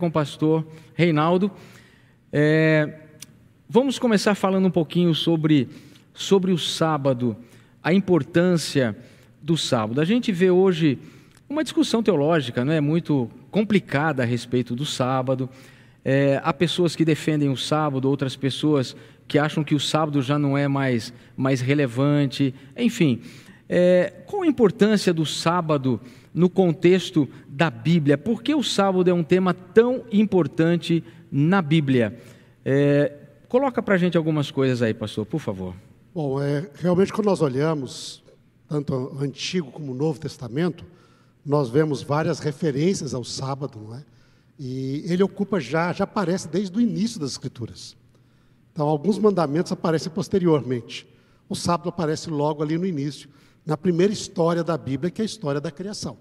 com o pastor Reinaldo. É, vamos começar falando um pouquinho sobre, sobre o sábado, a importância do sábado. A gente vê hoje uma discussão teológica não é muito complicada a respeito do sábado. É, há pessoas que defendem o sábado, outras pessoas que acham que o sábado já não é mais, mais relevante. Enfim, é, qual a importância do sábado no contexto da Bíblia? Por que o sábado é um tema tão importante na Bíblia? É, coloca para a gente algumas coisas aí, pastor, por favor. Bom, é, realmente quando nós olhamos tanto o Antigo como o Novo Testamento, nós vemos várias referências ao sábado, não é? E ele ocupa já, já aparece desde o início das Escrituras. Então, alguns mandamentos aparecem posteriormente. O sábado aparece logo ali no início na primeira história da Bíblia, que é a história da criação.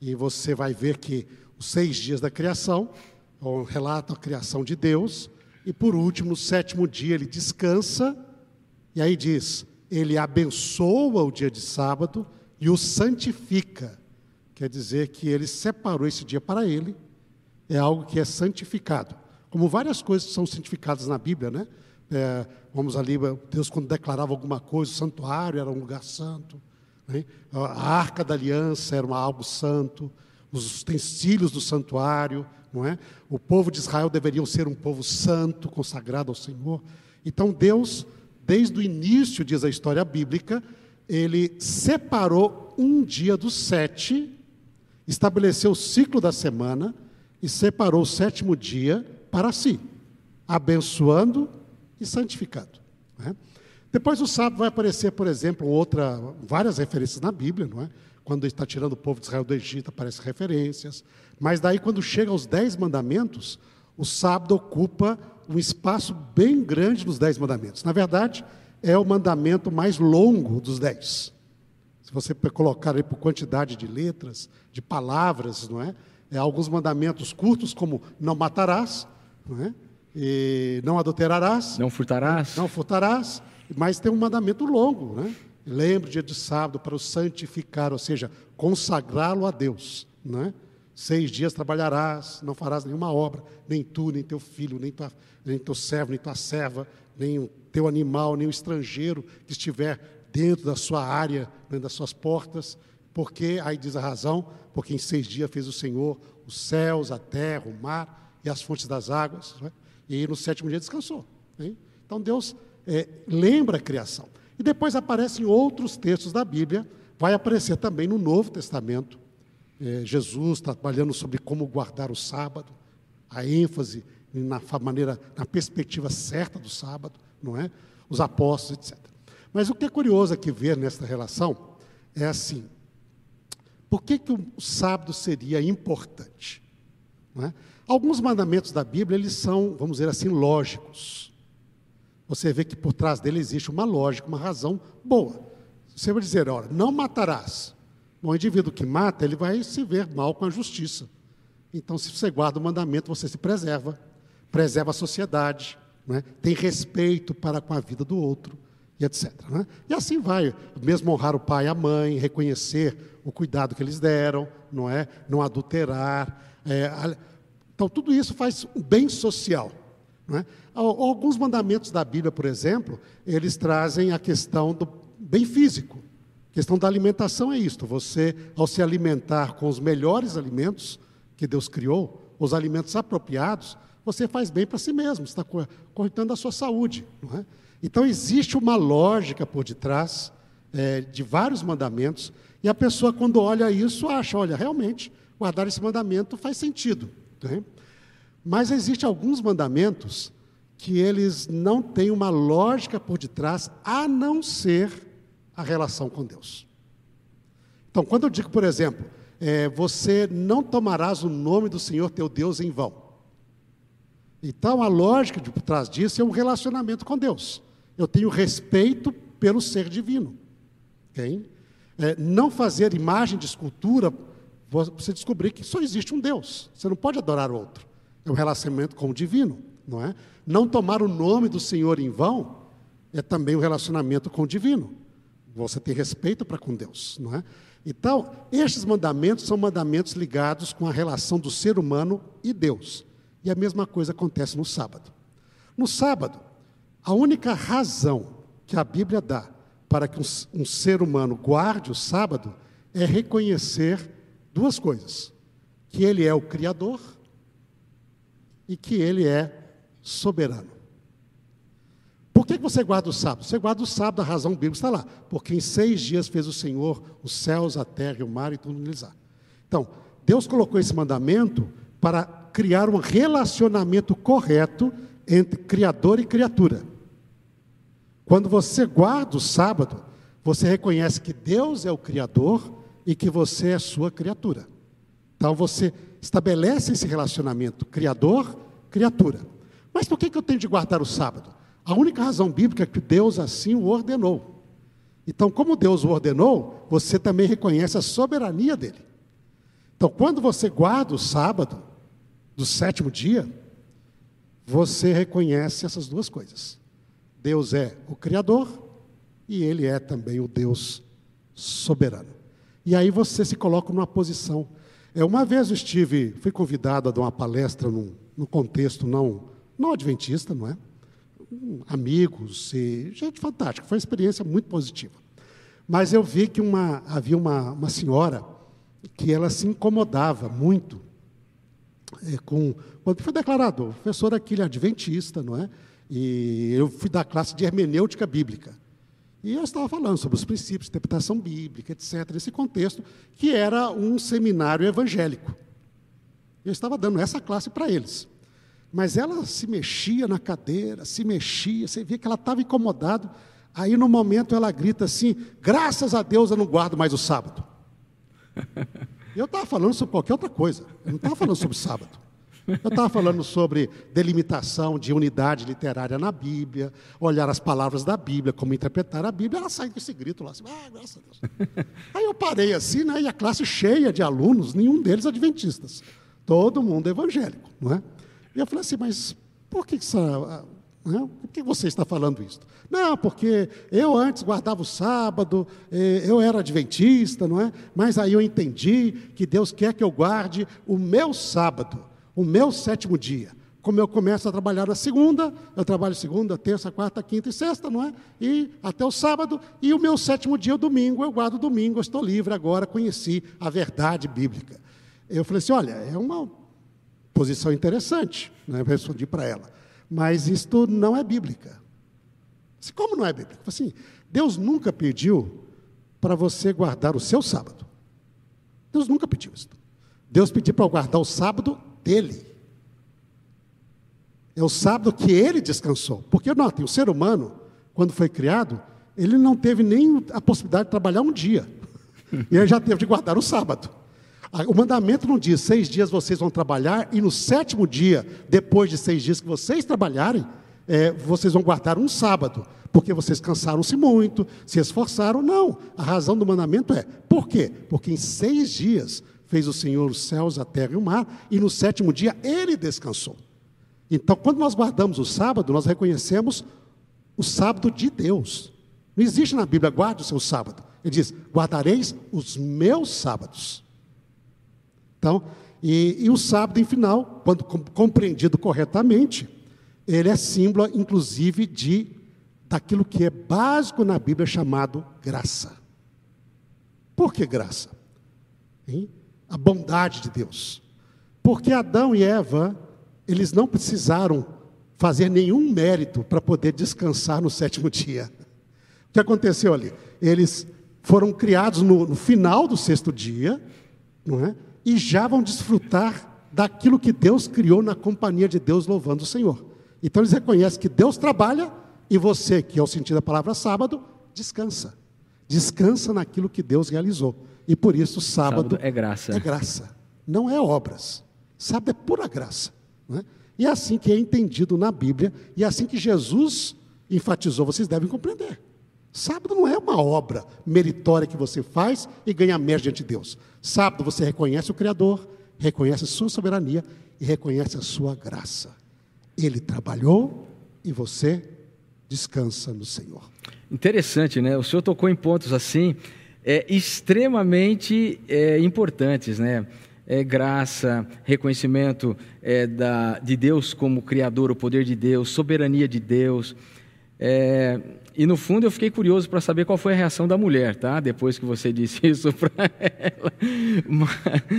E você vai ver que os seis dias da criação relatam a criação de Deus, e por último, no sétimo dia, ele descansa, e aí diz: ele abençoa o dia de sábado e o santifica. Quer dizer que ele separou esse dia para ele, é algo que é santificado. Como várias coisas são santificadas na Bíblia, né? É, vamos ali, Deus quando declarava alguma coisa, o santuário era um lugar santo, né? a arca da aliança era algo santo, os utensílios do santuário, não é? O povo de Israel deveria ser um povo santo, consagrado ao Senhor. Então Deus, desde o início, diz a história bíblica, ele separou um dia dos sete, estabeleceu o ciclo da semana e separou o sétimo dia para si, abençoando e santificado. Né? Depois o sábado vai aparecer, por exemplo, outra, várias referências na Bíblia, não é? Quando está tirando o povo de Israel do Egito, aparecem referências. Mas daí, quando chega aos dez mandamentos, o sábado ocupa um espaço bem grande nos dez mandamentos. Na verdade, é o mandamento mais longo dos dez. Se você colocar aí por quantidade de letras, de palavras, não é? é alguns mandamentos curtos, como não matarás, não é? E não adulterarás. Não furtarás. Não furtarás. Mas tem um mandamento longo, né? Lembre o dia de sábado para o santificar, ou seja, consagrá-lo a Deus, né? Seis dias trabalharás, não farás nenhuma obra, nem tu, nem teu filho, nem, tua, nem teu servo, nem tua serva, nem o teu animal, nem o estrangeiro que estiver dentro da sua área, dentro das suas portas, porque, aí diz a razão, porque em seis dias fez o Senhor os céus, a terra, o mar e as fontes das águas. Né? E no sétimo dia descansou. Então Deus é, lembra a criação. E depois aparece em outros textos da Bíblia, vai aparecer também no Novo Testamento. É, Jesus trabalhando sobre como guardar o sábado, a ênfase na maneira, na perspectiva certa do sábado, não é? Os apóstolos, etc. Mas o que é curioso aqui ver nessa relação é assim: por que, que o sábado seria importante? É? Alguns mandamentos da Bíblia, eles são, vamos dizer assim, lógicos. Você vê que por trás dele existe uma lógica, uma razão boa. Você vai dizer, olha, não matarás. O indivíduo que mata, ele vai se ver mal com a justiça. Então, se você guarda o mandamento, você se preserva, preserva a sociedade, né? tem respeito para com a vida do outro, e etc. Né? E assim vai, mesmo honrar o pai e a mãe, reconhecer o cuidado que eles deram, não é? Não adulterar, é, então, tudo isso faz um bem social. É? Alguns mandamentos da Bíblia, por exemplo, eles trazem a questão do bem físico. A questão da alimentação é isto: você, ao se alimentar com os melhores alimentos que Deus criou, os alimentos apropriados, você faz bem para si mesmo, está cortando a sua saúde. É? Então, existe uma lógica por detrás é, de vários mandamentos, e a pessoa, quando olha isso, acha: olha, realmente, guardar esse mandamento faz sentido. Né? Mas existem alguns mandamentos que eles não têm uma lógica por detrás, a não ser a relação com Deus. Então, quando eu digo, por exemplo, é, você não tomarás o nome do Senhor teu Deus em vão. Então, a lógica por trás disso é um relacionamento com Deus. Eu tenho respeito pelo ser divino. Okay? É, não fazer imagem de escultura você descobrir que só existe um Deus. Você não pode adorar outro. É um relacionamento com o divino, não é? Não tomar o nome do Senhor em vão é também um relacionamento com o divino. Você tem respeito para com Deus, não é? Então, estes mandamentos são mandamentos ligados com a relação do ser humano e Deus. E a mesma coisa acontece no sábado. No sábado, a única razão que a Bíblia dá para que um, um ser humano guarde o sábado é reconhecer duas coisas: que ele é o Criador e que ele é soberano. Por que você guarda o sábado? Você guarda o sábado, a razão bíblica está lá. Porque em seis dias fez o Senhor os céus, a terra e o mar e tudo neles há. Então, Deus colocou esse mandamento para criar um relacionamento correto entre Criador e criatura. Quando você guarda o sábado, você reconhece que Deus é o Criador e que você é sua criatura. Então você estabelece esse relacionamento Criador-criatura. Mas por que, eu tenho de guardar o sábado? A única razão bíblica é que Deus assim o ordenou. Então, como Deus o ordenou, você também reconhece a soberania dele. Então, quando você guarda o sábado, do sétimo dia, você reconhece essas duas coisas. Deus é o Criador e Ele é também o Deus soberano. E aí você se coloca numa posição. É, uma vez eu estive, fui convidado a dar uma palestra num, num contexto não, não adventista, não é? amigos e gente fantástica. Foi uma experiência muito positiva. Mas eu vi que uma, havia uma, uma senhora que ela se incomodava muito é, com quando foi declarado, professor aquele adventista, não é? E eu fui da classe de hermenêutica bíblica. E eu estava falando sobre os princípios de interpretação bíblica, etc., nesse contexto, que era um seminário evangélico. Eu estava dando essa classe para eles. Mas ela se mexia na cadeira, se mexia, você via que ela estava incomodada. Aí, no momento, ela grita assim: graças a Deus eu não guardo mais o sábado. Eu estava falando sobre qualquer outra coisa, eu não estava falando sobre sábado. Eu estava falando sobre delimitação de unidade literária na Bíblia, olhar as palavras da Bíblia, como interpretar a Bíblia. Ela sai com esse grito lá, assim, ah, graças a Deus. Aí eu parei assim, né, e a classe cheia de alunos, nenhum deles adventistas. Todo mundo evangélico, não é? E eu falei assim, mas por que, essa, né? por que você está falando isso? Não, porque eu antes guardava o sábado, eu era adventista, não é? Mas aí eu entendi que Deus quer que eu guarde o meu sábado, o meu sétimo dia. Como eu começo a trabalhar na segunda, eu trabalho segunda, terça, quarta, quinta e sexta, não é? E até o sábado, e o meu sétimo dia, o domingo, eu guardo o domingo, eu estou livre agora, conheci a verdade bíblica. Eu falei assim: olha, é uma Posição interessante, né? respondi para ela. Mas isto não é bíblica. Como não é bíblica? Assim, Deus nunca pediu para você guardar o seu sábado. Deus nunca pediu isso. Deus pediu para guardar o sábado dele. É o sábado que ele descansou. Porque, notem, o ser humano, quando foi criado, ele não teve nem a possibilidade de trabalhar um dia. E ele já teve de guardar o sábado. O mandamento não diz seis dias vocês vão trabalhar e no sétimo dia, depois de seis dias que vocês trabalharem, é, vocês vão guardar um sábado, porque vocês cansaram-se muito, se esforçaram. Não, a razão do mandamento é, por quê? Porque em seis dias fez o Senhor os céus, a terra e o mar, e no sétimo dia ele descansou. Então, quando nós guardamos o sábado, nós reconhecemos o sábado de Deus. Não existe na Bíblia, guarde o seu sábado. Ele diz, guardareis os meus sábados. Então, e, e o sábado, em final, quando compreendido corretamente, ele é símbolo, inclusive, de daquilo que é básico na Bíblia chamado graça. Por que graça? Hein? A bondade de Deus. Porque Adão e Eva, eles não precisaram fazer nenhum mérito para poder descansar no sétimo dia. O que aconteceu ali? Eles foram criados no, no final do sexto dia, não é? e já vão desfrutar daquilo que Deus criou na companhia de Deus, louvando o Senhor. Então eles reconhecem que Deus trabalha e você, que é o sentido da palavra sábado, descansa. Descansa naquilo que Deus realizou. E por isso sábado, sábado é graça. É graça, não é obras. Sábado é pura graça. Né? E é assim que é entendido na Bíblia, e é assim que Jesus enfatizou, vocês devem compreender. Sábado não é uma obra meritória que você faz e ganha mérito diante de Deus. Sábado você reconhece o Criador, reconhece a sua soberania e reconhece a sua graça. Ele trabalhou e você descansa no Senhor. Interessante, né? O senhor tocou em pontos assim é, extremamente é, importantes, né? É, graça, reconhecimento é, da, de Deus como Criador, o poder de Deus, soberania de Deus. É, e no fundo eu fiquei curioso para saber qual foi a reação da mulher, tá? Depois que você disse isso para ela. Mas...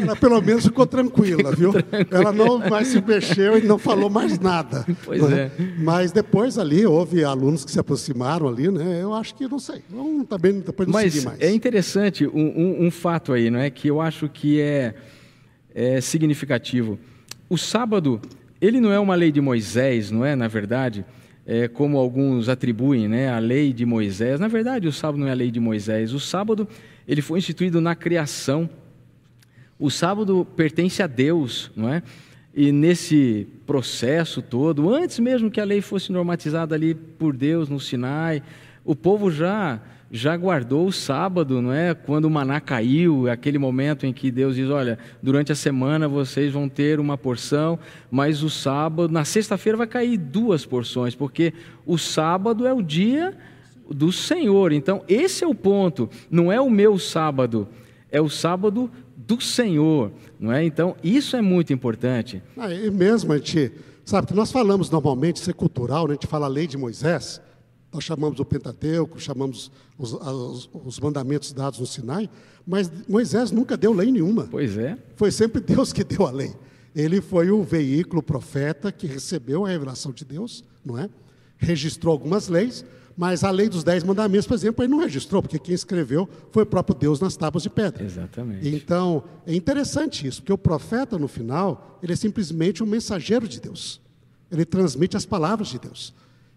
Ela pelo menos ficou tranquila, viu? Tranquila. Ela não mais se mexeu e não falou mais nada. Pois né? é. Mas depois ali houve alunos que se aproximaram ali, né? Eu acho que não sei. Não, também depois não Mas segui mais. É interessante um, um, um, fato aí, não é? Que eu acho que é, é significativo. O sábado, ele não é uma lei de Moisés, não é? Na verdade é, como alguns atribuem, né, a lei de Moisés. Na verdade, o sábado não é a lei de Moisés. O sábado ele foi instituído na criação. O sábado pertence a Deus, não é? E nesse processo todo, antes mesmo que a lei fosse normatizada ali por Deus no Sinai, o povo já já guardou o sábado, não é? Quando o maná caiu, aquele momento em que Deus diz: Olha, durante a semana vocês vão ter uma porção, mas o sábado, na sexta-feira vai cair duas porções, porque o sábado é o dia do Senhor. Então, esse é o ponto, não é o meu sábado, é o sábado do Senhor, não é? Então, isso é muito importante. Ah, e mesmo a gente, sabe, que nós falamos normalmente, isso é cultural, né? a gente fala a lei de Moisés. Nós chamamos o Pentateuco, chamamos os, os, os, mandamentos dados no Sinai, mas Moisés nunca deu lei nenhuma. Pois é. Foi sempre Deus que deu a lei. Ele foi o veículo, o profeta, que recebeu a revelação de Deus, não é? Registrou algumas leis, mas a lei dos dez mandamentos, por exemplo, ele não registrou, porque quem escreveu foi o próprio Deus nas tábuas de pedra. Exatamente. Então, é interessante isso, porque o profeta, no final, ele é simplesmente um mensageiro de Deus. Ele transmite as palavras de Deus.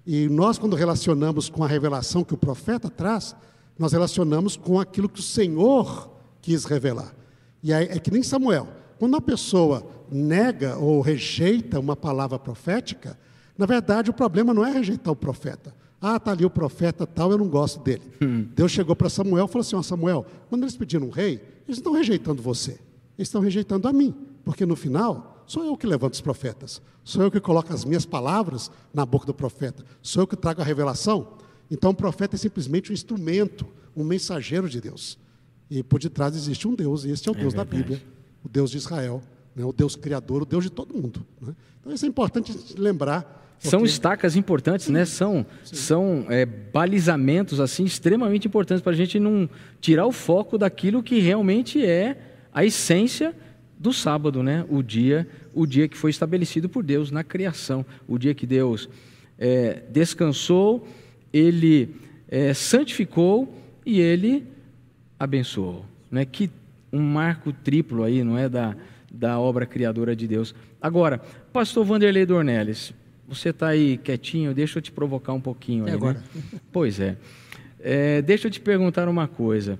E nós, quando relacionamos com a revelação que o profeta traz, nós relacionamos com aquilo que o Senhor quis revelar. E é, é que nem Samuel. Quando uma pessoa nega ou rejeita uma palavra profética, na verdade o problema não é rejeitar o profeta. Ah, está ali o profeta tal, eu não gosto dele. Hum. Deus chegou para Samuel e falou assim: Samuel, quando eles pediram um rei, eles não estão rejeitando você, eles estão rejeitando a mim, porque no final Sou eu que levanto os profetas. Sou eu que coloco as minhas palavras na boca do profeta. Sou eu que trago a revelação. Então, o profeta é simplesmente um instrumento, um mensageiro de Deus. E por detrás existe um Deus, e este é o é Deus verdade. da Bíblia, o Deus de Israel, né? o Deus criador, o Deus de todo mundo. Né? Então, isso é importante lembrar. Porque... São estacas importantes, né? São, são é, balizamentos assim extremamente importantes para a gente não tirar o foco daquilo que realmente é a essência do sábado, né? O dia, o dia que foi estabelecido por Deus na criação, o dia que Deus é, descansou, Ele é, santificou e Ele abençoou, né? Que um marco triplo aí, não é da da obra criadora de Deus. Agora, Pastor Vanderlei Dornelles, você está aí quietinho, deixa eu te provocar um pouquinho. Aí, agora. Né? Pois é. é. Deixa eu te perguntar uma coisa.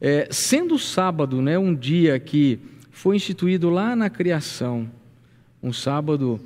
É, sendo o sábado, né, um dia que foi instituído lá na criação. Um sábado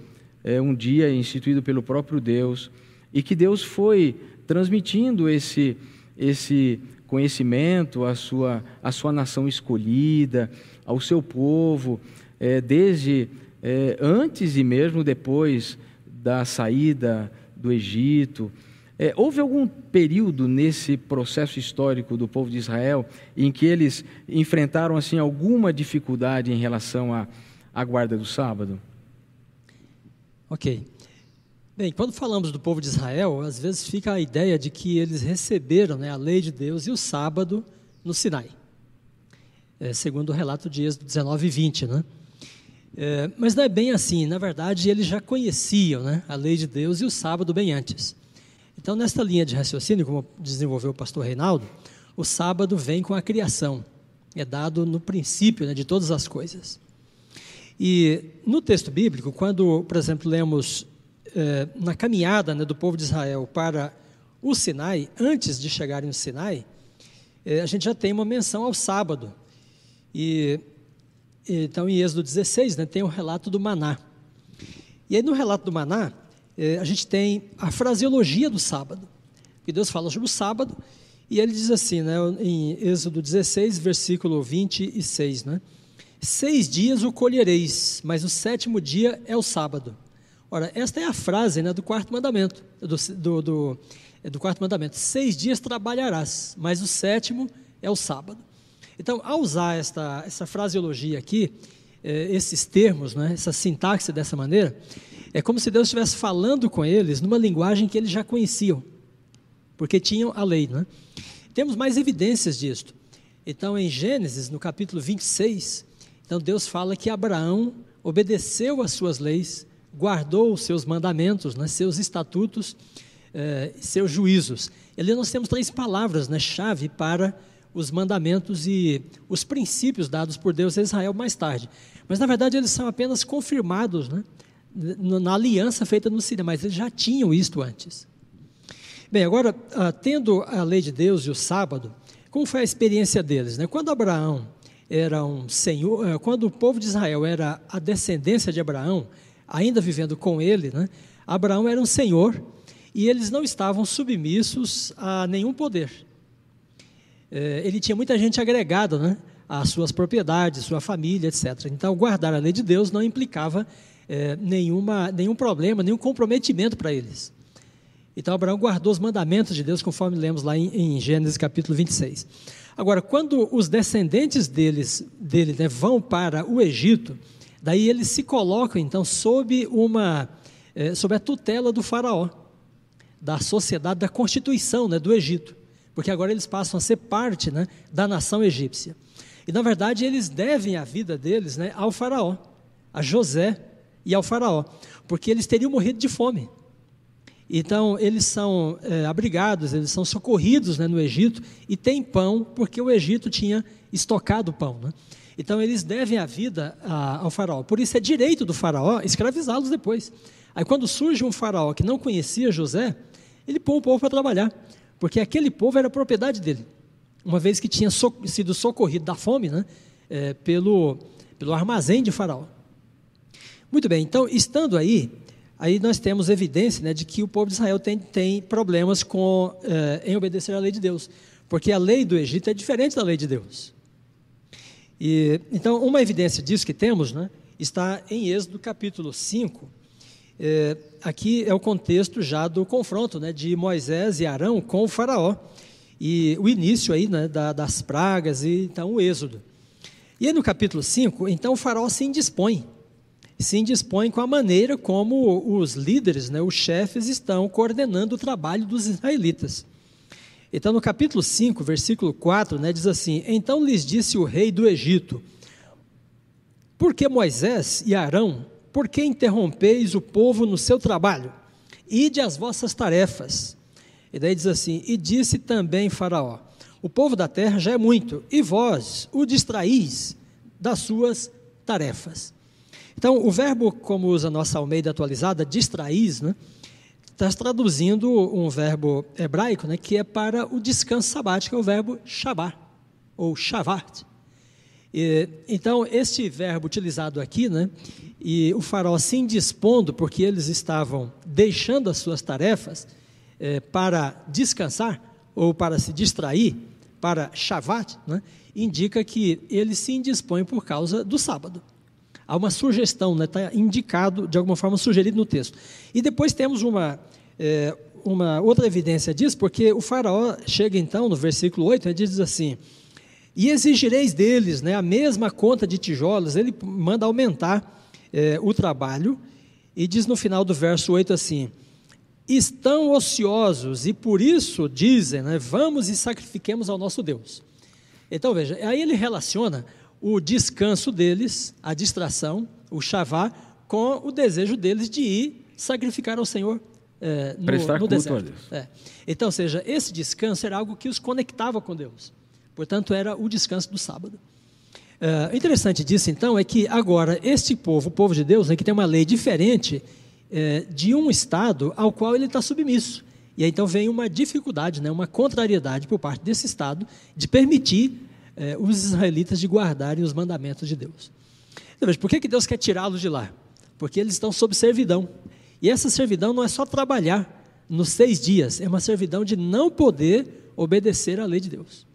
é um dia instituído pelo próprio Deus e que Deus foi transmitindo esse esse conhecimento à sua à sua nação escolhida, ao seu povo, é, desde é, antes e mesmo depois da saída do Egito. É, houve algum período nesse processo histórico do povo de Israel em que eles enfrentaram assim alguma dificuldade em relação à, à guarda do sábado? Ok. Bem, quando falamos do povo de Israel, às vezes fica a ideia de que eles receberam né, a lei de Deus e o sábado no Sinai, é, segundo o relato de Êxodo 19 e 20. Né? É, mas não é bem assim, na verdade, eles já conheciam né, a lei de Deus e o sábado bem antes. Então, nesta linha de raciocínio, como desenvolveu o pastor Reinaldo, o sábado vem com a criação, é dado no princípio né, de todas as coisas. E no texto bíblico, quando, por exemplo, lemos eh, na caminhada né, do povo de Israel para o Sinai, antes de chegarem no Sinai, eh, a gente já tem uma menção ao sábado. E então, em Êxodo 16, né, tem o relato do maná. E aí, no relato do maná, é, a gente tem a fraseologia do sábado. Porque Deus fala sobre o sábado e ele diz assim, né, em Êxodo 16, versículo 26, né? Seis dias o colhereis, mas o sétimo dia é o sábado. Ora, esta é a frase né, do quarto mandamento, do, do, do, é do quarto mandamento. Seis dias trabalharás, mas o sétimo é o sábado. Então, ao usar esta, essa fraseologia aqui, eh, esses termos, né, essa sintaxe dessa maneira, é como se Deus estivesse falando com eles numa linguagem que eles já conheciam, porque tinham a lei. Né? Temos mais evidências disto. Então, em Gênesis, no capítulo 26, então Deus fala que Abraão obedeceu às suas leis, guardou os seus mandamentos, né, seus estatutos, eh, seus juízos. Ali nós temos três palavras, né, chave para os mandamentos e os princípios dados por Deus a Israel mais tarde. Mas na verdade eles são apenas confirmados né, na aliança feita no Sinai, mas eles já tinham isto antes. Bem, agora, ah, tendo a lei de Deus e o sábado, como foi a experiência deles? Né? Quando Abraão era um senhor, eh, quando o povo de Israel era a descendência de Abraão, ainda vivendo com ele, né? Abraão era um senhor e eles não estavam submissos a nenhum poder. É, ele tinha muita gente agregada, né? Às suas propriedades, sua família, etc. Então, guardar a lei de Deus não implicava é, nenhuma, nenhum problema, nenhum comprometimento para eles. Então, Abraão guardou os mandamentos de Deus, conforme lemos lá em, em Gênesis capítulo 26. Agora, quando os descendentes deles, dele né, vão para o Egito, daí eles se colocam, então, sob, uma, é, sob a tutela do faraó, da sociedade, da constituição né, do Egito, porque agora eles passam a ser parte né, da nação egípcia. E, na verdade, eles devem a vida deles né, ao faraó, a José, e ao Faraó, porque eles teriam morrido de fome. Então, eles são é, abrigados, eles são socorridos né, no Egito e têm pão, porque o Egito tinha estocado pão. Né? Então, eles devem a vida a, ao Faraó. Por isso, é direito do Faraó escravizá-los depois. Aí, quando surge um Faraó que não conhecia José, ele põe o povo para trabalhar, porque aquele povo era propriedade dele, uma vez que tinha so, sido socorrido da fome né, é, pelo, pelo armazém de Faraó. Muito bem, então, estando aí, aí nós temos evidência né, de que o povo de Israel tem, tem problemas com, eh, em obedecer à lei de Deus, porque a lei do Egito é diferente da lei de Deus. E, então, uma evidência disso que temos né, está em Êxodo capítulo 5. Eh, aqui é o contexto já do confronto né, de Moisés e Arão com o faraó. E o início aí né, da, das pragas e então o êxodo. E aí no capítulo 5, então o faraó se indispõe se indispõe com a maneira como os líderes, né, os chefes, estão coordenando o trabalho dos israelitas. Então, no capítulo 5, versículo 4, né, diz assim: Então lhes disse o rei do Egito: Por que Moisés e Arão, por que interrompeis o povo no seu trabalho? Ide as vossas tarefas. E daí diz assim: E disse também Faraó: O povo da terra já é muito, e vós o distraís das suas tarefas. Então, o verbo, como usa a nossa Almeida atualizada, distraís, né, está traduzindo um verbo hebraico né, que é para o descanso sabático, é o verbo shabá, ou shavat. E, então, este verbo utilizado aqui, né, e o faraó se indispondo, porque eles estavam deixando as suas tarefas é, para descansar, ou para se distrair, para shavat, né, indica que eles se indispõem por causa do sábado. Há uma sugestão, está né, indicado, de alguma forma, sugerido no texto. E depois temos uma, é, uma outra evidência disso, porque o faraó chega então, no versículo 8, ele diz assim, e exigireis deles né, a mesma conta de tijolos, ele manda aumentar é, o trabalho, e diz no final do verso 8 assim, estão ociosos e por isso dizem, né, vamos e sacrifiquemos ao nosso Deus. Então veja, aí ele relaciona o descanso deles, a distração, o chavá, com o desejo deles de ir sacrificar ao Senhor é, no, Prestar no deserto. É. Então, ou seja, esse descanso era algo que os conectava com Deus. Portanto, era o descanso do sábado. É, o interessante disso, então, é que agora este povo, o povo de Deus, né, que tem uma lei diferente é, de um Estado ao qual ele está submisso. E aí, então vem uma dificuldade, né, uma contrariedade por parte desse Estado de permitir é, os israelitas de guardarem os mandamentos de Deus. Então, por que, que Deus quer tirá-los de lá? Porque eles estão sob servidão. E essa servidão não é só trabalhar nos seis dias, é uma servidão de não poder obedecer à lei de Deus.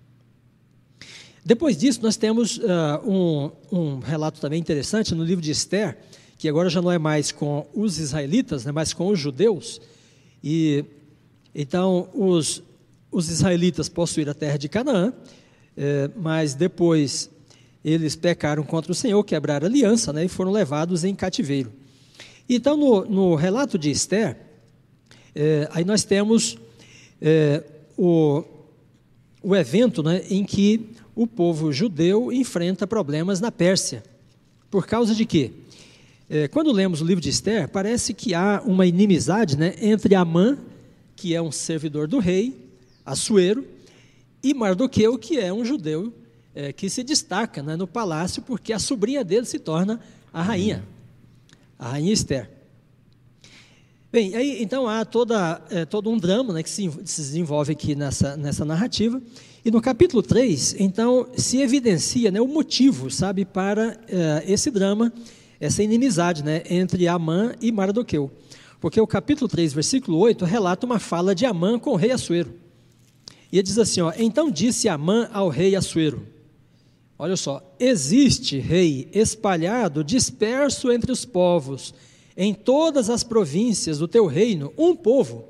Depois disso, nós temos uh, um, um, relato também interessante no livro de Esther, que agora já não é mais com os israelitas, né, mas com os judeus. E então os, os israelitas possuíram a terra de Canaã, é, mas depois eles pecaram contra o Senhor, quebraram a aliança né, e foram levados em cativeiro. Então, no, no relato de Esther, é, aí nós temos é, o, o evento né, em que o povo judeu enfrenta problemas na Pérsia. Por causa de quê? É, quando lemos o livro de Esther, parece que há uma inimizade né, entre Amã, que é um servidor do rei, Assuero, e Mardoqueu, que é um judeu é, que se destaca né, no palácio, porque a sobrinha dele se torna a rainha, a rainha Esther. Bem, aí, então há toda, é, todo um drama né, que se, se desenvolve aqui nessa, nessa narrativa. E no capítulo 3, então, se evidencia né, o motivo, sabe, para é, esse drama, essa inimizade né, entre Amã e Mardoqueu. Porque o capítulo 3, versículo 8, relata uma fala de Amã com o rei Assuero. E ele diz assim: ó, Então disse Amã ao rei Assuero: Olha só, existe rei espalhado, disperso entre os povos, em todas as províncias do teu reino, um povo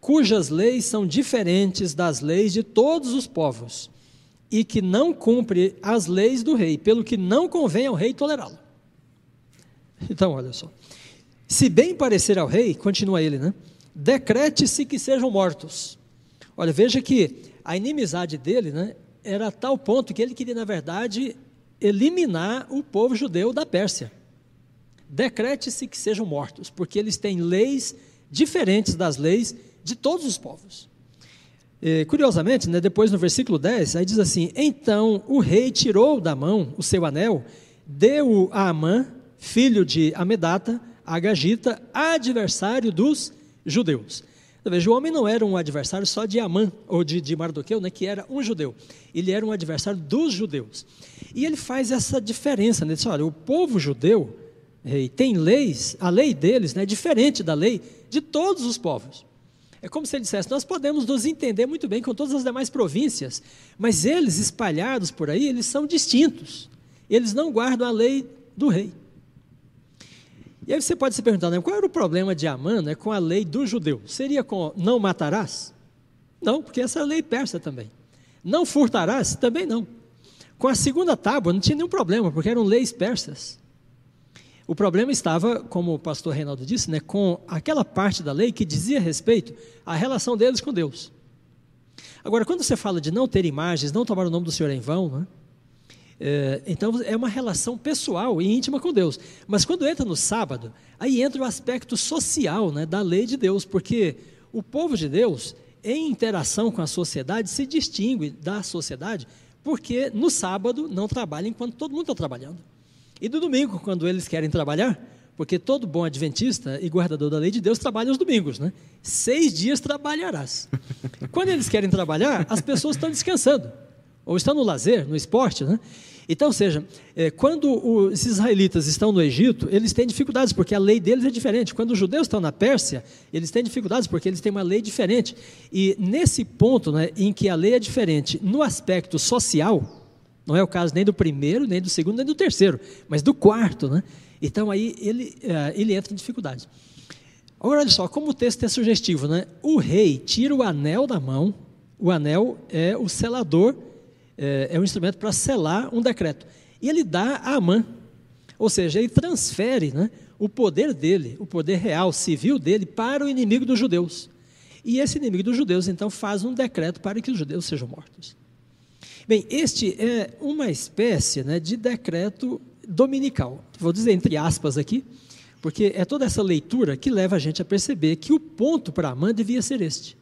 cujas leis são diferentes das leis de todos os povos, e que não cumpre as leis do rei, pelo que não convém ao rei tolerá-lo. Então, olha só. Se bem parecer ao rei, continua ele, né? Decrete-se que sejam mortos. Olha, veja que a inimizade dele, né, era a tal ponto que ele queria, na verdade, eliminar o povo judeu da Pérsia. Decrete-se que sejam mortos, porque eles têm leis diferentes das leis de todos os povos. E, curiosamente, né, depois no versículo 10, aí diz assim: Então o rei tirou da mão o seu anel, deu-o a Amã, filho de Amedata, a Gagita, adversário dos judeus. Então, veja, o homem não era um adversário só de Amã, ou de, de Mardoqueu, né, que era um judeu. Ele era um adversário dos judeus. E ele faz essa diferença, né? Ele diz, olha, o povo judeu rei, tem leis, a lei deles né, é diferente da lei de todos os povos. É como se ele dissesse: nós podemos nos entender muito bem com todas as demais províncias, mas eles espalhados por aí, eles são distintos. Eles não guardam a lei do rei. E aí você pode se perguntar, né, qual era o problema de Amã né, com a lei do judeu? Seria com não matarás? Não, porque essa é a lei persa também. Não furtarás? Também não. Com a segunda tábua não tinha nenhum problema, porque eram leis persas. O problema estava, como o pastor Reinaldo disse, né, com aquela parte da lei que dizia respeito à relação deles com Deus. Agora, quando você fala de não ter imagens, não tomar o nome do Senhor em vão, né, é, então é uma relação pessoal e íntima com Deus. Mas quando entra no sábado, aí entra o aspecto social né, da lei de Deus, porque o povo de Deus, em interação com a sociedade, se distingue da sociedade, porque no sábado não trabalha enquanto todo mundo está trabalhando. E no domingo, quando eles querem trabalhar, porque todo bom adventista e guardador da lei de Deus trabalha os domingos, né? Seis dias trabalharás. Quando eles querem trabalhar, as pessoas estão descansando, ou estão no lazer, no esporte, né? Então, seja, é, quando os israelitas estão no Egito, eles têm dificuldades, porque a lei deles é diferente. Quando os judeus estão na Pérsia, eles têm dificuldades, porque eles têm uma lei diferente. E nesse ponto né, em que a lei é diferente no aspecto social, não é o caso nem do primeiro, nem do segundo, nem do terceiro, mas do quarto, né? Então aí ele, eh, ele entra em dificuldades. Agora, olha só, como o texto é sugestivo, né? O rei tira o anel da mão, o anel é o selador, é, é um instrumento para selar um decreto. E ele dá a Amã, ou seja, ele transfere né, o poder dele, o poder real, civil dele, para o inimigo dos judeus. E esse inimigo dos judeus, então, faz um decreto para que os judeus sejam mortos. Bem, este é uma espécie né, de decreto dominical. Vou dizer entre aspas aqui, porque é toda essa leitura que leva a gente a perceber que o ponto para Amã devia ser este.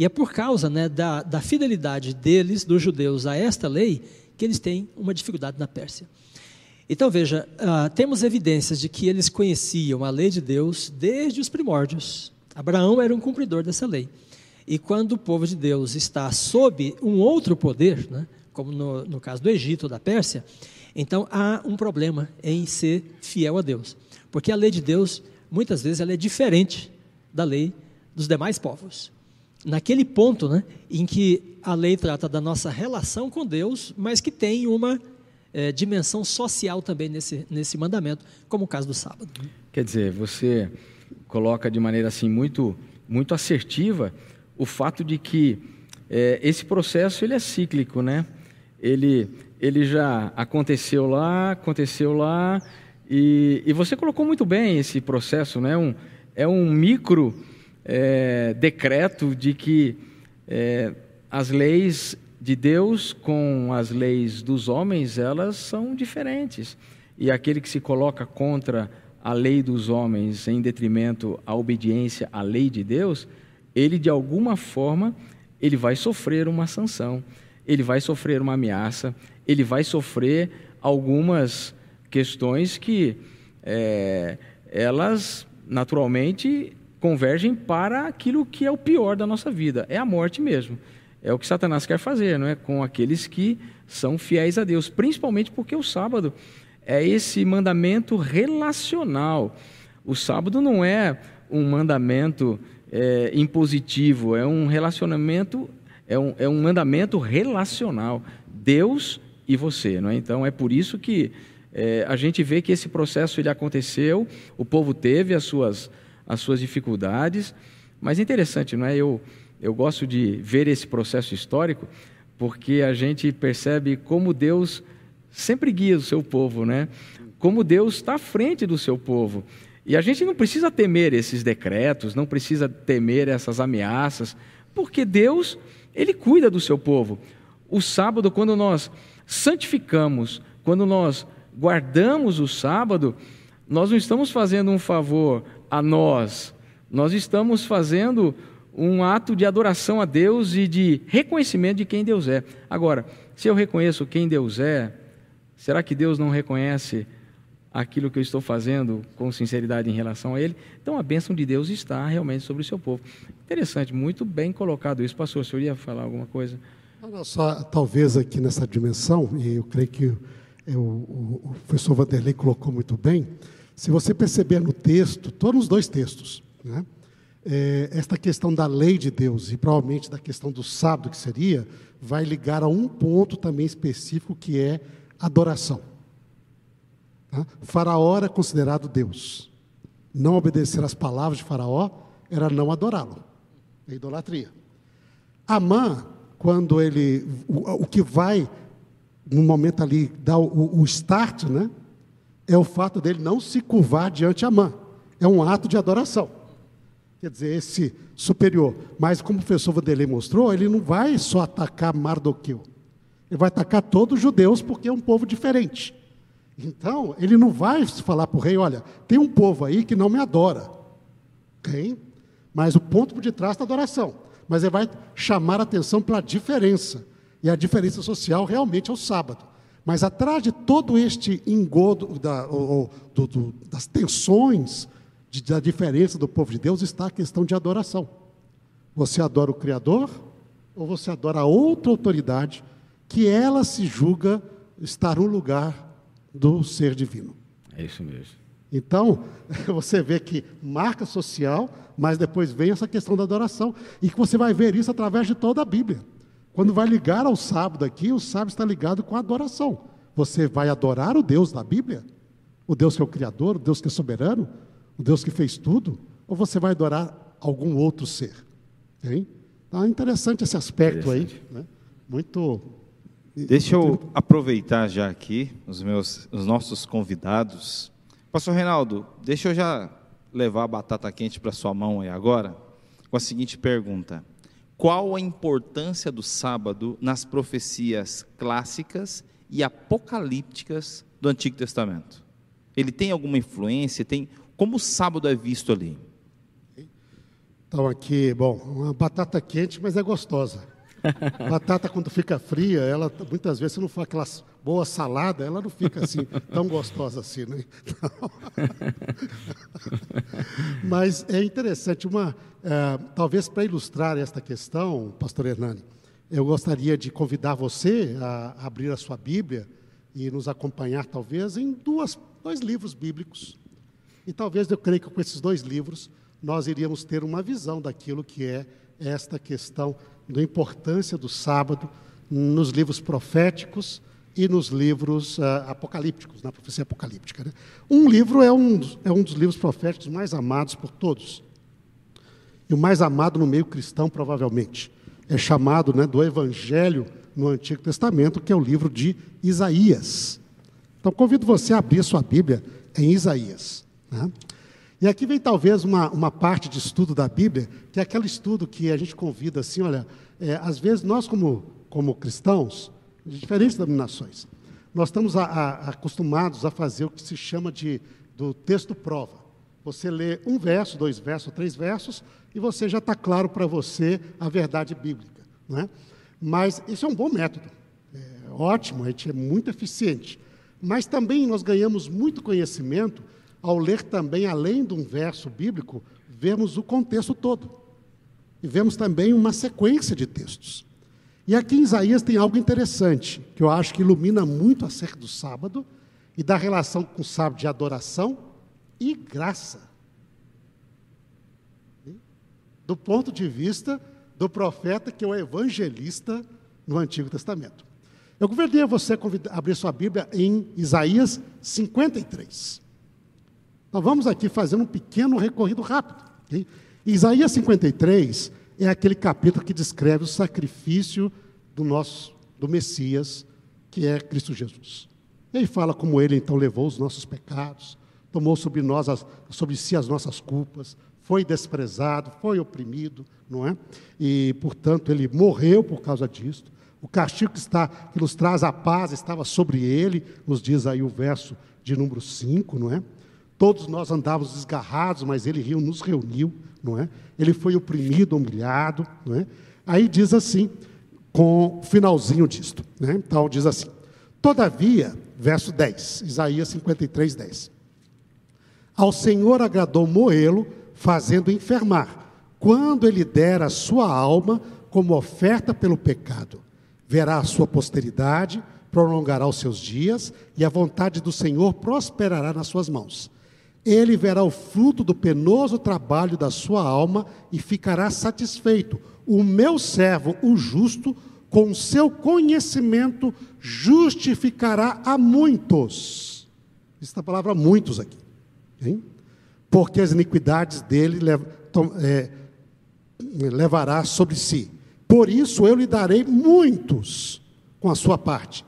E é por causa né, da, da fidelidade deles, dos judeus, a esta lei, que eles têm uma dificuldade na Pérsia. Então veja, uh, temos evidências de que eles conheciam a lei de Deus desde os primórdios. Abraão era um cumpridor dessa lei. E quando o povo de Deus está sob um outro poder, né, como no, no caso do Egito ou da Pérsia, então há um problema em ser fiel a Deus. Porque a lei de Deus, muitas vezes, ela é diferente da lei dos demais povos. Naquele ponto né, em que a lei trata da nossa relação com Deus, mas que tem uma é, dimensão social também nesse, nesse mandamento, como o caso do sábado. Quer dizer, você coloca de maneira assim muito, muito assertiva o fato de que é, esse processo ele é cíclico, né? ele, ele já aconteceu lá, aconteceu lá, e, e você colocou muito bem esse processo, né? Um, é um micro é, decreto de que é, as leis de Deus com as leis dos homens, elas são diferentes. E aquele que se coloca contra a lei dos homens em detrimento à obediência à lei de Deus, ele de alguma forma ele vai sofrer uma sanção, ele vai sofrer uma ameaça, ele vai sofrer algumas questões que é, elas naturalmente convergem para aquilo que é o pior da nossa vida, é a morte mesmo. É o que Satanás quer fazer, não é? Com aqueles que são fiéis a Deus, principalmente porque o sábado é esse mandamento relacional. O sábado não é um mandamento é, impositivo, é um relacionamento, é um, é um mandamento relacional. Deus e você, não é? Então é por isso que é, a gente vê que esse processo ele aconteceu, o povo teve as suas, as suas dificuldades, mas é interessante, não é? Eu, eu gosto de ver esse processo histórico, porque a gente percebe como Deus sempre guia o seu povo, né? Como Deus está à frente do seu povo. E a gente não precisa temer esses decretos, não precisa temer essas ameaças, porque Deus, Ele cuida do seu povo. O sábado, quando nós santificamos, quando nós guardamos o sábado, nós não estamos fazendo um favor a nós, nós estamos fazendo um ato de adoração a Deus e de reconhecimento de quem Deus é. Agora, se eu reconheço quem Deus é, será que Deus não reconhece aquilo que eu estou fazendo com sinceridade em relação a Ele? Então a bênção de Deus está realmente sobre o seu povo. Interessante, muito bem colocado isso. Pastor, o senhor ia falar alguma coisa? Só talvez aqui nessa dimensão, e eu creio que o, professor Vanderlei colocou muito bem, se você perceber no texto, todos os dois textos, né, é, esta questão da lei de Deus e provavelmente da questão do sábado que seria, vai ligar a um ponto também específico que é adoração. Tá? Faraó era considerado Deus. Não obedecer às palavras de Faraó era não adorá-lo. É idolatria. Amã, quando ele. O, o que vai no momento ali, dá o, o start, né? É o fato dele não se curvar diante a mãe. É um ato de adoração. Quer dizer, esse superior. Mas como o professor Vanderlei mostrou, ele não vai só atacar Mardoqueu. Ele vai atacar todos os judeus porque é um povo diferente. Então, ele não vai falar para o rei, olha, tem um povo aí que não me adora. Okay? Mas o ponto por detrás da adoração. Mas ele vai chamar a atenção para a diferença. E a diferença social realmente é o sábado. Mas atrás de todo este engodo da, ou, do, do, das tensões de, da diferença do povo de Deus está a questão de adoração. Você adora o Criador ou você adora outra autoridade que ela se julga estar no lugar do ser divino? É isso mesmo. Então, você vê que marca social, mas depois vem essa questão da adoração. E que você vai ver isso através de toda a Bíblia. Quando vai ligar ao sábado aqui, o sábado está ligado com a adoração. Você vai adorar o Deus da Bíblia? O Deus que é o Criador, o Deus que é soberano, o Deus que fez tudo? Ou você vai adorar algum outro ser? Hein? É interessante esse aspecto interessante. aí. Né? Muito. Deixa eu aproveitar já aqui os, meus, os nossos convidados. Pastor Reinaldo, deixa eu já levar a batata quente para sua mão aí agora, com a seguinte pergunta qual a importância do sábado nas profecias clássicas e apocalípticas do Antigo Testamento? Ele tem alguma influência? Tem como o sábado é visto ali? Então aqui, bom, uma batata quente, mas é gostosa. Batata quando fica fria, ela muitas vezes se não for aquela boa salada, ela não fica assim tão gostosa assim, né? Então... Mas é interessante uma, é, talvez para ilustrar esta questão, Pastor Hernani, eu gostaria de convidar você a abrir a sua Bíblia e nos acompanhar talvez em duas, dois livros bíblicos. E talvez eu creio que com esses dois livros nós iríamos ter uma visão daquilo que é esta questão da importância do sábado nos livros proféticos e nos livros uh, apocalípticos, na profecia apocalíptica. Né? Um livro é um, é um dos livros proféticos mais amados por todos. E o mais amado no meio cristão, provavelmente. É chamado né, do Evangelho no Antigo Testamento, que é o livro de Isaías. Então, convido você a abrir sua Bíblia em Isaías. Né? E aqui vem talvez uma, uma parte de estudo da Bíblia, que é aquele estudo que a gente convida assim, olha, é, às vezes nós como, como cristãos, de diferentes denominações, nós estamos a, a, acostumados a fazer o que se chama de do texto prova. Você lê um verso, dois versos, três versos, e você já está claro para você a verdade bíblica. Não é? Mas isso é um bom método. É ótimo, a gente é muito eficiente. Mas também nós ganhamos muito conhecimento ao ler também, além de um verso bíblico, vemos o contexto todo. E vemos também uma sequência de textos. E aqui em Isaías tem algo interessante, que eu acho que ilumina muito acerca do sábado e da relação com o sábado de adoração e graça. Do ponto de vista do profeta que é o evangelista no Antigo Testamento. Eu convidaria você a abrir sua Bíblia em Isaías 53. Nós vamos aqui fazer um pequeno recorrido rápido. Okay? Isaías 53 é aquele capítulo que descreve o sacrifício do nosso, do Messias, que é Cristo Jesus. Ele fala como ele então levou os nossos pecados, tomou sobre nós, as, sobre si as nossas culpas, foi desprezado, foi oprimido, não é? E, portanto, ele morreu por causa disso. O castigo que, está, que nos traz a paz estava sobre ele, nos diz aí o verso de número 5, não é? Todos nós andávamos desgarrados, mas ele riu, nos reuniu, não é? Ele foi oprimido, humilhado, não é? Aí diz assim, com o finalzinho disto, né? Então diz assim: Todavia, verso 10, Isaías 53, 10. Ao Senhor agradou moê-lo, fazendo enfermar, quando ele der a sua alma como oferta pelo pecado verá a sua posteridade, prolongará os seus dias, e a vontade do Senhor prosperará nas suas mãos. Ele verá o fruto do penoso trabalho da sua alma e ficará satisfeito. O meu servo, o justo, com seu conhecimento, justificará a muitos. Esta palavra muitos aqui. Hein? Porque as iniquidades dele é, levará sobre si por isso eu lhe darei muitos com a sua parte,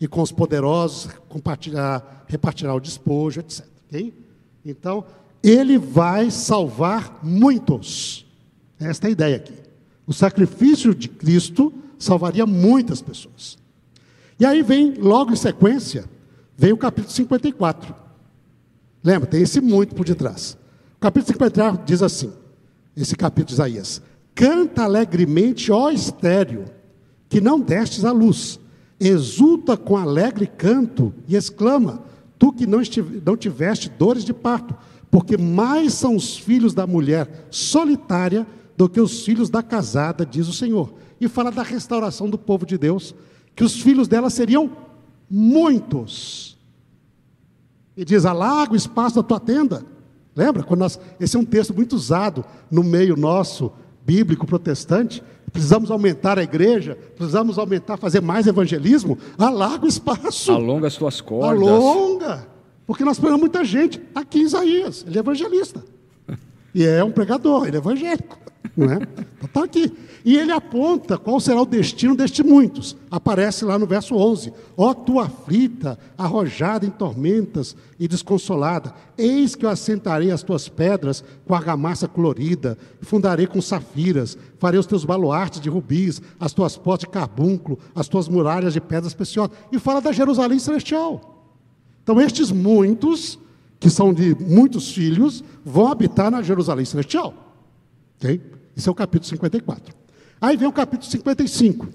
e com os poderosos compartilhar, repartirá o despojo, etc. Okay? Então, ele vai salvar muitos. Esta é a ideia aqui. O sacrifício de Cristo salvaria muitas pessoas. E aí vem, logo em sequência, vem o capítulo 54. Lembra, tem esse muito por detrás. O capítulo 54 diz assim: esse capítulo de Isaías: Canta alegremente, ó estéreo, que não destes a luz. Exulta com alegre canto e exclama: Tu que não, estive, não tiveste dores de parto, porque mais são os filhos da mulher solitária do que os filhos da casada, diz o Senhor. E fala da restauração do povo de Deus, que os filhos dela seriam muitos. E diz: Alaga o espaço da tua tenda. Lembra? Quando nós, esse é um texto muito usado no meio nosso bíblico protestante, precisamos aumentar a igreja, precisamos aumentar, fazer mais evangelismo, alarga o espaço. Alonga as tuas cordas. Alonga. Porque nós pegamos muita gente. Aqui em Isaías, ele é evangelista. E é um pregador, ele é evangélico. Não é? Então está aqui. E ele aponta qual será o destino destes muitos. Aparece lá no verso 11: Ó tua aflita, arrojada em tormentas e desconsolada, eis que eu assentarei as tuas pedras com argamassa colorida, fundarei com safiras, farei os teus baluartes de rubis, as tuas portas de carbúnculo, as tuas muralhas de pedras preciosas. E fala da Jerusalém celestial. Então, estes muitos, que são de muitos filhos, vão habitar na Jerusalém celestial. Okay? Esse é o capítulo 54. Aí vem o capítulo 55. O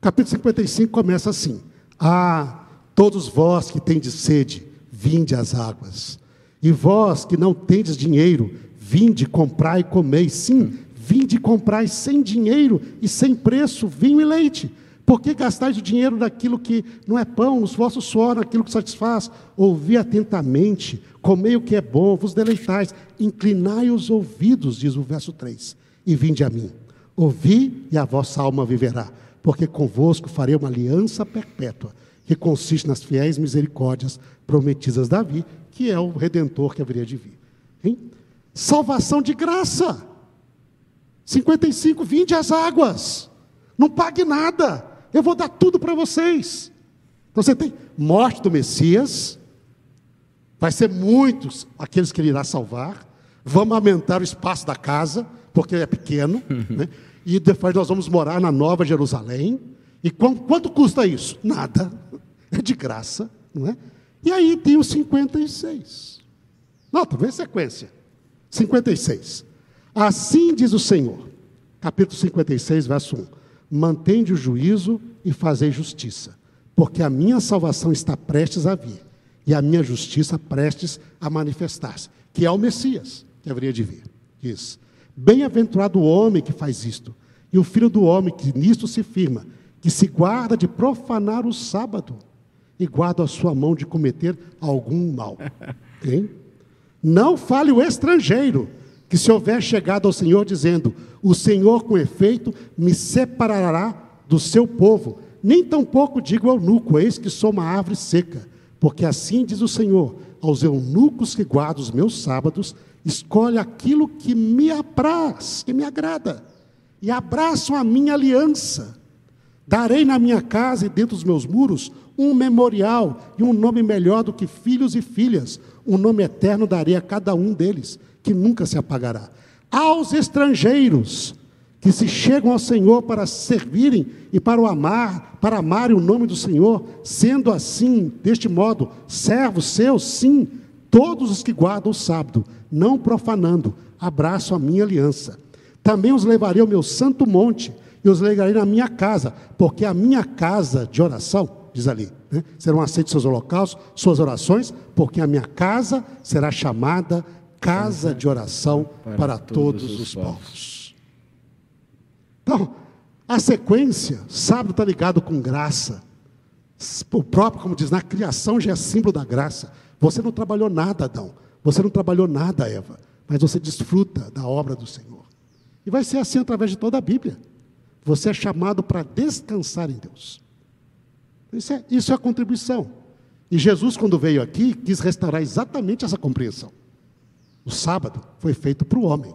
capítulo 55 começa assim: Ah, todos vós que tendes sede, vinde às águas. E vós que não tendes dinheiro, vinde comprar e comei. Sim, vinde comprar sem dinheiro e sem preço vinho e leite. Por que gastais o dinheiro naquilo que não é pão, os vossos suor naquilo que satisfaz? Ouvi atentamente, comei o que é bom, vos deleitais, inclinai os ouvidos, diz o verso 3, e vinde a mim. Ouvi e a vossa alma viverá, porque convosco farei uma aliança perpétua, que consiste nas fiéis misericórdias prometidas a Davi, que é o redentor que haveria de vir. Hein? Salvação de graça. 55, vinde as águas. Não pague nada. eu vou dar tudo para vocês. Então você tem morte do Messias, vai ser muitos aqueles que ele irá salvar, vamos aumentar o espaço da casa, porque é pequeno, né? e depois nós vamos morar na Nova Jerusalém. E quanto, quanto custa isso? Nada, é de graça, não é? E aí tem os 56. Nota, vê sequência. 56. Assim diz o Senhor, capítulo 56, verso 1: Mantende o juízo e fazei justiça, porque a minha salvação está prestes a vir, e a minha justiça prestes a manifestar-se, que é o Messias que haveria de vir. Diz: Bem-aventurado o homem que faz isto, e o filho do homem que nisto se firma, que se guarda de profanar o sábado e guarda a sua mão de cometer algum mal. Hein? Não fale o estrangeiro, que se houver chegado ao Senhor dizendo: O Senhor, com efeito, me separará do seu povo, nem tampouco digo ao eunuco: Eis que sou uma árvore seca, porque assim diz o Senhor: Aos eunucos que guardam os meus sábados, escolhe aquilo que me apraz, que me agrada, e abraçam a minha aliança. Darei na minha casa e dentro dos meus muros um memorial e um nome melhor do que filhos e filhas. Um nome eterno darei a cada um deles, que nunca se apagará. Aos estrangeiros que se chegam ao Senhor para servirem e para o amar, para amarem o nome do Senhor, sendo assim, deste modo, servos seus, sim, todos os que guardam o sábado, não profanando, abraço a minha aliança. Também os levarei ao meu santo monte e os levarei na minha casa, porque a minha casa de oração diz ali. Né? Serão aceitos seus holocaustos, suas orações, porque a minha casa será chamada casa de oração para, para todos, todos, os povos. povos. Então, a sequência, sábado está ligado com graça. O próprio, como diz, na criação já é símbolo da graça. Você não trabalhou nada, Adão. Você não trabalhou nada, Eva. Mas você desfruta da obra do Senhor. E vai ser assim através de toda a Bíblia. Você é chamado para descansar em Deus. Isso é, isso é a contribuição. E Jesus, quando veio aqui, quis restaurar exatamente essa compreensão. O sábado foi feito para o homem.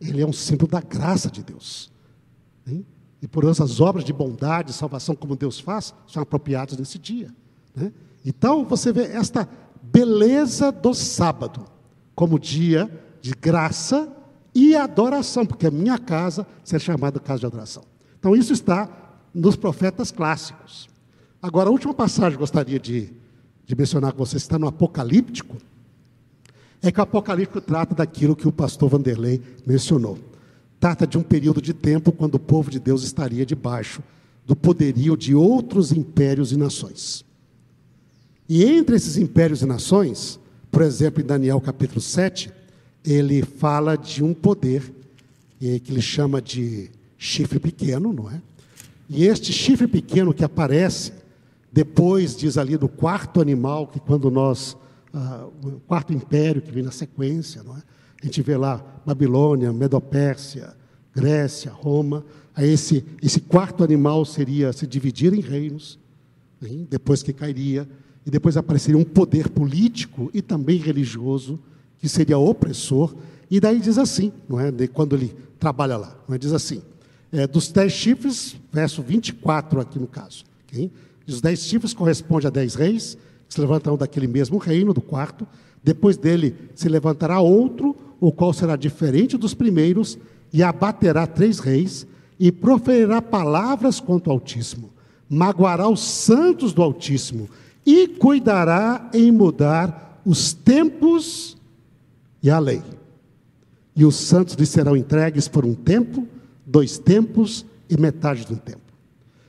Ele é um símbolo da graça de Deus. Hein? E por isso as obras de bondade, salvação como Deus faz, são apropriadas nesse dia. Né? Então você vê esta beleza do sábado como dia de graça e adoração, porque a minha casa será chamada casa de adoração. Então isso está nos profetas clássicos. Agora, a última passagem que gostaria de, de mencionar com vocês está no Apocalíptico, é que o Apocalíptico trata daquilo que o pastor Vanderlei mencionou. Trata de um período de tempo quando o povo de Deus estaria debaixo do poderio de outros impérios e nações. E entre esses impérios e nações, por exemplo, em Daniel capítulo 7, ele fala de um poder que ele chama de chifre pequeno, não é? E este chifre pequeno que aparece, depois, diz ali, do quarto animal, que quando nós, ah, o quarto império que vem na sequência, não é? a gente vê lá Babilônia, Medopérsia, Grécia, Roma, aí esse, esse quarto animal seria se dividir em reinos, hein? depois que cairia, e depois apareceria um poder político e também religioso, que seria opressor, e daí diz assim, não é? De, quando ele trabalha lá, não é? diz assim, é, dos dez chifres, verso 24 aqui no caso. Okay? Os dez chifres correspondem a dez reis, se levantarão daquele mesmo reino, do quarto. Depois dele se levantará outro, o qual será diferente dos primeiros, e abaterá três reis, e proferirá palavras contra o Altíssimo, magoará os santos do Altíssimo, e cuidará em mudar os tempos e a lei. E os santos lhe serão entregues por um tempo, dois tempos e metade de um tempo.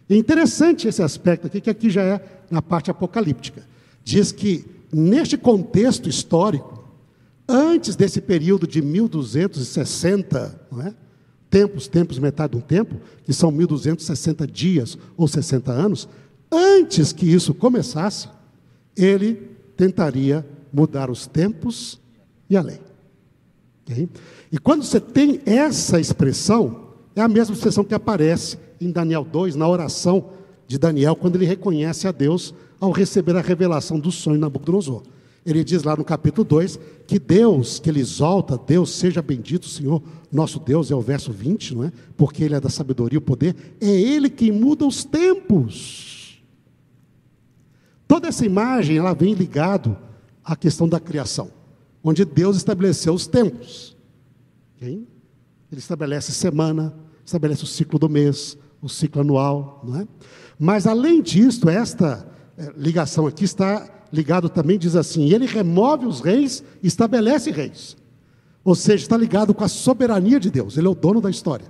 É interessante esse aspecto aqui, que aqui já é na parte apocalíptica. Diz que, neste contexto histórico, antes desse período de 1260, não é? tempos, tempos, metade de um tempo, que são 1260 dias ou 60 anos, antes que isso começasse, ele tentaria mudar os tempos e a lei. Okay? E quando você tem essa expressão, é a mesma expressão que aparece em Daniel 2, na oração de Daniel, quando ele reconhece a Deus ao receber a revelação do sonho de Nabucodonosor. Ele diz lá no capítulo 2 que Deus, que ele exalta, Deus seja bendito, Senhor, nosso Deus, é o verso 20, não é? Porque ele é da sabedoria e o poder, é ele quem muda os tempos. Toda essa imagem, ela vem ligado à questão da criação, onde Deus estabeleceu os tempos. Ele estabelece semana, estabelece o ciclo do mês, o ciclo anual, não é? Mas além disso, esta ligação aqui está ligado também, diz assim: ele remove os reis estabelece reis. Ou seja, está ligado com a soberania de Deus, ele é o dono da história.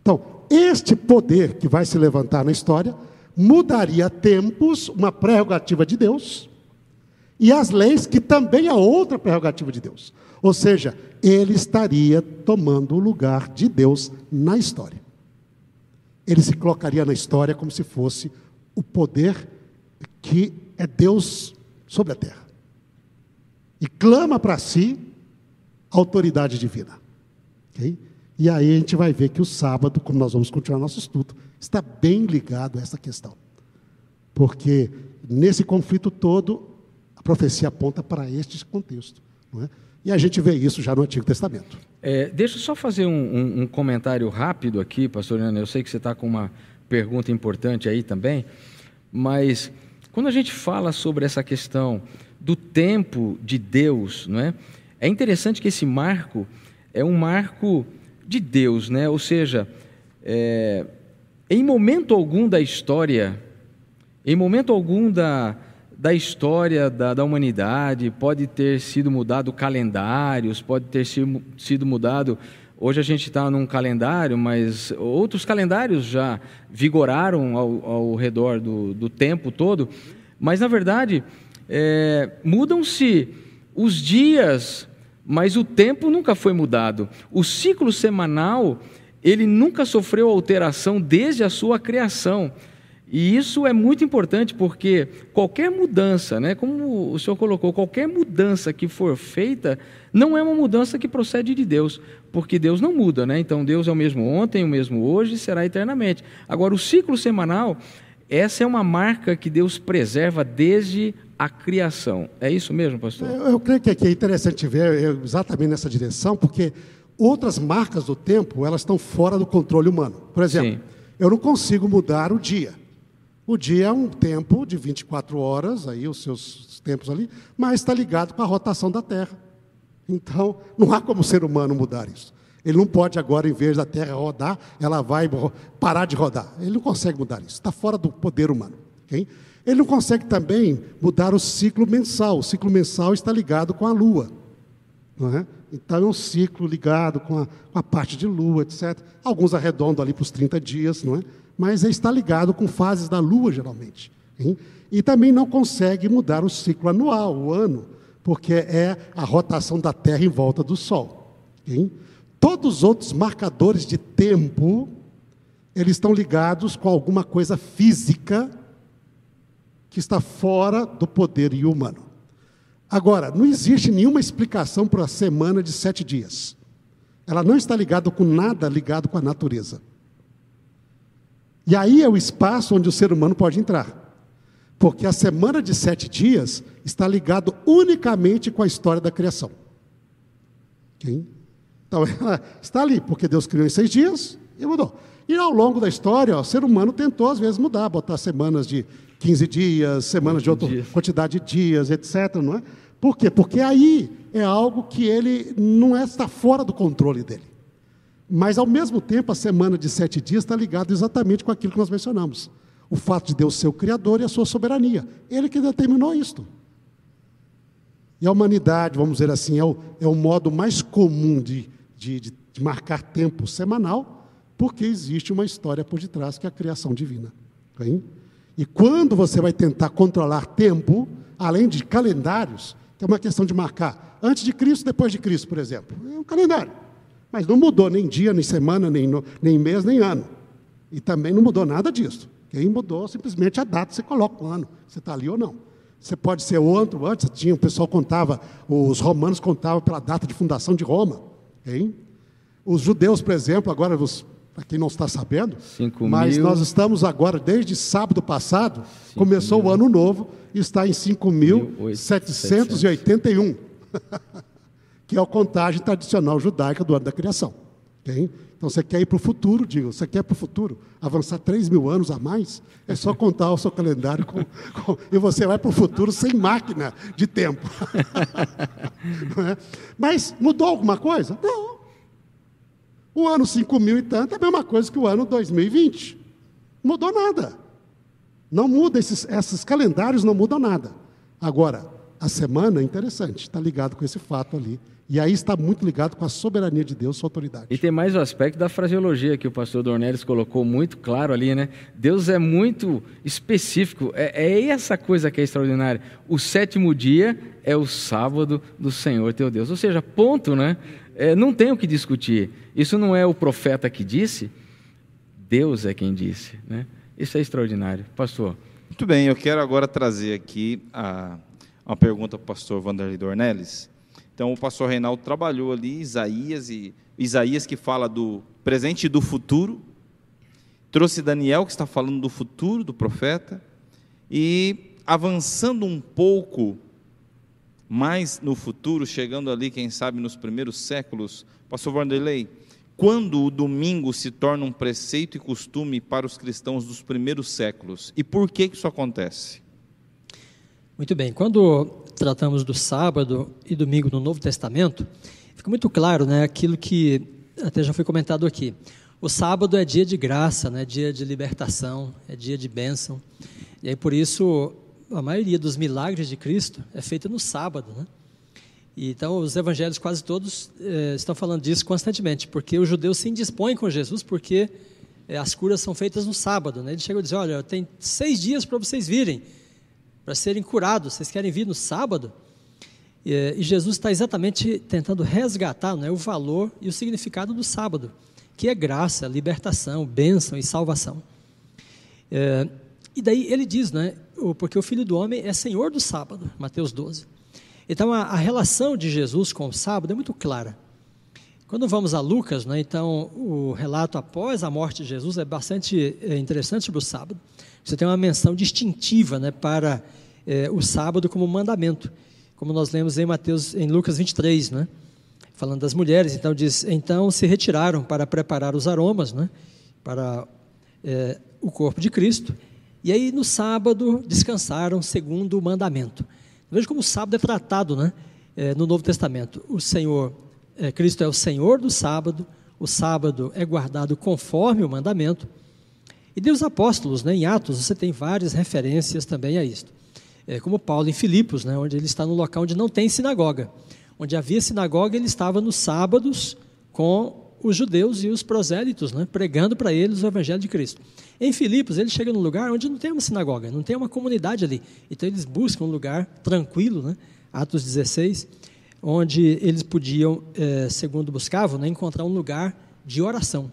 Então, este poder que vai se levantar na história mudaria tempos, uma prerrogativa de Deus, e as leis, que também é outra prerrogativa de Deus. Ou seja, ele estaria tomando o lugar de Deus na história. Ele se colocaria na história como se fosse o poder que é Deus sobre a terra. E clama para si autoridade divina. Okay? E aí a gente vai ver que o sábado, como nós vamos continuar nosso estudo, está bem ligado a essa questão. Porque nesse conflito todo, a profecia aponta para este contexto. É? E a gente vê isso já no Antigo Testamento. É, deixa eu só fazer um, um, um comentário rápido aqui, pastor Ana. Eu sei que você está com uma pergunta importante aí também, mas quando a gente fala sobre essa questão do tempo de Deus, não é? É interessante que esse marco é um marco de Deus, né? Ou seja, é, em momento algum da história, em momento algum da, da história da, da humanidade, pode ter sido mudado calendários, pode ter sido, sido mudado. Hoje a gente está num calendário, mas outros calendários já vigoraram ao, ao redor do, do, tempo todo. Mas, na verdade, é, mudam-se os dias, mas o tempo nunca foi mudado. O ciclo semanal, ele nunca sofreu alteração desde a sua criação. E isso é muito importante porque qualquer mudança, né, como o senhor colocou, qualquer mudança que for feita, não é uma mudança que procede de Deus, porque Deus não muda, né? Então Deus é o mesmo ontem, o mesmo hoje e será eternamente. Agora, o ciclo semanal, essa é uma marca que Deus preserva desde a criação. É isso mesmo, pastor? Eu, eu creio que aqui é interessante ver exatamente nessa direção, porque outras marcas do tempo, elas estão fora do controle humano. Por exemplo, Sim. eu não consigo mudar o dia. O dia é um tempo de 24 horas, aí os seus tempos ali, mas está ligado com a rotação da Terra. Então, não há como o ser humano mudar isso. Ele não pode agora, em vez da Terra rodar, ela vai parar de rodar. Ele não consegue mudar isso. Está fora do poder humano. Okay? Ele não consegue também mudar o ciclo mensal. O ciclo mensal está ligado com a Lua. É? Então é um ciclo ligado com a, com a parte de Lua, etc. Alguns arredondam ali para os 30 dias, não é? Mas está ligado com fases da Lua, geralmente. E também não consegue mudar o ciclo anual, o ano, porque é a rotação da Terra em volta do Sol. Todos os outros marcadores de tempo, eles estão ligados com alguma coisa física que está fora do poder humano. Agora, não existe nenhuma explicação para a semana de sete dias. Ela não está ligada com nada ligado com a natureza. E aí é o espaço onde o ser humano pode entrar. Porque a semana de sete dias está ligado unicamente com a história da criação. Okay? Então ela está ali, porque Deus criou em seis dias e mudou. E ao longo da história, ó, o ser humano tentou às vezes mudar, botar semanas de 15 dias, semanas de outra dias. quantidade de dias, etc. Não é? Por quê? Porque aí é algo que ele não está fora do controle dele. Mas, ao mesmo tempo, a semana de sete dias está ligada exatamente com aquilo que nós mencionamos. O fato de Deus ser o Criador e a sua soberania. Ele que determinou isto. E a humanidade, vamos dizer assim, é o, é o modo mais comum de, de, de, de marcar tempo semanal, porque existe uma história por detrás, que é a criação divina. Hein? E quando você vai tentar controlar tempo, além de calendários, é uma questão de marcar antes de Cristo, depois de Cristo, por exemplo, é um calendário. Mas não mudou nem dia, nem semana, nem, no, nem mês, nem ano. E também não mudou nada disso. Quem mudou simplesmente a data, você coloca o ano, você está ali ou não. Você pode ser outro, antes tinha, o pessoal contava, os romanos contavam pela data de fundação de Roma. Hein? Os judeus, por exemplo, agora, para quem não está sabendo, mas nós estamos agora, desde sábado passado, começou mil. o ano novo, está em 5.781, que é a contagem tradicional judaica do ano da criação. Okay? Então você quer ir para o futuro, diga, você quer para o futuro, avançar 3 mil anos a mais, é só contar o seu calendário com, com, e você vai para o futuro sem máquina de tempo. é? Mas mudou alguma coisa? Não. O ano 5 mil e tanto é a mesma coisa que o ano 2020. Não mudou nada. Não muda, esses, esses calendários não mudam nada. Agora, a semana é interessante, está ligado com esse fato ali. E aí está muito ligado com a soberania de Deus, sua autoridade. E tem mais o aspecto da fraseologia que o pastor Dornelles colocou muito claro ali, né? Deus é muito específico. É, é essa coisa que é extraordinária. O sétimo dia é o sábado do Senhor teu Deus. Ou seja, ponto, né? É, não tem o que discutir. Isso não é o profeta que disse, Deus é quem disse. Né? Isso é extraordinário. Pastor. Muito bem, eu quero agora trazer aqui a, uma pergunta para o pastor Vanderlei Dornelles. Então, o pastor Reinaldo trabalhou ali Isaías, e Isaías que fala do presente e do futuro, trouxe Daniel, que está falando do futuro do profeta, e avançando um pouco mais no futuro, chegando ali, quem sabe, nos primeiros séculos, pastor Vanderlei, quando o domingo se torna um preceito e costume para os cristãos dos primeiros séculos, e por que isso acontece? Muito bem, quando tratamos do sábado e domingo no Novo Testamento, fica muito claro né, aquilo que até já foi comentado aqui. O sábado é dia de graça, né, dia de libertação, é dia de bênção. E aí por isso a maioria dos milagres de Cristo é feita no sábado, né? E, então, os evangelhos quase todos eh, estão falando disso constantemente, porque os judeus se indispõem com Jesus, porque eh, as curas são feitas no sábado. Né? Ele chega a dizer: Olha, tem seis dias para vocês virem, para serem curados, vocês querem vir no sábado? E, eh, e Jesus está exatamente tentando resgatar né, o valor e o significado do sábado, que é graça, libertação, bênção e salvação. É, e daí ele diz, né, porque o Filho do Homem é Senhor do sábado, Mateus 12. Então a, a relação de Jesus com o sábado é muito clara. Quando vamos a Lucas, né, então o relato após a morte de Jesus é bastante é, interessante sobre o sábado. Você tem uma menção distintiva né, para é, o sábado como mandamento, como nós lemos em Mateus, em Lucas 23, né, falando das mulheres. Então diz: então se retiraram para preparar os aromas, né, para é, o corpo de Cristo. E aí no sábado descansaram segundo o mandamento. Veja como o sábado é tratado né, é, no Novo Testamento. O Senhor, é, Cristo é o Senhor do sábado, o sábado é guardado conforme o mandamento. E Deus apóstolos, né, em Atos, você tem várias referências também a isto. É, como Paulo em Filipos, né, onde ele está no local onde não tem sinagoga. Onde havia sinagoga, ele estava nos sábados com os judeus e os prosélitos, né, pregando para eles o evangelho de Cristo. Em Filipos, ele chega num lugar onde não tem uma sinagoga, não tem uma comunidade ali. Então eles buscam um lugar tranquilo, né, Atos 16, onde eles podiam, é, segundo buscavam, né, encontrar um lugar de oração,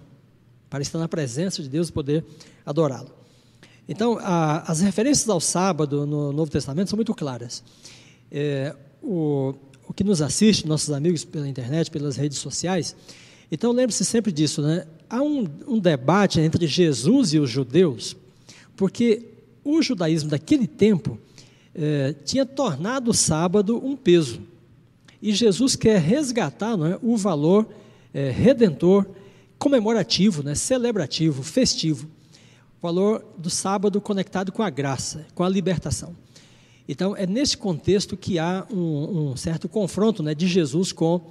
para estar na presença de Deus e poder adorá-lo. Então, a, as referências ao sábado no Novo Testamento são muito claras. É, o, o que nos assiste, nossos amigos pela internet, pelas redes sociais, então lembre-se sempre disso, né? Há um, um debate entre Jesus e os judeus, porque o judaísmo daquele tempo eh, tinha tornado o sábado um peso. E Jesus quer resgatar é, o valor eh, redentor, comemorativo, né, celebrativo, festivo. O valor do sábado conectado com a graça, com a libertação. Então, é nesse contexto que há um, um certo confronto né, de Jesus com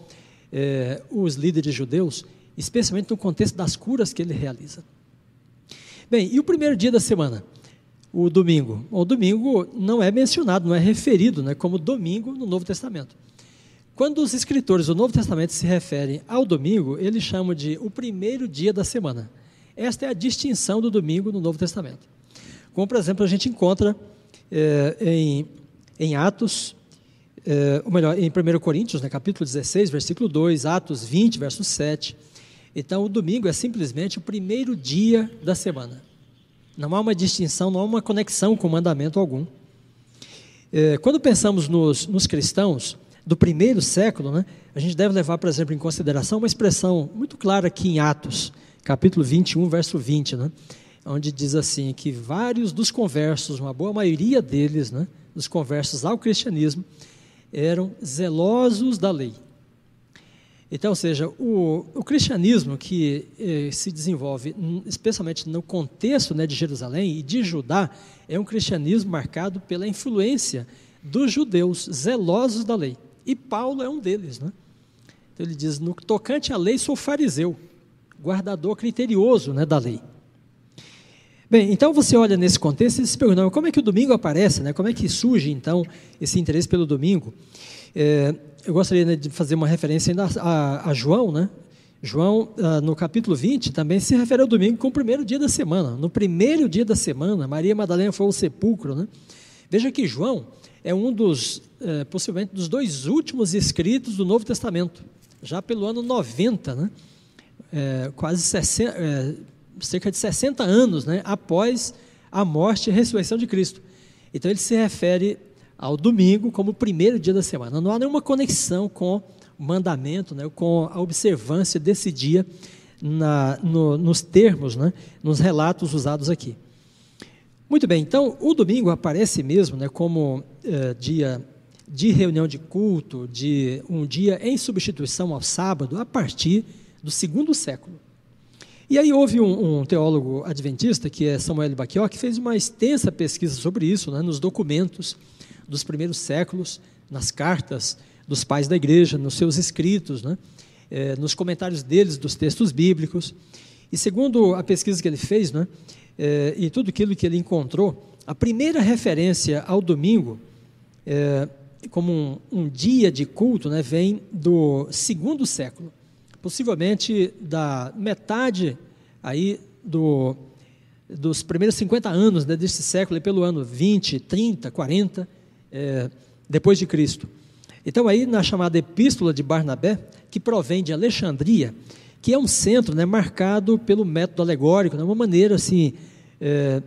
é, os líderes judeus, especialmente no contexto das curas que ele realiza. Bem, e o primeiro dia da semana? O domingo. O domingo não é mencionado, não é referido né, como domingo no Novo Testamento. Quando os escritores do Novo Testamento se referem ao domingo, eles chamam de o primeiro dia da semana. Esta é a distinção do domingo no Novo Testamento. Como, por exemplo, a gente encontra é, em, em Atos, é, ou melhor, em 1 Coríntios, né, capítulo 16, versículo 2, Atos 20, verso 7. Então, o domingo é simplesmente o primeiro dia da semana. Não há uma distinção, não há uma conexão com mandamento algum. É, quando pensamos nos, nos, cristãos do primeiro século, né, a gente deve levar, por exemplo, em consideração uma expressão muito clara aqui em Atos, capítulo 21, verso 20, né, onde diz assim: que vários dos conversos, uma boa maioria deles, né, dos conversos ao cristianismo eram zelosos da lei. Então, ou seja, o, o cristianismo que eh, se desenvolve, especialmente no contexto né, de Jerusalém e de Judá, é um cristianismo marcado pela influência dos judeus zelosos da lei. E Paulo é um deles. Né? Então, ele diz: no tocante à lei, sou fariseu, guardador criterioso né, da lei. Bem, então você olha nesse contexto e se pergunta, como é que o domingo aparece, né? como é que surge então esse interesse pelo domingo? É, eu gostaria né, de fazer uma referência ainda a, a João, né? João, ah, no capítulo 20, também se refere ao domingo como o primeiro dia da semana. No primeiro dia da semana, Maria Madalena foi ao sepulcro. Né? Veja que João é um dos, é, possivelmente, dos dois últimos escritos do Novo Testamento, já pelo ano 90, né? É, quase 60, é, cerca de 60 anos né, após a morte e ressurreição de Cristo. Então ele se refere ao domingo como o primeiro dia da semana. Não há nenhuma conexão com o mandamento, né, com a observância desse dia na, no, nos termos, né, nos relatos usados aqui. Muito bem, então o domingo aparece mesmo né, como eh, dia de reunião de culto, de um dia em substituição ao sábado, a partir do segundo século. E aí houve um, um teólogo adventista, que é Samuel Baquió, que fez uma extensa pesquisa sobre isso, né, nos documentos dos primeiros séculos, nas cartas dos pais da igreja, nos seus escritos, né? é, nos comentários deles dos textos bíblicos. E segundo a pesquisa que ele fez, né, é, e tudo aquilo que ele encontrou, a primeira referência ao domingo, é, como um, um, dia de culto, né, vem do segundo século, possivelmente da metade aí do, dos primeiros 50 anos né, deste século, pelo ano 20, 30, 40, é, depois de Cristo. Então, aí na chamada Epístola de Barnabé, que provém de Alexandria, que é um centro né, marcado pelo método alegórico, né, uma maneira assim é,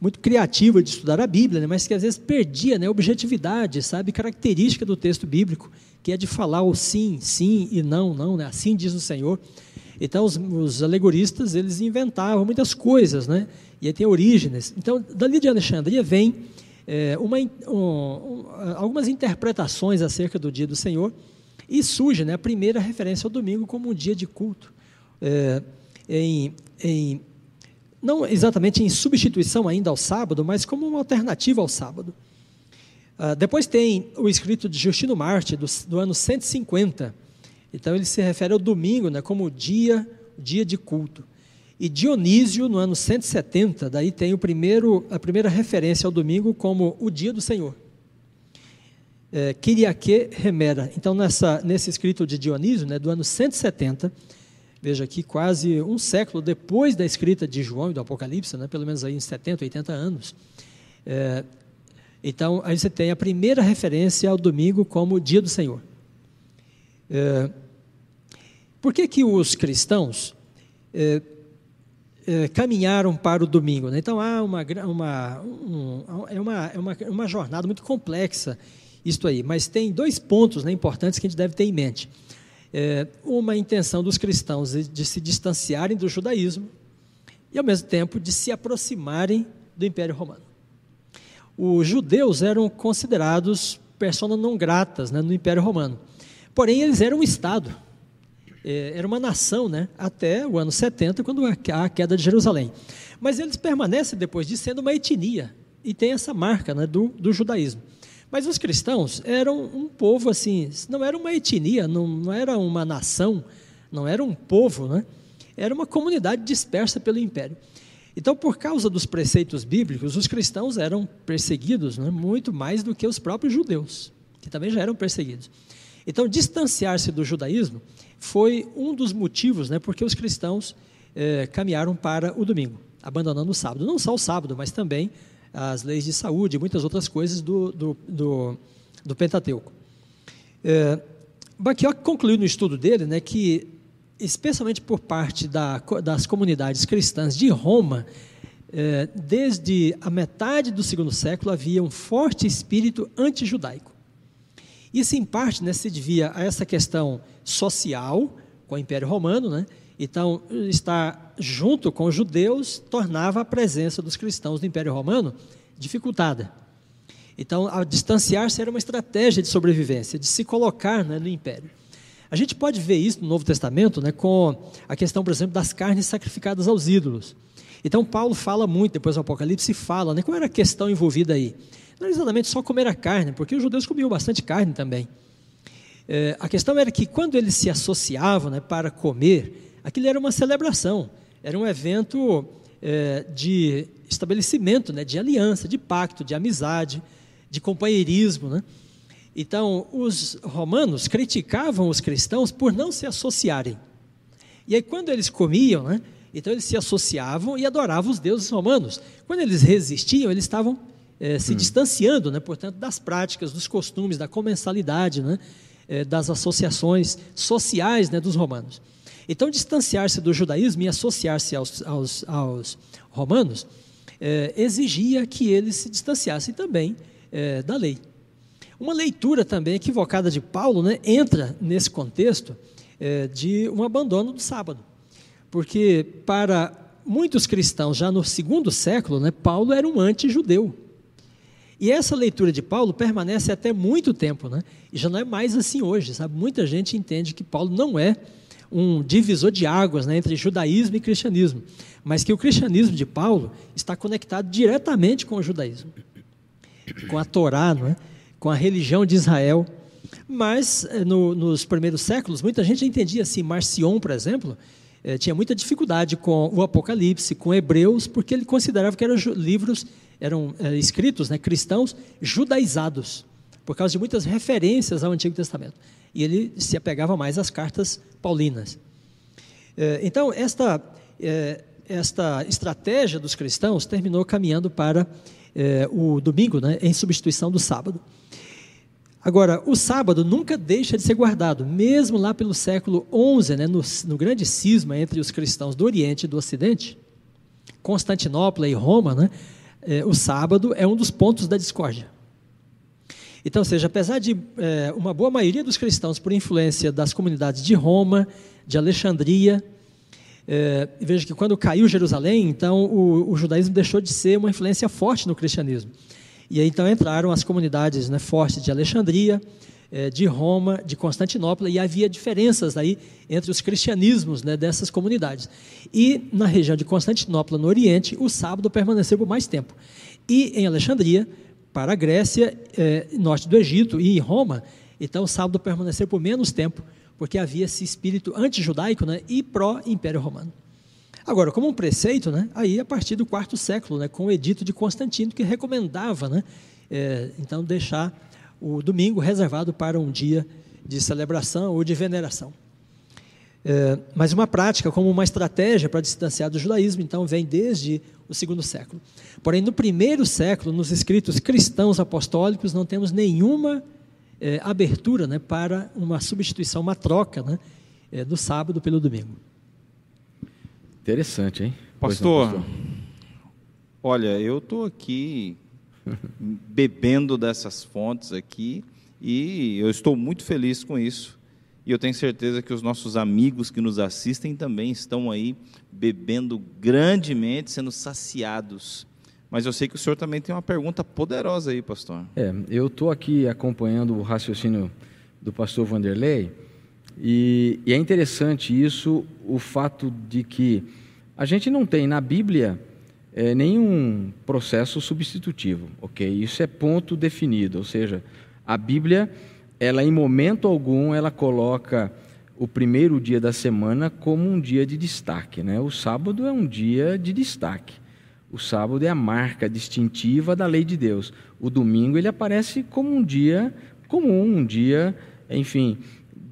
muito criativa de estudar a Bíblia, né, mas que às vezes perdia né, objetividade, sabe, característica do texto bíblico, que é de falar o sim, sim e não, não, né, assim diz o Senhor. Então, os, os alegoristas, eles inventavam muitas coisas, né, e aí tem origens. Então, dali de Alexandria vem é, uma, um, um, algumas interpretações acerca do dia do Senhor e surge né, a primeira referência ao domingo como um dia de culto, é, em, em, não exatamente em substituição ainda ao sábado, mas como uma alternativa ao sábado. Ah, depois tem o escrito de Justino Marte, do, do, ano 150. Então ele se refere ao domingo né, como dia, dia de culto. E Dionísio, no ano 170, daí tem o primeiro, a primeira referência ao domingo como o dia do Senhor. É, Remera. Então, nessa, nesse escrito de Dionísio, né, do ano 170, veja aqui, quase um século depois da escrita de João e do Apocalipse, né, pelo menos aí em 70, 80 anos. É, então, aí você tem a primeira referência ao domingo como dia do Senhor. É, por que, que os cristãos é, é, caminharam para o domingo. Né? Então há uma, uma, um, é, uma, é uma, uma jornada muito complexa isto aí, mas tem dois pontos né, importantes que a gente deve ter em mente. É, uma intenção dos cristãos de, se distanciarem do judaísmo e, ao mesmo tempo, de se aproximarem do Império Romano. Os judeus eram considerados pessoas não gratas né, no Império Romano, porém, eles eram um Estado é, era uma nação né, até o ano 70, quando há a queda de Jerusalém. Mas eles permanecem depois disso sendo uma etnia, e tem essa marca né, do, do judaísmo. Mas os cristãos eram um povo assim, não era uma etnia, não, não era uma nação, não era um povo, né? era uma comunidade dispersa pelo império. Então, por causa dos preceitos bíblicos, os cristãos eram perseguidos né, muito mais do que os próprios judeus, que também já eram perseguidos. Então, distanciar-se do judaísmo foi um dos motivos né, porque os cristãos eh, caminharam para o domingo, abandonando o sábado. Não só o sábado, mas também as leis de saúde e muitas outras coisas do, do, do, do Pentateuco. É, concluiu no estudo dele né, que, especialmente por parte da, das comunidades cristãs de Roma, é, desde a metade do segundo século havia um forte espírito antijudaico. Isso, em parte, né, se devia a essa questão social com o Império Romano, né? Então, estar junto com os judeus tornava a presença dos cristãos no Império Romano dificultada. Então, distanciar-se era uma estratégia de sobrevivência, de se colocar né, no império. A gente pode ver isso no Novo Testamento né, com a questão, por exemplo, das carnes sacrificadas aos ídolos. Então, Paulo fala muito, depois do Apocalipse, fala né, qual era a questão envolvida aí. Não era exatamente só comer a carne, porque os judeus comiam bastante carne também. É, a questão era que quando eles se associavam né, para comer, aquilo era uma celebração, era um evento é, de estabelecimento, né, de aliança, de pacto, de amizade, de companheirismo. Né? Então, os romanos criticavam os cristãos por não se associarem. E aí, quando eles comiam, né, então eles se associavam e adoravam os deuses romanos. Quando eles resistiam, eles estavam é, se hum. distanciando, né, portanto, das práticas, dos costumes, da comensalidade, né, é, das associações sociais né, dos romanos. Então, distanciar-se do judaísmo e associar-se aos, aos, aos, romanos é, exigia que eles se distanciassem também é, da lei. Uma leitura também equivocada de Paulo né, entra nesse contexto é, de um abandono do sábado. Porque para muitos cristãos, já no segundo século, né, Paulo era um anti-judeu. E essa leitura de Paulo permanece até muito tempo, né? E já não é mais assim hoje, sabe? Muita gente entende que Paulo não é um divisor de águas né, entre judaísmo e cristianismo, mas que o cristianismo de Paulo está conectado diretamente com o judaísmo, com a Torá, não é? com a religião de Israel. Mas eh, no, nos primeiros séculos, muita gente entendia assim. Marcion, por exemplo, eh, tinha muita dificuldade com o Apocalipse, com Hebreus, porque ele considerava que eram livros eram é, escritos, né, cristãos judaizados, por causa de muitas referências ao Antigo Testamento. E ele se apegava mais às cartas paulinas. É, então, esta, é, esta estratégia dos cristãos terminou caminhando para o domingo, né, em substituição do sábado. Agora, o sábado nunca deixa de ser guardado, mesmo lá pelo século XI, né, no, no grande cisma entre os cristãos do Oriente e do Ocidente, Constantinopla e Roma, né, é, o sábado é um dos pontos da discórdia. Então, seja, apesar de é, uma boa maioria dos cristãos, por influência das comunidades de Roma, de Alexandria, é, veja que quando caiu Jerusalém, então o, o, judaísmo deixou de ser uma influência forte no cristianismo. E aí então entraram as comunidades né, fortes de Alexandria, é, de Roma, de Constantinopla, e havia diferenças aí entre os cristianismos né, dessas comunidades. E na região de Constantinopla, no Oriente, o sábado permaneceu por mais tempo. E em Alexandria, para a Grécia, é, norte do Egito e Roma, então o sábado permaneceu por menos tempo, porque havia esse espírito anti-judaico né, e pró-império romano. Agora, como um preceito, né, aí a partir do quarto século, né, com o edito de Constantino, que recomendava, né, é, então, deixar o domingo reservado para um dia de celebração ou de veneração. É, mas uma prática como uma estratégia para distanciar do judaísmo, então, vem desde o segundo século. Porém, no primeiro século, nos escritos cristãos apostólicos, não temos nenhuma é, abertura né, para uma substituição, uma troca né, é, do sábado pelo domingo. Interessante, hein? Pastor, não, pastor. olha, eu estou aqui bebendo dessas fontes aqui e eu estou muito feliz com isso. E eu tenho certeza que os nossos amigos que nos assistem também estão aí bebendo grandemente, sendo saciados. Mas eu sei que o senhor também tem uma pergunta poderosa aí, pastor. É, eu estou aqui acompanhando o raciocínio do pastor Vanderlei, e, e é interessante isso, o fato de que a gente não tem na Bíblia é, nenhum processo substitutivo, ok? Isso é ponto definido, ou seja, a Bíblia, ela em momento algum, ela coloca o primeiro dia da semana como um dia de destaque, né? O sábado é um dia de destaque. O sábado é a marca distintiva da lei de Deus. O domingo ele aparece como um dia comum, um dia, enfim,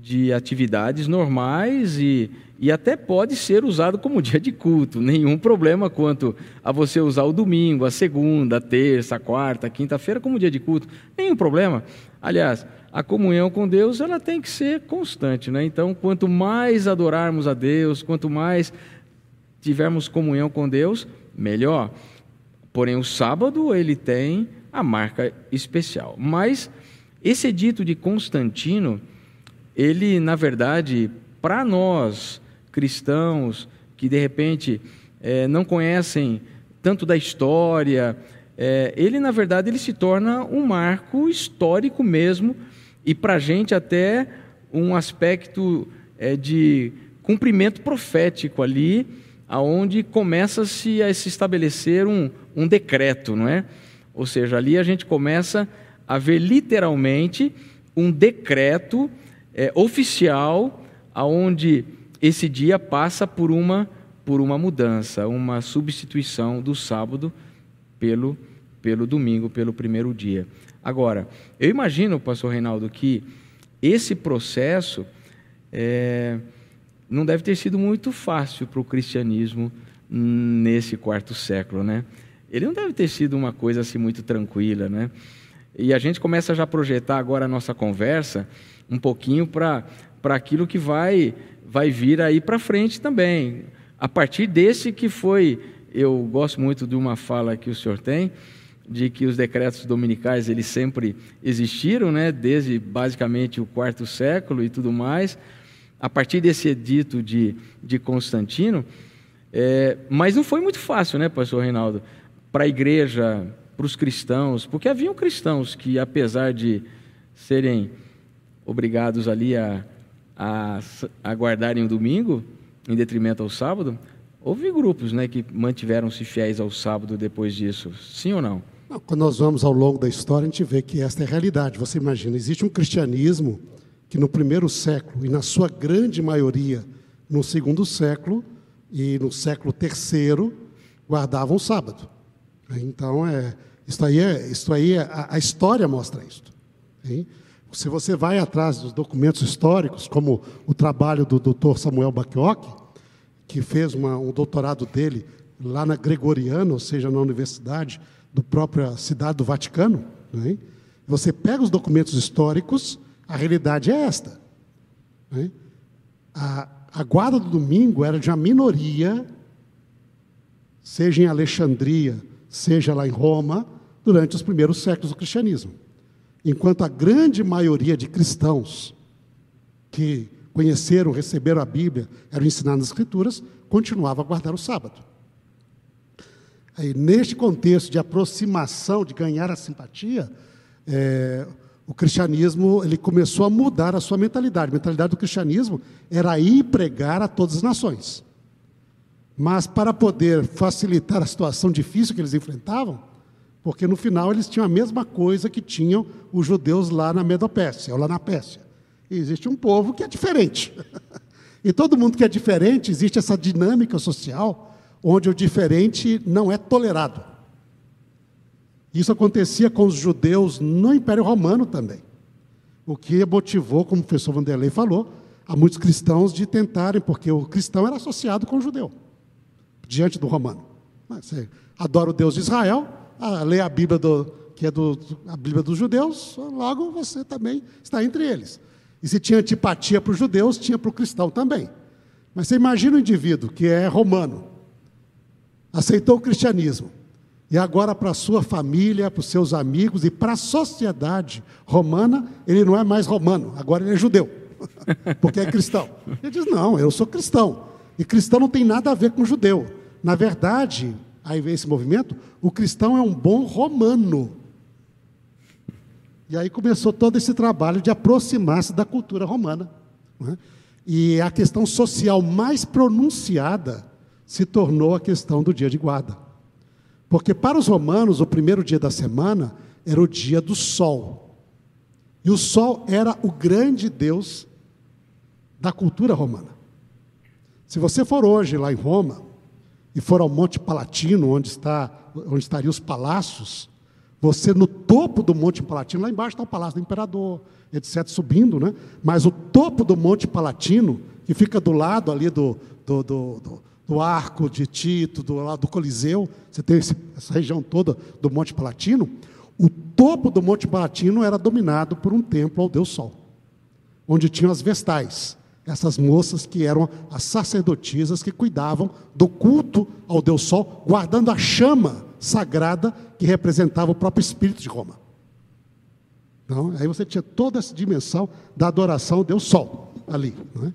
de atividades normais e e até pode ser usado como dia de culto, nenhum problema quanto a você usar o domingo, a segunda, a terça, a quarta, a quinta-feira como dia de culto, nenhum problema. Aliás, a comunhão com Deus ela tem que ser constante, né? Então, quanto mais adorarmos a Deus, quanto mais tivermos comunhão com Deus, melhor. Porém, o sábado ele tem a marca especial. Mas esse edito de Constantino, ele na verdade, para nós cristãos que de repente é, não conhecem tanto da história, é, ele na verdade ele se torna um marco histórico mesmo e para a gente até um aspecto é, de cumprimento profético ali, aonde começa-se a se estabelecer um, um decreto, não é? Ou seja, ali a gente começa a ver literalmente um decreto é, oficial, aonde esse dia passa por uma por uma mudança, uma substituição do sábado pelo pelo domingo, pelo primeiro dia. Agora, eu imagino, pastor Reinaldo, que esse processo é, não deve ter sido muito fácil para o cristianismo nesse quarto século, né? Ele não deve ter sido uma coisa assim muito tranquila, né? E a gente começa já a projetar agora a nossa conversa um pouquinho para aquilo que vai, vai vir aí para frente também. A partir desse que foi, eu gosto muito de uma fala que o senhor tem, de que os decretos dominicais eles sempre existiram, né, desde basicamente o quarto século e tudo mais, a partir desse edito de, de Constantino, é, mas não foi muito fácil, né, pastor Reinaldo, para a igreja, para os cristãos, porque haviam cristãos que, apesar de serem obrigados ali a, a, a guardarem o domingo, em detrimento ao sábado, houve grupos né, que mantiveram-se fiéis ao sábado depois disso, sim ou não? Quando nós vamos ao longo da história, a gente vê que esta é a realidade. Você imagina, existe um cristianismo que no primeiro século, e na sua grande maioria no segundo século e no século terceiro, guardavam o sábado. Então, é, isso aí, é, isso aí é, a, a história mostra isso. Se você vai atrás dos documentos históricos, como o trabalho do Dr. Samuel Bacchiocchi, que fez uma, um doutorado dele lá na Gregoriana, ou seja, na Universidade do própria cidade do Vaticano, né? você pega os documentos históricos, a realidade é esta. Né? A, a guarda do domingo era de uma minoria, seja em Alexandria, seja lá em Roma, durante os primeiros séculos do cristianismo. Enquanto a grande maioria de cristãos que conheceram, receberam a Bíblia, eram ensinados nas Escrituras, continuava a guardar o sábado. Aí, neste contexto de aproximação, de ganhar a simpatia, é, o cristianismo ele começou a mudar a sua mentalidade. A mentalidade do cristianismo era ir pregar a todas as nações. Mas para poder facilitar a situação difícil que eles enfrentavam, porque no final eles tinham a mesma coisa que tinham os judeus lá na Medopécia, ou lá na Pérsia. E existe um povo que é diferente. e todo mundo que é diferente, existe essa dinâmica social onde o diferente não é tolerado. Isso acontecia com os judeus no Império Romano também. O que motivou, como o professor Vanderlei falou, a muitos cristãos de tentarem, porque o cristão era associado com o judeu, diante do romano. Você adora o Deus de Israel, lê a Bíblia, do, que é do, a Bíblia dos judeus, logo você também está entre eles. E se tinha antipatia para os judeus, tinha para o cristão também. Mas você imagina o indivíduo que é romano, aceitou o cristianismo. E agora, para a sua família, para os seus amigos e para a sociedade romana, ele não é mais romano, agora ele é judeu, porque é cristão. Ele diz: Não, eu sou cristão. E cristão não tem nada a ver com judeu. Na verdade, aí vem esse movimento: o cristão é um bom romano. E aí começou todo esse trabalho de aproximar-se da cultura romana. Né? E a questão social mais pronunciada se tornou a questão do dia de guarda. Porque para os romanos, o primeiro dia da semana era o dia do sol. E o sol era o grande deus da cultura romana. Se você for hoje lá em Roma e for ao Monte Palatino, onde está onde estariam os palácios, você no topo do Monte Palatino, lá embaixo está o Palácio do Imperador, etc., subindo, né? Mas o topo do Monte Palatino, que fica do lado ali do, do, do, do do Arco de Tito, do lado do Coliseu, você tem esse, essa região toda do Monte Palatino, o topo do Monte Palatino era dominado por um templo ao Deus Sol, onde tinham as vestais, essas moças que eram as sacerdotisas que cuidavam do culto ao Deus Sol, guardando a chama sagrada que representava o próprio espírito de Roma. Então, aí você tinha toda essa dimensão da adoração ao Deus Sol ali. É?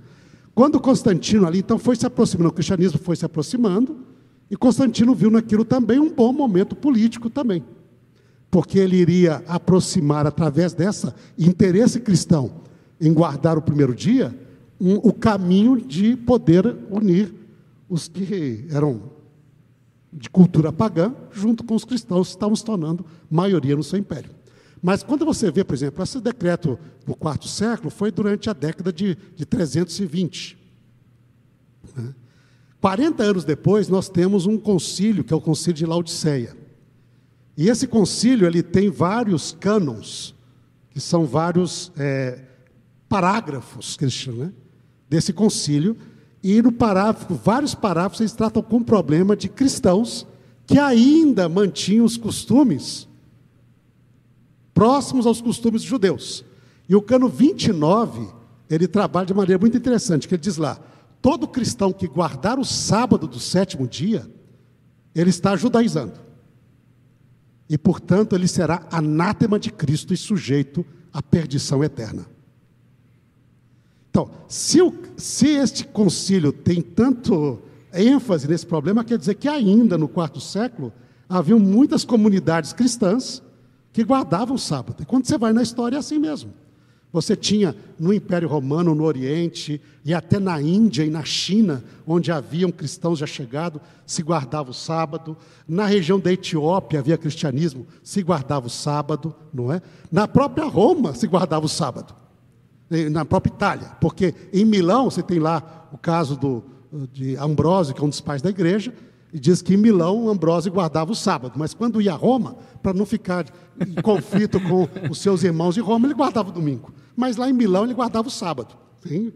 Quando Constantino ali, então, foi se aproximando, o cristianismo foi se aproximando, e Constantino viu naquilo também um bom momento político também. porque ele iria aproximar, através dessa interesse cristão em guardar o primeiro dia, um, o caminho de poder unir os que eram de cultura pagã, junto com os cristãos, que estavam se tornando maioria no seu império. Mas quando você vê, por exemplo, esse decreto do quarto século foi durante a década de, de 320. Né? 40 anos depois, nós temos um concílio, que é o concílio de Laodiceia. E esse concílio ele tem vários cânons, que são vários é, parágrafos, que eles chamam, né? Desse concílio. E no parágrafo, vários parágrafos, eles tratam com o problema de cristãos que ainda mantinham os costumes próximos aos costumes judeus. E o cano 29, ele trabalha de maneira muito interessante, que ele diz lá, todo cristão que guardar o sábado do sétimo dia, ele está judaizando e, portanto, ele será anátema de Cristo e sujeito à perdição eterna. Então, se, o, se este concílio tem tanto ênfase nesse problema, quer dizer que ainda no quarto século haviam muitas comunidades cristãs que guardavam o sábado. E quando você vai na história é assim mesmo. Você tinha no Império Romano, no Oriente, e até na Índia e na China, onde haviam cristãos já chegados, se guardava o sábado. Na região da Etiópia havia cristianismo, se guardava o sábado, não é? Na própria Roma se guardava o sábado. Na própria Itália, porque em Milão você tem lá o caso do, de Ambrósio, que é um dos pais da igreja, e diz que em Milão Ambrósio guardava o sábado, mas quando ia a Roma, para não ficar em conflito com os seus irmãos de Roma, ele guardava o domingo. Mas lá em Milão ele guardava o sábado. Sim?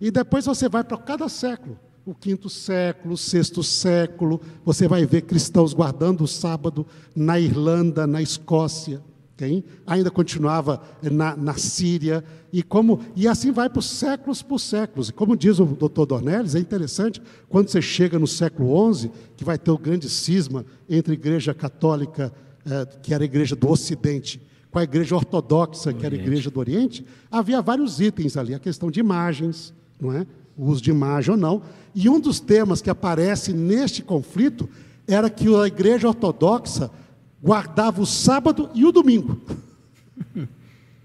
E depois você vai para cada século. O quinto século, o sexto século, você vai ver cristãos guardando o sábado na Irlanda, na Escócia. Okay? Ainda continuava na, na Síria, e, como, e assim vai por séculos por séculos. E como diz o doutor Dornelles, é interessante, quando você chega no século XI, que vai ter o grande cisma entre a igreja católica, eh, que era a igreja do Ocidente, com a igreja ortodoxa, que era a igreja do Oriente, havia vários itens ali, a questão de imagens, não é? o uso de imagem ou não. E um dos temas que aparece neste conflito era que a igreja ortodoxa guardava o sábado e o domingo.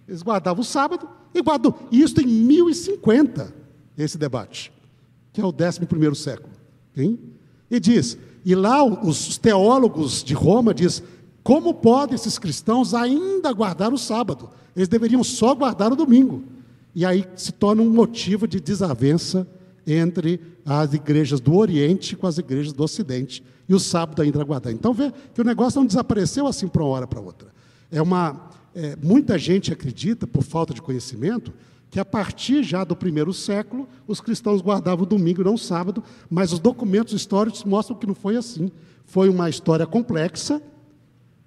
Eles guardavam o sábado e guardam. Isso em 1050, esse debate, que é o 11 século. Hein? E diz, e lá os teólogos de Roma diz como podem esses cristãos ainda guardar o sábado? Eles deveriam só guardar o domingo. E aí se torna um motivo de desavença entre as igrejas do Oriente com as igrejas do Ocidente. E o sábado ainda guardar. Então vê que o negócio não desapareceu assim para uma hora para outra. É uma, é, muita gente acredita, por falta de conhecimento, que a partir já do primeiro século, os cristãos guardavam o domingo, não o sábado, mas os documentos históricos mostram que não foi assim. Foi uma história complexa,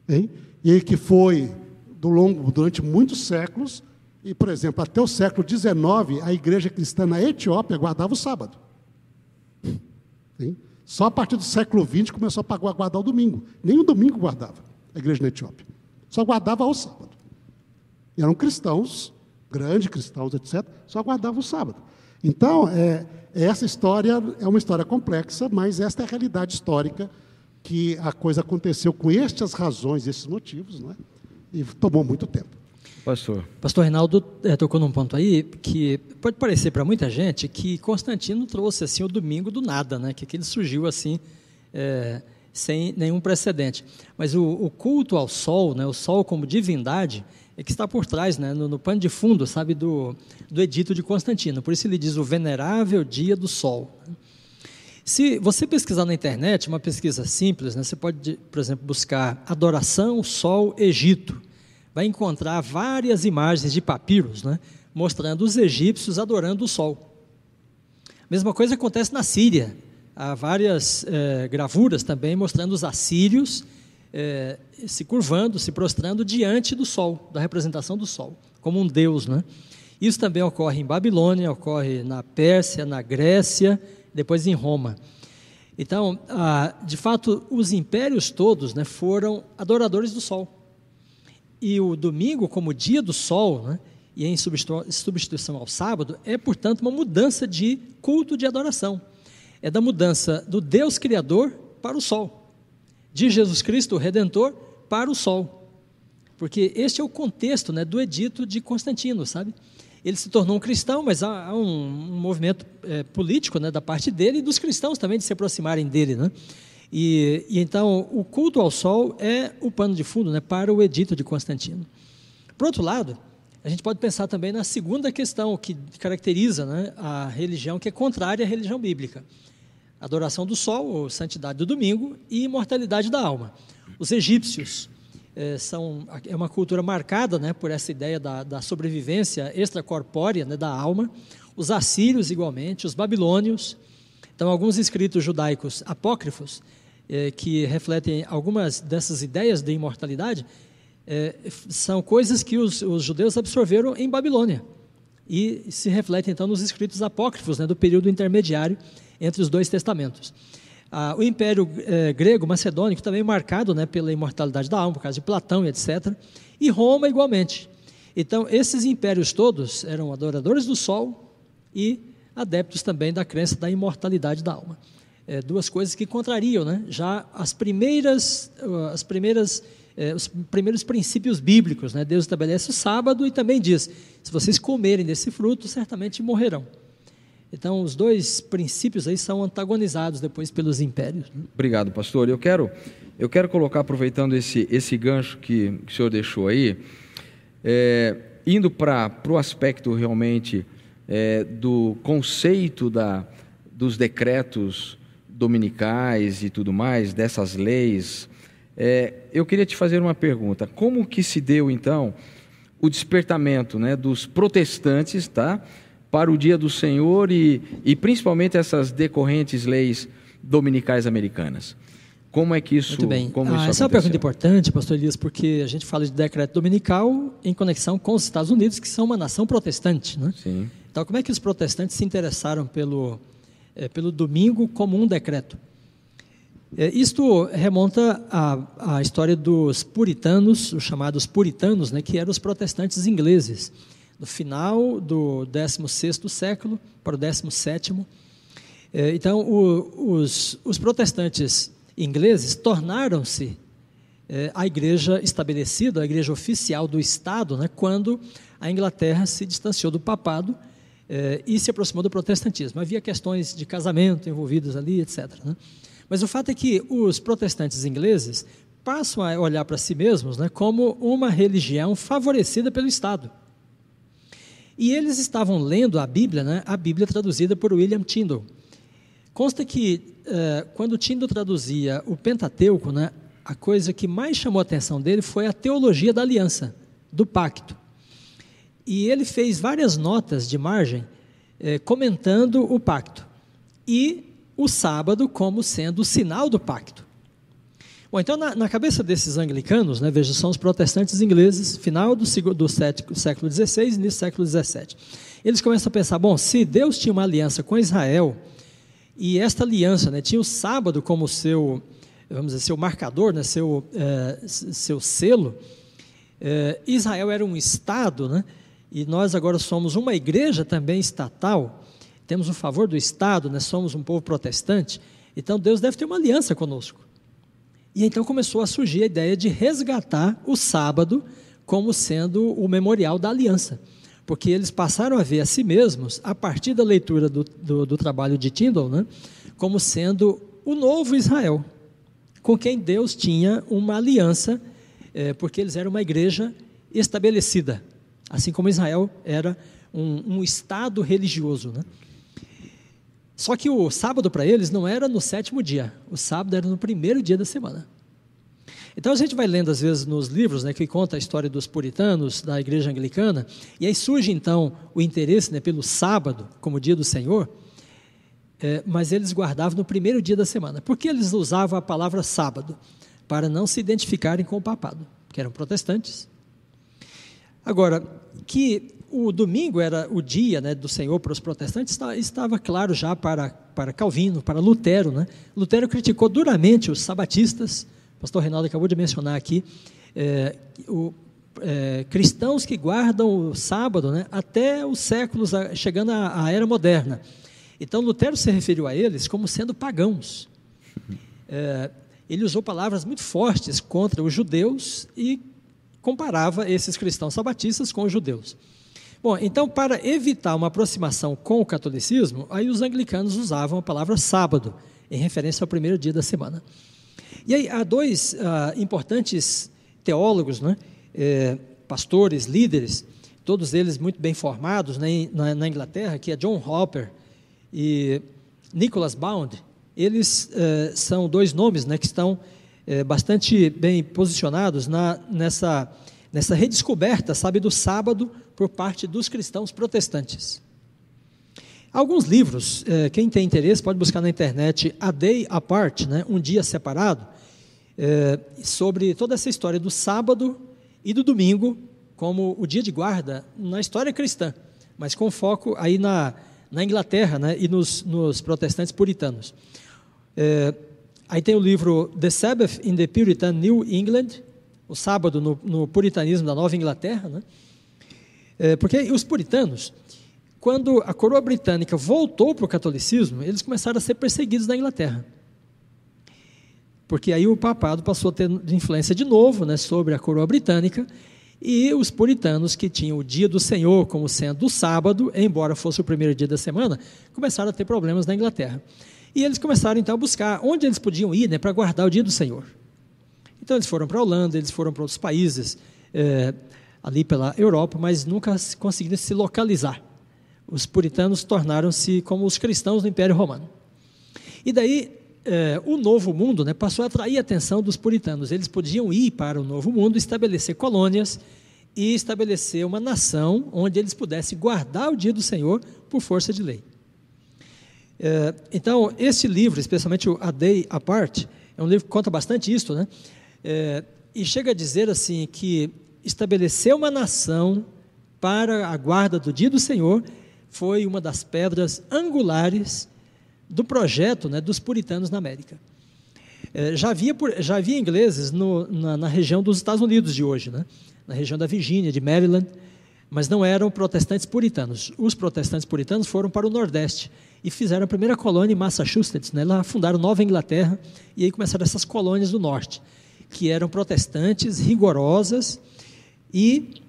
Hein? E que foi do longo, durante muitos séculos, e, por exemplo, até o século XIX, a igreja cristã na Etiópia guardava o sábado. Hein? Só a partir do século XX começou a guardar o domingo. Nem o domingo guardava a igreja na Etiópia. Só guardava o sábado. E eram cristãos, grandes cristãos, etc., só guardavam o sábado. Então, é, essa história é uma história complexa, mas esta é a realidade histórica que a coisa aconteceu com estas razões, esses motivos, não é? e tomou muito tempo. Pastor. Pastor Reinaldo é, tocou num ponto aí que pode parecer para muita gente que Constantino trouxe assim o domingo do nada, né? que ele surgiu assim é, sem nenhum precedente. Mas o, o, culto ao sol, né? o sol como divindade, é que está por trás, né? no, no pano de fundo, sabe, do, do edito de Constantino. Por isso ele diz o venerável dia do sol. Se você pesquisar na internet, uma pesquisa simples, né, você pode, por exemplo, buscar adoração, sol, Egito. Vai encontrar várias imagens de papiros, né, mostrando os egípcios adorando o sol. Mesma coisa acontece na Síria. Há várias é, gravuras também mostrando os assírios é, se curvando, se prostrando diante do sol, da representação do sol, como um deus. Né? Isso também ocorre em Babilônia, ocorre na Pérsia, na Grécia depois em Roma. Então, ah, de fato, os impérios todos né, foram adoradores do sol. E o domingo, como dia do sol, né, e em substituição ao sábado, é, portanto, uma mudança de culto de adoração. É da mudança do Deus Criador para o sol, de Jesus Cristo, Redentor, para o sol. porque este é o contexto né, do edito de Constantino, sabe? Ele se tornou um cristão, mas há, há um, um, movimento é, político né, da parte dele e dos cristãos também de se aproximarem dele, né? E, e, então o culto ao sol é o pano de fundo né, para o edito de Constantino. Por outro lado, a gente pode pensar também na segunda questão que caracteriza né, a religião que é contrária à religião bíblica: adoração do sol, ou santidade do domingo, e imortalidade da alma. Os egípcios é, são é uma cultura marcada né, por essa ideia da, da sobrevivência extracorpórea né, da alma. Os assírios, igualmente, os babilônios. Então, alguns escritos judaicos apócrifos é, que refletem algumas dessas ideias de imortalidade é, são coisas que os, os, judeus absorveram em Babilônia e se refletem então nos escritos apócrifos né, do período intermediário entre os dois testamentos. Ah, o Império é, Grego Macedônico também marcado né, pela imortalidade da alma, por causa de Platão etc. E Roma igualmente. Então, esses impérios todos eram adoradores do sol e adeptos também da crença da imortalidade da alma é, duas coisas que contrariam né, já as primeiras, as primeiras, é, os primeiros princípios bíblicos. Né? Deus estabelece o sábado e também diz: se vocês comerem desse fruto, certamente morrerão. Então, os dois princípios aí são antagonizados depois pelos impérios. Né? Obrigado, pastor. Eu quero, eu quero colocar, aproveitando esse, esse gancho que, que o senhor deixou aí, é, indo para o aspecto realmente é, do conceito da, dos decretos dominicais e tudo mais, dessas leis, é, eu queria te fazer uma pergunta. Como que se deu, então, o despertamento né, dos protestantes tá, para o dia do Senhor e, e principalmente essas decorrentes leis dominicais americanas? Como é que isso Muito bem. Como ah, isso essa é uma pergunta importante, pastor Elias, porque a gente fala de decreto dominical em conexão com os Estados Unidos, que são uma nação protestante. Né? Sim. Então, como é que os protestantes se interessaram pelo, é, pelo domingo como um decreto. É, isto remonta à, à, história dos puritanos, os chamados puritanos, né, que eram os protestantes ingleses, no final do 16º século para o 17º. É, então, o, os, os, protestantes ingleses tornaram-se é, a igreja estabelecida, a igreja oficial do Estado, né, quando a Inglaterra se distanciou do papado eh, e se aproximou do protestantismo. Havia questões de casamento envolvidas ali, etc. Né? Mas o fato é que os protestantes ingleses passam a olhar para si mesmos né, como uma religião favorecida pelo Estado. E eles estavam lendo a Bíblia, né, a Bíblia traduzida por William Tyndale. Consta que, eh, quando Tyndale traduzia o Pentateuco, né, a coisa que mais chamou a atenção dele foi a teologia da aliança, do pacto. E ele fez várias notas de margem eh, comentando o pacto e o sábado como sendo o sinal do pacto. Bom, então, na, na cabeça desses anglicanos, né, veja, são os protestantes ingleses, final do, do século XVI e início do século XVII. Eles começam a pensar: bom, se Deus tinha uma aliança com Israel, e esta aliança né, tinha o sábado como seu, vamos dizer, seu marcador, né, seu, eh, seu selo, eh, Israel era um Estado, né, e nós agora somos uma igreja também estatal, temos o favor do Estado, né? somos um povo protestante, então Deus deve ter uma aliança conosco. E então começou a surgir a ideia de resgatar o sábado como sendo o memorial da aliança. Porque eles passaram a ver a si mesmos, a partir da leitura do, do, do trabalho de Tyndall, né, como sendo o novo Israel, com quem Deus tinha uma aliança, é, porque eles eram uma igreja estabelecida. Assim como Israel era um, um estado religioso. Né? Só que o sábado para eles não era no sétimo dia, o sábado era no primeiro dia da semana. Então a gente vai lendo às vezes nos livros né, que conta a história dos puritanos, da igreja anglicana, e aí surge então o interesse né, pelo sábado como dia do Senhor, é, mas eles guardavam no primeiro dia da semana. Por que eles usavam a palavra sábado? Para não se identificarem com o papado, que eram protestantes, Agora, que o domingo era o dia né, do Senhor para os protestantes, estava claro já para, para Calvino, para Lutero. Né? Lutero criticou duramente os sabatistas, o pastor Reinaldo acabou de mencionar aqui, é, o, é, cristãos que guardam o sábado né, até os séculos, chegando à, à, era moderna. Então, Lutero se referiu a eles como sendo pagãos. É, ele usou palavras muito fortes contra os judeus e comparava esses cristãos sabatistas com os judeus. Bom, então, para evitar uma aproximação com o catolicismo, aí os anglicanos usavam a palavra sábado, em referência ao primeiro dia da semana. E aí há dois uh, importantes teólogos, né, eh, pastores, líderes, todos eles muito bem formados né, na, na, Inglaterra, que é John Hopper e Nicholas Bound. Eles eh, são dois nomes né, que estão eh, bastante bem posicionados na, nessa, nessa redescoberta, sabe, do sábado por parte dos cristãos protestantes. Alguns livros, eh, quem tem interesse pode buscar na internet A Day Apart, né, um dia separado, eh, sobre toda essa história do sábado e do domingo como o dia de guarda na história cristã, mas com foco aí na, na Inglaterra né, e nos, nos protestantes puritanos. Eh, aí tem o livro The Sabbath in the Puritan New England, o sábado no, no puritanismo da Nova Inglaterra, né? É, porque os puritanos, quando a coroa britânica voltou para o catolicismo, eles começaram a ser perseguidos na Inglaterra. Porque aí o papado passou a ter influência de novo né, sobre a coroa britânica, e os puritanos, que tinham o dia do Senhor como sendo o sábado, embora fosse o primeiro dia da semana, começaram a ter problemas na Inglaterra. E eles começaram então a buscar onde eles podiam ir né, para guardar o dia do Senhor. Então eles foram para a Holanda, eles foram para outros países. É, ali pela Europa, mas nunca conseguiram se localizar. Os puritanos tornaram-se como os cristãos do Império Romano. E daí é, o Novo Mundo né, passou a atrair a atenção dos puritanos. Eles podiam ir para o Novo Mundo, estabelecer colônias e estabelecer uma nação onde eles pudessem guardar o dia do Senhor por força de lei. É, então, esse livro, especialmente o A Day Apart, é um livro que conta bastante isso, né? É, e chega a dizer assim que estabelecer uma nação para a guarda do dia do Senhor foi uma das pedras angulares do projeto né, dos puritanos na América. É, já, havia, já havia ingleses no, na, na, região dos Estados Unidos de hoje, né, na região da Virgínia, de Maryland, mas não eram protestantes puritanos. Os protestantes puritanos foram para o Nordeste e fizeram a primeira colônia em Massachusetts. Né, lá fundaram Nova Inglaterra e aí começaram essas colônias do Norte, que eram protestantes, rigorosas, e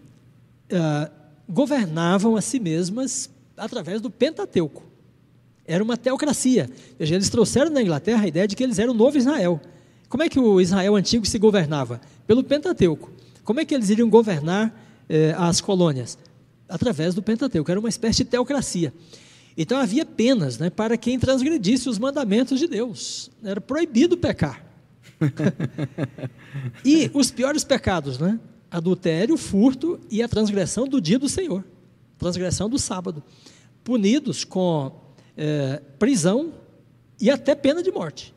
uh, governavam a si mesmas através do Pentateuco. Era uma teocracia. Eles trouxeram na Inglaterra a ideia de que eles eram o novo Israel. Como é que o Israel antigo se governava? Pelo Pentateuco. Como é que eles iriam governar eh, as colônias? Através do Pentateuco. Era uma espécie de teocracia. Então havia penas né, para quem transgredisse os mandamentos de Deus. Era proibido pecar. e os piores pecados, né? adultério, furto e a transgressão do dia do Senhor, transgressão do sábado, punidos com é, prisão e até pena de morte.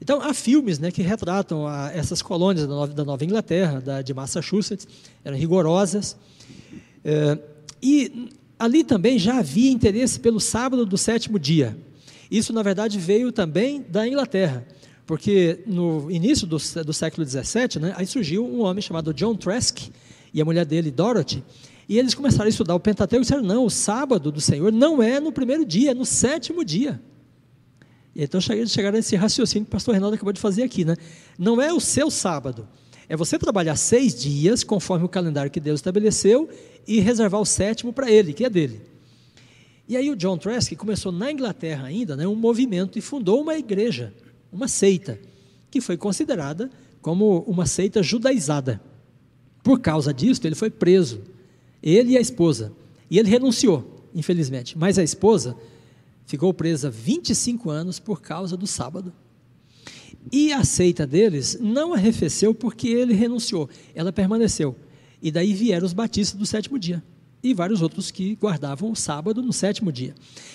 Então, há filmes né, que retratam a, essas colônias da Nova, da Nova Inglaterra, da, de Massachusetts, eram rigorosas. É, e ali também já havia interesse pelo sábado do sétimo dia. Isso, na verdade, veio também da Inglaterra porque no início do, do século XVII, né, aí surgiu um homem chamado John Trask e a mulher dele, Dorothy, e eles começaram a estudar o Pentateuco e disseram, não, o sábado do Senhor não é no primeiro dia, é no sétimo dia. E então chegaram a esse raciocínio que o pastor Reinaldo acabou de fazer aqui, né? Não é o seu sábado, é você trabalhar seis dias, conforme o calendário que Deus estabeleceu, e reservar o sétimo para ele, que é dele. E aí o John Trask começou na Inglaterra ainda, né, um movimento e fundou uma igreja uma seita, que foi considerada como uma seita judaizada. Por causa disso, ele foi preso, ele e a esposa. E ele renunciou, infelizmente. Mas a esposa ficou presa 25 anos por causa do sábado. E a seita deles não arrefeceu porque ele renunciou, ela permaneceu. E daí vieram os batistas do sétimo dia e vários outros que guardavam o sábado no sétimo dia.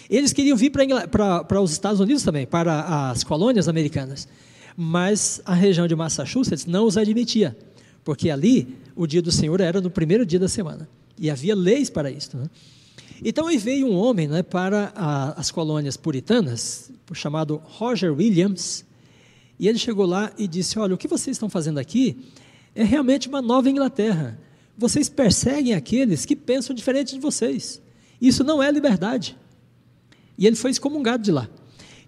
Eles queriam vir para os Estados Unidos também, para as colônias americanas, mas a região de Massachusetts não os admitia, porque ali o dia do Senhor era no primeiro dia da semana e havia leis para isso. Né? Então aí veio um homem né, para a, as colônias puritanas, chamado Roger Williams, e ele chegou lá e disse: Olha, o que vocês estão fazendo aqui é realmente uma nova Inglaterra vocês perseguem aqueles que pensam diferente de vocês. Isso não é liberdade. E ele foi excomungado de lá.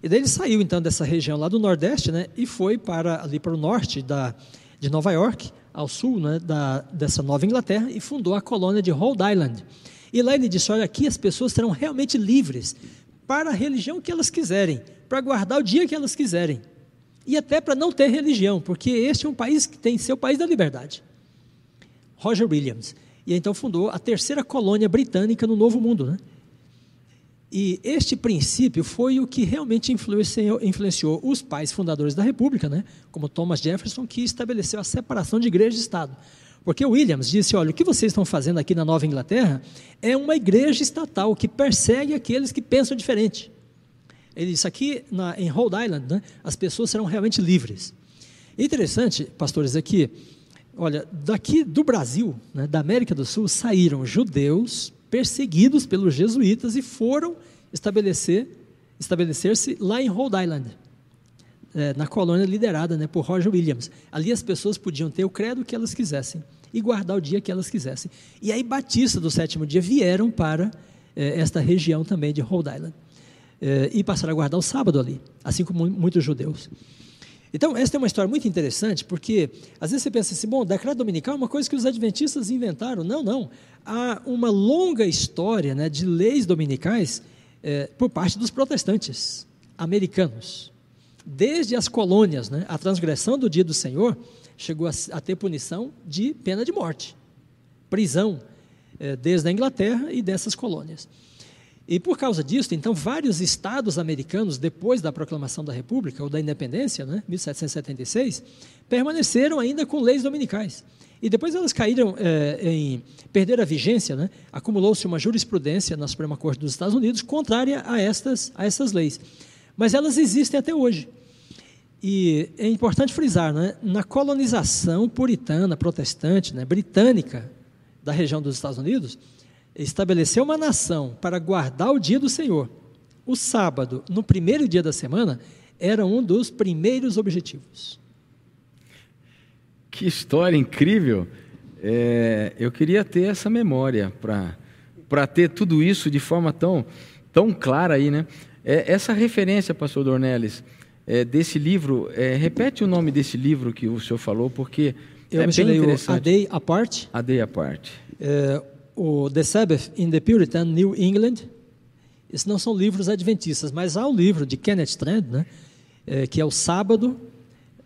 E daí ele saiu então dessa região lá do Nordeste, né, e foi para ali para o norte da, de Nova York, ao sul né, da, dessa Nova Inglaterra, e fundou a colônia de Rhode Island. E lá ele disse: Olha, aqui as pessoas serão realmente livres para a religião que elas quiserem, para guardar o dia que elas quiserem. E até para não ter religião, porque este é um país que tem seu país da liberdade. Roger Williams. E então fundou a terceira colônia britânica no Novo Mundo. Né? E este princípio foi o que realmente influenciou, influenciou, os pais fundadores da República, né? como Thomas Jefferson, que estabeleceu a separação de igreja e Estado. Porque Williams disse: olha, o que vocês estão fazendo aqui na Nova Inglaterra é uma igreja estatal que persegue aqueles que pensam diferente. Ele disse: aqui na, em Rhode Island, né, as pessoas serão realmente livres. Interessante, pastores, aqui, olha, daqui do Brasil, né, da América do Sul, saíram judeus perseguidos pelos jesuítas e foram estabelecer estabelecer-se lá em Rhode Island é, na colônia liderada né, por Roger Williams. Ali as pessoas podiam ter o credo que elas quisessem e guardar o dia que elas quisessem. E aí, batistas do sétimo dia vieram para é, esta região também de Rhode Island é, e passaram a guardar o sábado ali, assim como muitos judeus. Então, esta é uma história muito interessante, porque às vezes você pensa assim, bom, decreto dominical é uma coisa que os adventistas inventaram. Não, não. Há uma longa história né, de leis dominicais é, por parte dos protestantes americanos desde as colônias, né, a transgressão do dia do Senhor chegou a, a ter punição de pena de morte, prisão, é, desde a Inglaterra e dessas colônias. E por causa disso, então, vários estados americanos, depois da proclamação da República ou da Independência, né, 1776, permaneceram ainda com leis dominicais. E depois elas caíram é, em perder a vigência, né? acumulou-se uma jurisprudência na Suprema Corte dos Estados Unidos contrária a estas, a essas leis. Mas elas existem até hoje. E é importante frisar, né, na colonização puritana, protestante, né, britânica da região dos Estados Unidos, estabeleceu uma nação para guardar o dia do Senhor. O sábado, no primeiro dia da semana, era um dos primeiros objetivos. Que história incrível! É, eu queria ter essa memória para ter tudo isso de forma tão, tão clara aí, né? É, essa referência, pastor Dornelles, é, desse livro, é, repete o nome desse livro que o senhor falou, porque Eu é bem interessante. A Day Apart. A Day Apart. É, o The Sabbath in the Puritan New England. Esses não são livros adventistas, mas há o livro de Kenneth Strand, né, é, que é o Sábado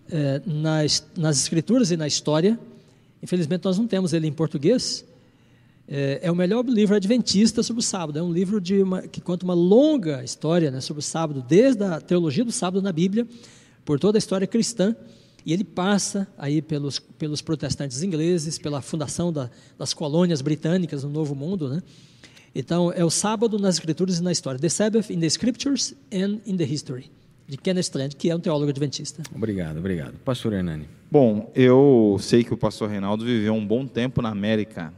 é, nas, nas Escrituras e na História. Infelizmente nós não temos ele em português, é, é, o melhor livro adventista sobre o sábado. É um livro uma, que conta uma longa história né, sobre o sábado, desde a teologia do sábado na Bíblia, por toda a história cristã. E ele passa aí pelos, pelos protestantes ingleses, pela fundação da, das colônias britânicas no Novo Mundo. Né? Então, é o sábado nas escrituras e na história. The Sabbath in the Scriptures and in the History, de Kenneth Strand, que é um teólogo adventista. Obrigado, obrigado. Pastor Hernani. Bom, eu sei que o pastor Reinaldo viveu um bom tempo na América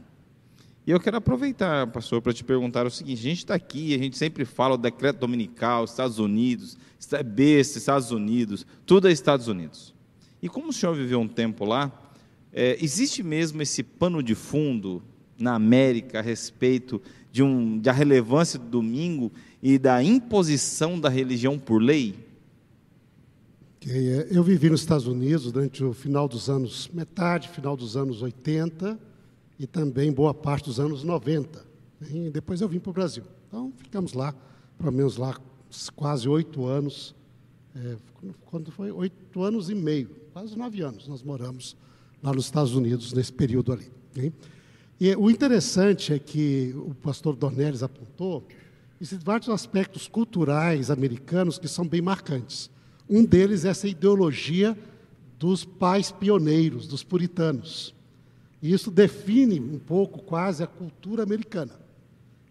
e eu quero aproveitar, pastor, para te perguntar o seguinte: a gente está aqui, a gente sempre fala o decreto dominical, Estados Unidos, besta, Estados Unidos, tudo é Estados Unidos. E como o senhor viveu um tempo lá, é, existe mesmo esse pano de fundo na América a respeito de um, da relevância do domingo e da imposição da religião por lei? É, eu vivi nos Estados Unidos durante o final dos anos, metade, final dos anos 80 e também boa parte dos anos 90. E depois eu vim para o Brasil. Então, ficamos lá, pelo menos lá, quase oito anos. É, quando foi oito anos e meio, quase nove anos, nós moramos lá nos Estados Unidos nesse período ali. Hein? E o interessante é que o pastor Dornelles apontou existem vários aspectos culturais americanos que são bem marcantes. Um deles é essa ideologia dos pais pioneiros, dos puritanos. E isso define um pouco quase a cultura americana.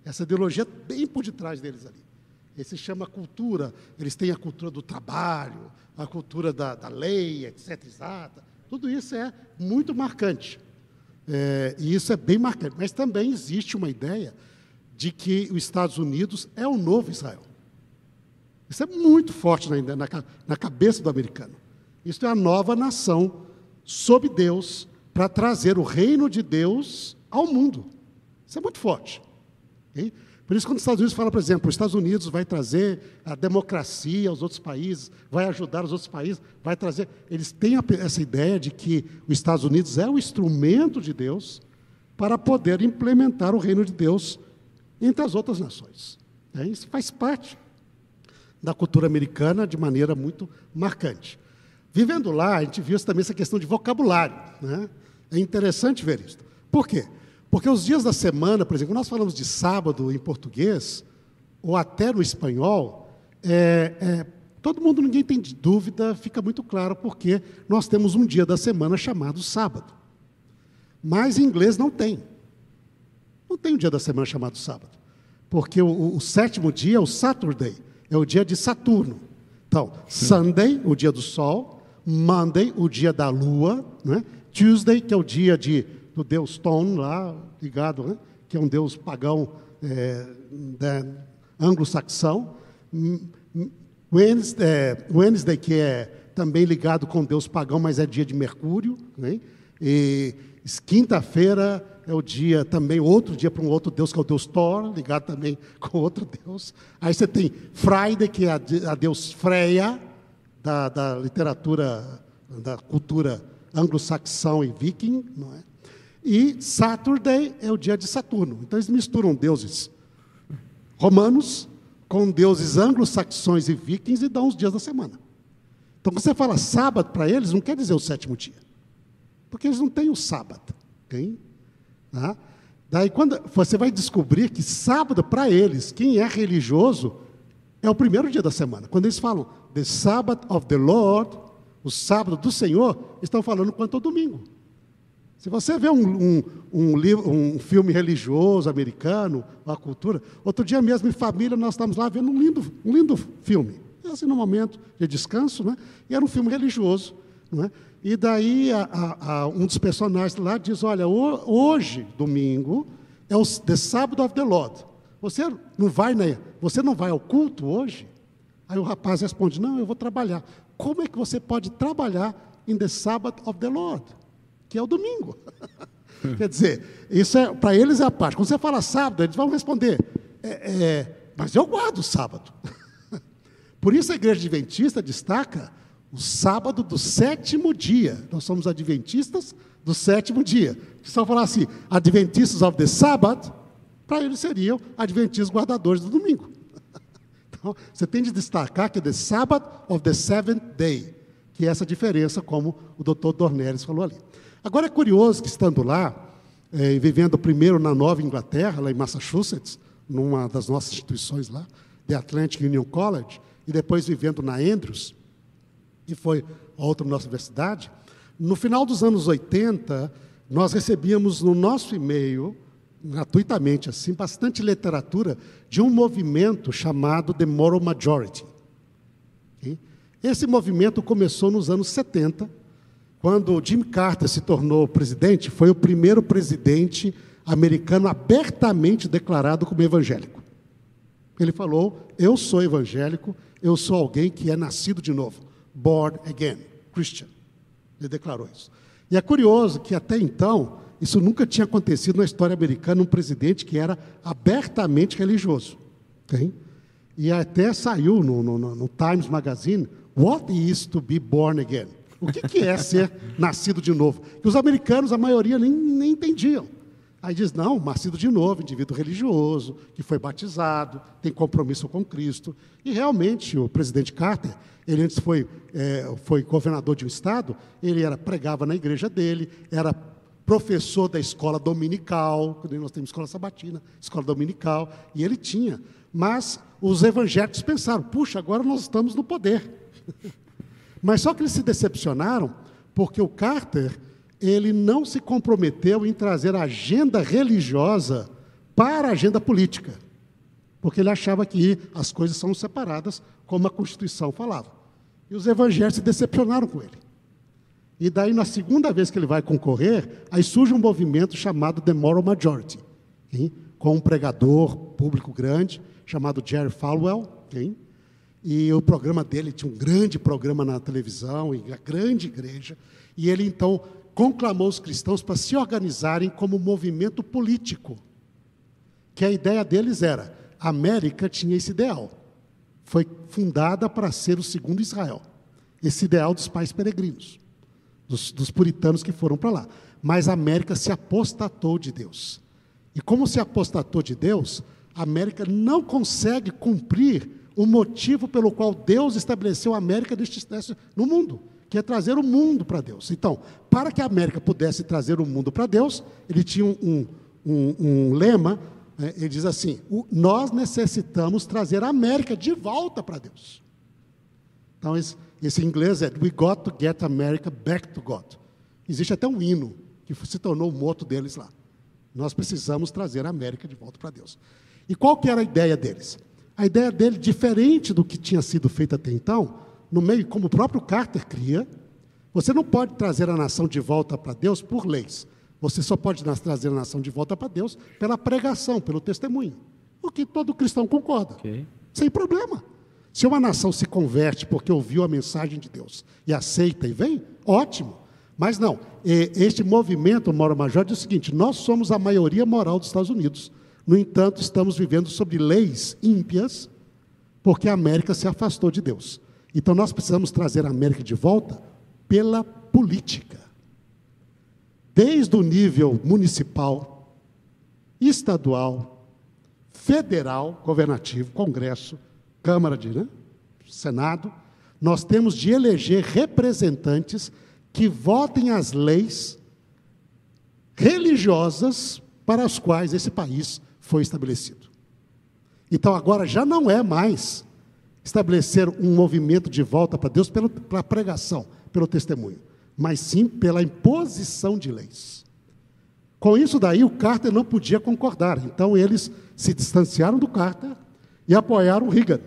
Essa ideologia bem por detrás deles ali. Se chama cultura, eles têm a cultura do trabalho, a cultura da, da lei, etc. Exata. Tudo isso é muito marcante. É, e isso é bem marcante. Mas também existe uma ideia de que os Estados Unidos é o novo Israel. Isso é muito forte na, na, na cabeça do americano. Isso é a nova nação sob Deus, para trazer o reino de Deus ao mundo. Isso é muito forte. Okay? Por isso, quando os Estados Unidos fala, por exemplo, os Estados Unidos vai trazer a democracia aos outros países, vai ajudar os outros países, vai trazer. Eles têm essa ideia de que os Estados Unidos é o instrumento de Deus para poder implementar o reino de Deus entre as outras nações. É, isso faz parte da cultura americana de maneira muito marcante. Vivendo lá, a gente viu também essa questão de vocabulário. Né? É interessante ver isso. Por quê? Porque os dias da semana, por exemplo, nós falamos de sábado em português, ou até no espanhol, é, é, todo mundo, ninguém tem dúvida, fica muito claro porque nós temos um dia da semana chamado sábado. Mas em inglês não tem. Não tem um dia da semana chamado sábado. Porque o, o sétimo dia, o Saturday, é o dia de Saturno. Então, Sunday, o dia do sol, Monday, o dia da lua, né? Tuesday, que é o dia de do deus Ton lá, ligado, né? que é um deus pagão é, anglo-saxão. Wednesday, é, Wednesday, que é também ligado com deus pagão, mas é dia de Mercúrio. Né? E quinta-feira é o dia também, outro dia para um outro deus, que é o deus Thor, ligado também com outro deus. Aí você tem Friday, que é a, a deus Freya, da, da literatura, da cultura anglo-saxão e viking, não é? E Saturday é o dia de Saturno. Então eles misturam deuses romanos com deuses anglo-saxões e vikings e dão os dias da semana. Então, quando você fala sábado para eles, não quer dizer o sétimo dia. Porque eles não têm o sábado. Okay? Tá? Daí, quando você vai descobrir que sábado, para eles, quem é religioso, é o primeiro dia da semana. Quando eles falam the Sabbath of the Lord, o sábado do Senhor, estão falando quanto ao domingo. Se você vê um, um, um, livro, um filme religioso americano, a cultura, outro dia mesmo em família nós estávamos lá vendo um lindo, um lindo filme. Assim, no momento de descanso, né? e era um filme religioso. Não é? E daí a, a, a, um dos personagens lá diz: Olha, hoje, domingo, é o The Sabbath of the Lord. Você não vai, né? Você não vai ao culto hoje? Aí o rapaz responde: Não, eu vou trabalhar. Como é que você pode trabalhar em The Sabbath of the Lord? Que é o domingo. Quer dizer, isso é para eles é a parte. Quando você fala sábado, eles vão responder, é, é, mas eu guardo o sábado. Por isso a igreja adventista destaca o sábado do sétimo dia. Nós somos adventistas do sétimo dia. Se só falar assim, Adventistas of the Sabbath, para eles seriam adventistas guardadores do domingo. Então, você tem de destacar que é the Sabbath of the seventh day, que é essa diferença, como o doutor Dornelles falou ali. Agora é curioso que estando lá, é, vivendo primeiro na Nova Inglaterra, lá em Massachusetts, numa das nossas instituições lá, The Atlantic Union College, e depois vivendo na Andrews, que foi outra nossa universidade, no final dos anos 80, nós recebíamos no nosso e-mail, gratuitamente assim, bastante literatura de um movimento chamado The Moral Majority. Esse movimento começou nos anos 70, quando Jimmy Carter se tornou presidente, foi o primeiro presidente americano abertamente declarado como evangélico. Ele falou: Eu sou evangélico, eu sou alguém que é nascido de novo, born again, Christian. Ele declarou isso. E é curioso que até então, isso nunca tinha acontecido na história americana, um presidente que era abertamente religioso. Okay? E até saiu no, no, no Times Magazine, What is to be born again? O que, que é ser nascido de novo? Que os americanos, a maioria, nem, nem entendiam. Aí diz, não, nascido de novo, indivíduo religioso, que foi batizado, tem compromisso com Cristo. E realmente o presidente Carter, ele antes foi, é, foi governador de um estado, ele era, pregava na igreja dele, era professor da escola dominical, quando nós temos escola sabatina, escola dominical, e ele tinha. Mas os evangélicos pensaram, puxa, agora nós estamos no poder. Mas só que eles se decepcionaram porque o Carter ele não se comprometeu em trazer a agenda religiosa para a agenda política, porque ele achava que as coisas são separadas, como a Constituição falava. E os evangélicos se decepcionaram com ele. E daí, na segunda vez que ele vai concorrer, aí surge um movimento chamado The Moral Majority, hein? com um pregador público grande chamado Jerry Falwell, hein? E o programa dele tinha um grande programa na televisão, em a grande igreja. E ele então conclamou os cristãos para se organizarem como movimento político. que a ideia deles era: a América tinha esse ideal. Foi fundada para ser o segundo Israel. Esse ideal dos pais peregrinos, dos, dos puritanos que foram para lá. Mas a América se apostatou de Deus. E como se apostatou de Deus, a América não consegue cumprir o motivo pelo qual Deus estabeleceu a América no mundo, que é trazer o mundo para Deus. Então, para que a América pudesse trazer o mundo para Deus, ele tinha um, um, um lema, né, ele diz assim: nós necessitamos trazer a América de volta para Deus. Então, esse, esse inglês é We got to get America back to God. Existe até um hino que se tornou o moto deles lá. Nós precisamos trazer a América de volta para Deus. E qual que era a ideia deles? A ideia dele, diferente do que tinha sido feito até então, no meio, como o próprio Carter cria, você não pode trazer a nação de volta para Deus por leis. Você só pode trazer a nação de volta para Deus pela pregação, pelo testemunho. O que todo cristão concorda. Okay. Sem problema. Se uma nação se converte porque ouviu a mensagem de Deus e aceita e vem, ótimo. Mas não, este movimento Moro Major diz o seguinte: nós somos a maioria moral dos Estados Unidos. No entanto, estamos vivendo sobre leis ímpias, porque a América se afastou de Deus. Então, nós precisamos trazer a América de volta pela política. Desde o nível municipal, estadual, federal, governativo, Congresso, Câmara de né, Senado, nós temos de eleger representantes que votem as leis religiosas para as quais esse país foi estabelecido. Então agora já não é mais estabelecer um movimento de volta para Deus pela, pela pregação, pelo testemunho, mas sim pela imposição de leis. Com isso daí o Carter não podia concordar, então eles se distanciaram do Carter e apoiaram o Reagan,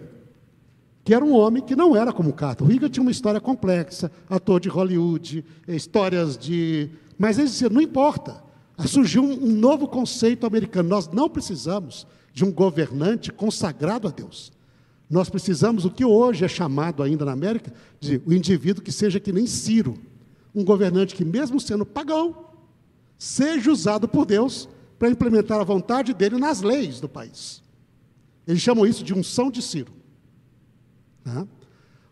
que era um homem que não era como o Carter. O Reagan tinha uma história complexa, ator de Hollywood, histórias de. Mas eles diziam: não importa, surgiu um, novo conceito americano. Nós não precisamos de um governante consagrado a Deus. Nós precisamos o que hoje é chamado ainda na América de o indivíduo que seja que nem Ciro, um governante que mesmo sendo pagão, seja usado por Deus para implementar a vontade dele nas leis do país. Eles chamam isso de unção de Ciro. Né?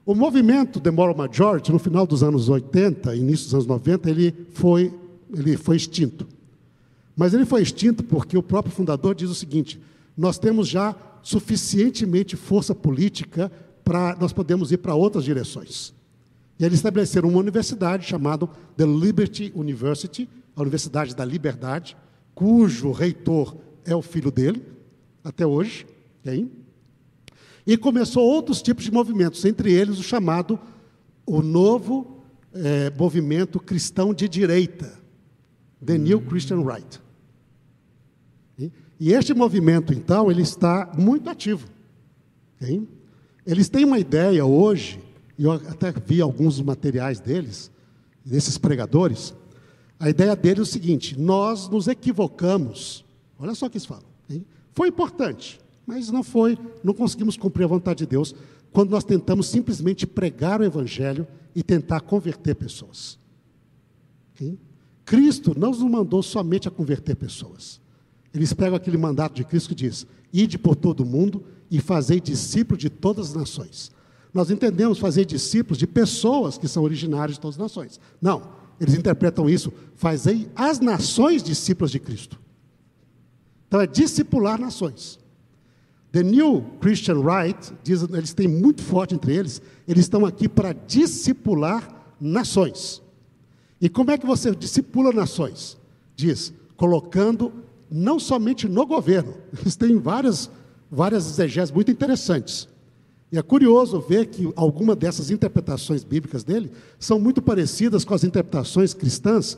O movimento The Moral Majority, no final dos anos 80, início dos anos 90, ele foi, ele foi extinto. Mas ele foi extinto porque o próprio fundador diz o seguinte: nós temos já suficientemente força política para nós podemos ir para outras direções. E eles estabeleceram uma universidade chamada The Liberty University, a Universidade da Liberdade, cujo reitor é o filho dele, até hoje. Hein? E começou outros tipos de movimentos, entre eles o chamado o novo é, movimento cristão de direita, The New Christian Right. E este movimento, então, ele está muito ativo. Hein? Eles têm uma ideia hoje, e eu até vi alguns materiais deles, desses pregadores. A ideia deles é o seguinte: nós nos equivocamos. Olha só o que eles falam. Hein? Foi importante, mas não foi, não conseguimos cumprir a vontade de Deus quando nós tentamos simplesmente pregar o Evangelho e tentar converter pessoas. Hein? Cristo não nos mandou somente a converter pessoas. Eles pegam aquele mandato de Cristo que diz: Ide por todo o mundo e fazei discípulos de todas as nações. Nós entendemos fazer discípulos de pessoas que são originárias de todas as nações. Não, eles interpretam isso, fazei as nações discípulos de Cristo. Então é discipular nações. The New Christian Right, diz, eles têm muito forte entre eles, eles estão aqui para discipular nações. E como é que você discipula nações? Diz, colocando não somente no governo, eles têm várias, várias exegeses muito interessantes. E é curioso ver que algumas dessas interpretações bíblicas dele são muito parecidas com as interpretações cristãs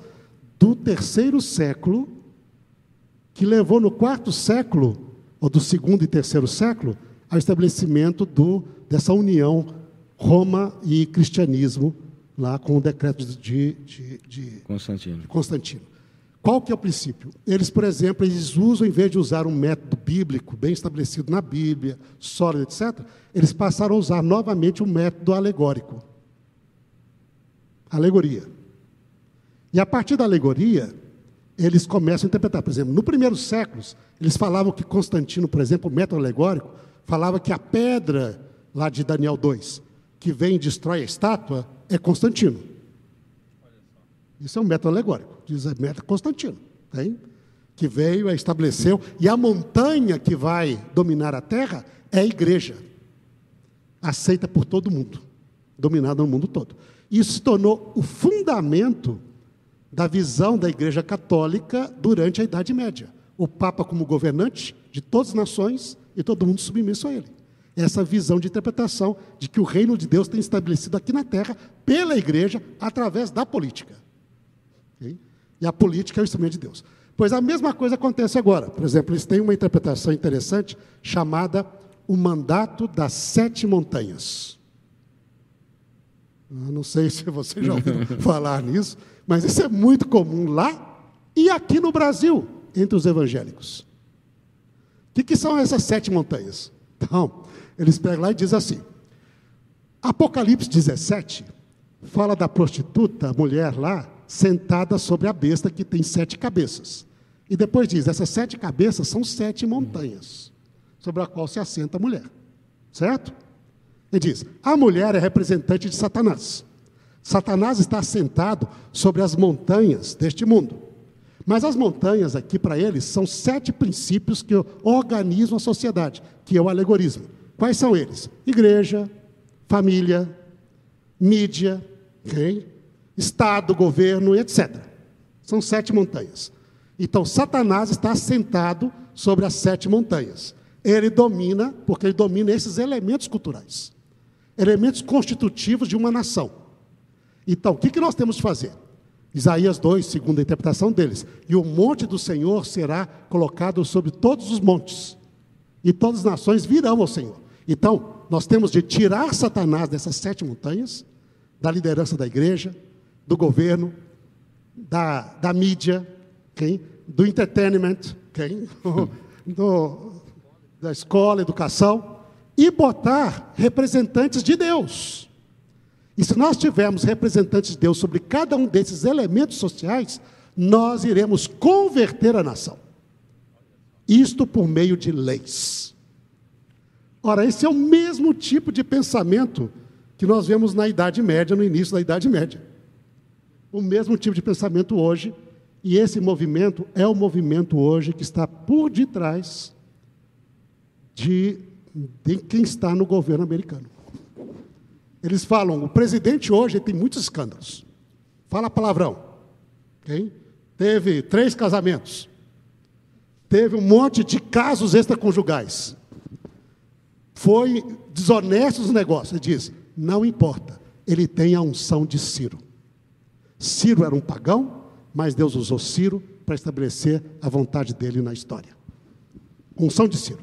do terceiro século, que levou no quarto século, ou do segundo e terceiro século, ao estabelecimento do, dessa união Roma e cristianismo, lá com o decreto de, de, de Constantino. Constantino. Qual que é o princípio? Eles, por exemplo, eles usam, em vez de usar um método bíblico bem estabelecido na Bíblia, sólido, etc., eles passaram a usar novamente o um método alegórico. Alegoria. E a partir da alegoria, eles começam a interpretar. Por exemplo, no primeiro século, eles falavam que Constantino, por exemplo, o método alegórico, falava que a pedra lá de Daniel 2, que vem e destrói a estátua, é Constantino. Isso é um método alegórico, diz método Constantino, tem? que veio, estabeleceu, e a montanha que vai dominar a terra é a igreja, aceita por todo mundo, dominada no mundo todo. Isso se tornou o fundamento da visão da Igreja Católica durante a Idade Média. O Papa como governante de todas as nações e todo mundo submisso a ele. Essa visão de interpretação de que o reino de Deus tem estabelecido aqui na terra pela igreja através da política. Okay? E a política é o instrumento de Deus. Pois a mesma coisa acontece agora. Por exemplo, eles têm uma interpretação interessante chamada o mandato das sete montanhas. Eu não sei se vocês já ouviram falar nisso, mas isso é muito comum lá e aqui no Brasil, entre os evangélicos. O que, que são essas sete montanhas? Então, eles pegam lá e dizem assim: Apocalipse 17 fala da prostituta, a mulher lá, sentada sobre a besta que tem sete cabeças. E depois diz: essas sete cabeças são sete montanhas, sobre a qual se assenta a mulher. Certo? Ele diz: a mulher é representante de Satanás. Satanás está assentado sobre as montanhas deste mundo. Mas as montanhas aqui para eles são sete princípios que organizam a sociedade, que é o alegorismo. Quais são eles? Igreja, família, mídia, okay? Estado, governo, etc. São sete montanhas. Então, Satanás está assentado sobre as sete montanhas. Ele domina, porque ele domina esses elementos culturais, elementos constitutivos de uma nação. Então, o que, que nós temos de fazer? Isaías 2, segundo a interpretação deles. E o monte do Senhor será colocado sobre todos os montes, e todas as nações virão ao Senhor. Então, nós temos de tirar Satanás dessas sete montanhas, da liderança da igreja, do governo, da, da mídia, okay? do entertainment, okay? do, da escola, educação, e botar representantes de Deus. E se nós tivermos representantes de Deus sobre cada um desses elementos sociais, nós iremos converter a nação. Isto por meio de leis. Ora, esse é o mesmo tipo de pensamento que nós vemos na Idade Média, no início da Idade Média. O mesmo tipo de pensamento hoje, e esse movimento é o movimento hoje que está por detrás de, de quem está no governo americano. Eles falam, o presidente hoje tem muitos escândalos. Fala palavrão. Okay? Teve três casamentos. Teve um monte de casos extraconjugais. Foi desonesto nos negócios. Ele diz: não importa, ele tem a unção de Ciro. Ciro era um pagão, mas Deus usou Ciro para estabelecer a vontade dele na história. Unção de Ciro.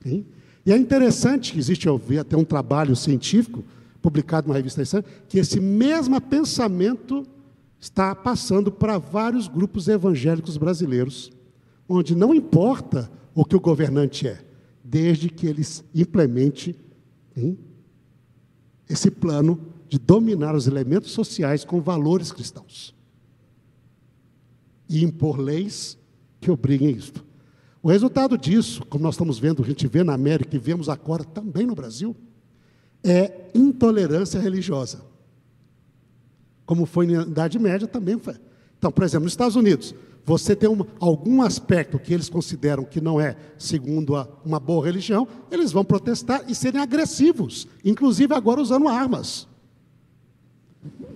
Okay? E é interessante que existe, eu vi até um trabalho científico publicado numa revista que esse mesmo pensamento está passando para vários grupos evangélicos brasileiros, onde não importa o que o governante é, desde que ele implemente hein, esse plano de dominar os elementos sociais com valores cristãos e impor leis que obriguem isto. O resultado disso, como nós estamos vendo, a gente vê na América e vemos agora também no Brasil, é intolerância religiosa. Como foi na Idade Média, também foi. Então, por exemplo, nos Estados Unidos, você tem um, algum aspecto que eles consideram que não é segundo a, uma boa religião, eles vão protestar e serem agressivos, inclusive agora usando armas.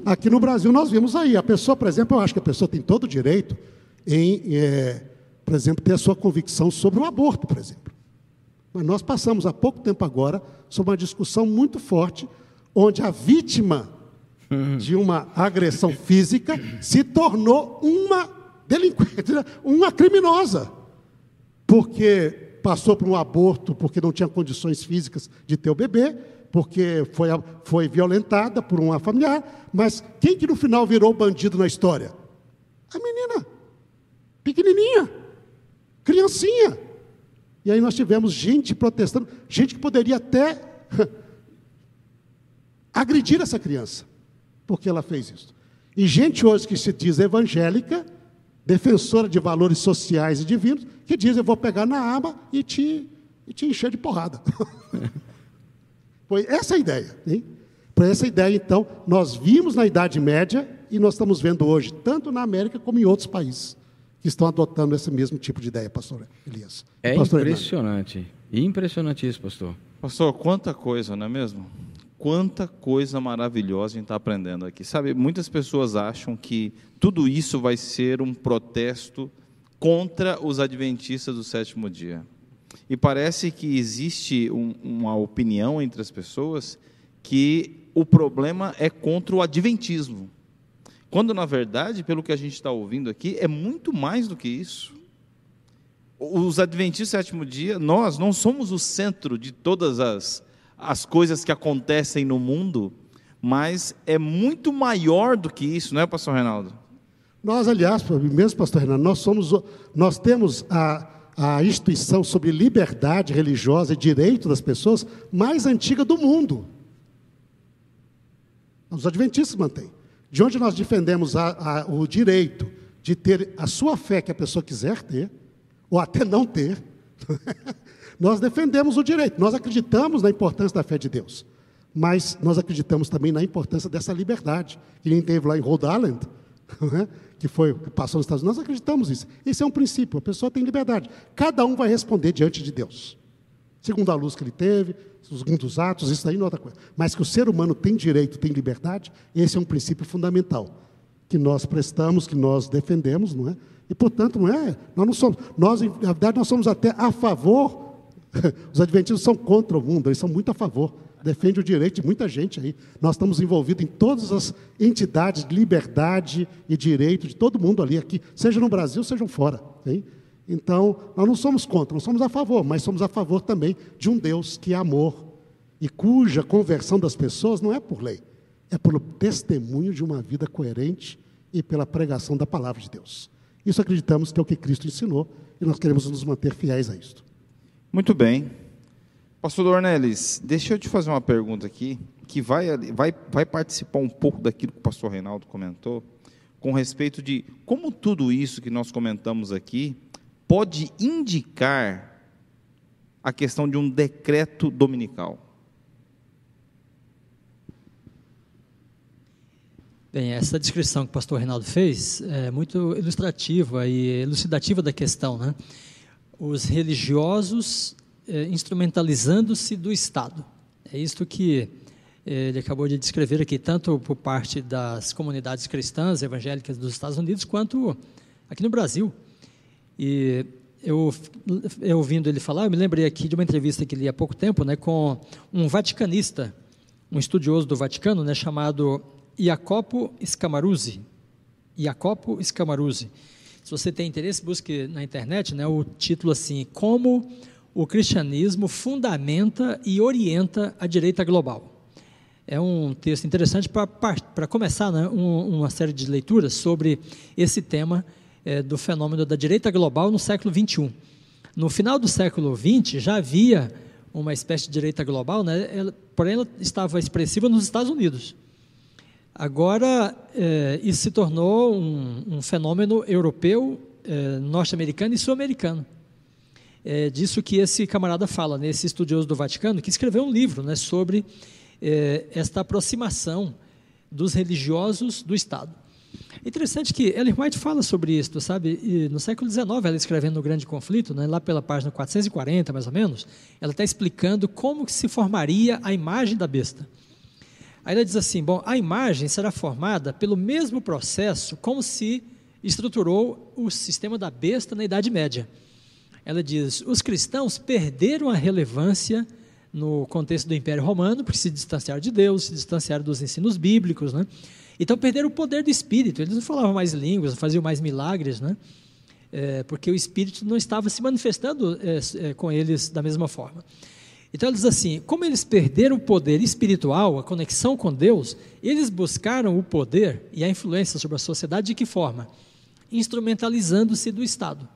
Aqui no Brasil nós vimos aí, a pessoa, por exemplo, eu acho que a pessoa tem todo o direito em, é, por exemplo, ter a sua convicção sobre o aborto, por exemplo. Mas nós passamos há pouco tempo agora sobre uma discussão muito forte, onde a vítima de uma agressão física se tornou uma delinquente, uma criminosa, porque passou por um aborto porque não tinha condições físicas de ter o bebê, porque foi, foi violentada por uma familiar, mas quem que no final virou bandido na história? A menina, pequenininha, criancinha. E aí nós tivemos gente protestando, gente que poderia até agredir essa criança, porque ela fez isso. E gente hoje que se diz evangélica, defensora de valores sociais e divinos, que diz: Eu vou pegar na arma e te, e te encher de porrada. Foi essa a ideia. Hein? Por essa ideia, então, nós vimos na Idade Média e nós estamos vendo hoje, tanto na América como em outros países, que estão adotando esse mesmo tipo de ideia, pastor Elias. É pastor impressionante. Impressionante isso, pastor. Pastor, quanta coisa, não é mesmo? Quanta coisa maravilhosa a gente está aprendendo aqui. Sabe, muitas pessoas acham que tudo isso vai ser um protesto contra os adventistas do sétimo dia. E parece que existe um, uma opinião entre as pessoas que o problema é contra o adventismo. Quando, na verdade, pelo que a gente está ouvindo aqui, é muito mais do que isso. Os adventistas do sétimo dia, nós não somos o centro de todas as, as coisas que acontecem no mundo, mas é muito maior do que isso, não é, pastor Reinaldo? Nós, aliás, mesmo, pastor Renato, nós, somos, nós temos a, a instituição sobre liberdade religiosa e direito das pessoas mais antiga do mundo. Os adventistas mantêm. De onde nós defendemos a, a, o direito de ter a sua fé que a pessoa quiser ter, ou até não ter, nós defendemos o direito. Nós acreditamos na importância da fé de Deus. Mas nós acreditamos também na importância dessa liberdade, que nem teve lá em Rhode Island, né? Que foi que passou nos Estados Unidos. Nós acreditamos nisso. Esse é um princípio. A pessoa tem liberdade. Cada um vai responder diante de Deus. Segundo a luz que ele teve, segundo os atos, isso aí não é outra coisa. Mas que o ser humano tem direito, tem liberdade, esse é um princípio fundamental que nós prestamos, que nós defendemos, não é? E portanto, não é, nós não somos, nós, na verdade, nós somos até a favor, os adventistas são contra o mundo, eles são muito a favor, defende o direito de muita gente aí. Nós estamos envolvidos em todas as entidades de liberdade e direito de todo mundo ali, aqui, seja no Brasil, seja fora. Hein? Então, nós não somos contra, não somos a favor, mas somos a favor também de um Deus que é amor e cuja conversão das pessoas não é por lei, é pelo testemunho de uma vida coerente e pela pregação da palavra de Deus. Isso acreditamos que é o que Cristo ensinou e nós queremos nos manter fiéis a isto. Muito bem. Pastor Dornelis, deixa eu te fazer uma pergunta aqui, que vai, vai, vai participar um pouco daquilo que o pastor Reinaldo comentou, com respeito de como tudo isso que nós comentamos aqui pode indicar a questão de um decreto dominical. Bem, essa descrição que o pastor Reinaldo fez é muito ilustrativa e elucidativa da questão, né? Os religiosos é, instrumentalizando-se do Estado. É isto que é, ele acabou de descrever aqui, tanto por parte das comunidades cristãs evangélicas dos Estados Unidos, quanto aqui no Brasil. E eu, eu ouvindo ele falar, eu me lembrei aqui de uma entrevista que li há pouco tempo, né, com um vaticanista, um estudioso do Vaticano, né, chamado Jacopo Scamaruzzi. Jacopo Scamaruzzi. Se você tem interesse, busque na internet, né, o título assim: Como o cristianismo fundamenta e orienta a direita global. É um texto interessante para começar né, um, uma série de leituras sobre esse tema é, do fenômeno da direita global no século XXI. No final do século XX já havia uma espécie de direita global, né? ela, porém ela estava expressiva nos Estados Unidos. Agora, é, isso se tornou um, um fenômeno europeu, é, norte-americano e sul-americano. É disso que esse camarada fala, nesse né, estudioso do Vaticano, que escreveu um livro né, sobre é, esta aproximação dos religiosos do Estado. Interessante que Ellen White fala sobre isso, sabe? E no século XIX, ela escrevendo no Grande Conflito, né, lá pela página 440, mais ou menos, ela está explicando como que se formaria a imagem da besta. Aí ela diz assim: bom, a imagem será formada pelo mesmo processo como se estruturou o sistema da besta na Idade Média. Ela diz: os cristãos perderam a relevância no contexto do Império Romano, porque se distanciaram de Deus, se distanciaram dos ensinos bíblicos, né? Então perderam o poder do Espírito. Eles não falavam mais línguas, não faziam mais milagres, né? É, porque o Espírito não estava se manifestando é, é, com eles da mesma forma. Então eles assim, como eles perderam o poder espiritual, a conexão com Deus, eles buscaram o poder e a influência sobre a sociedade de que forma? Instrumentalizando-se do Estado.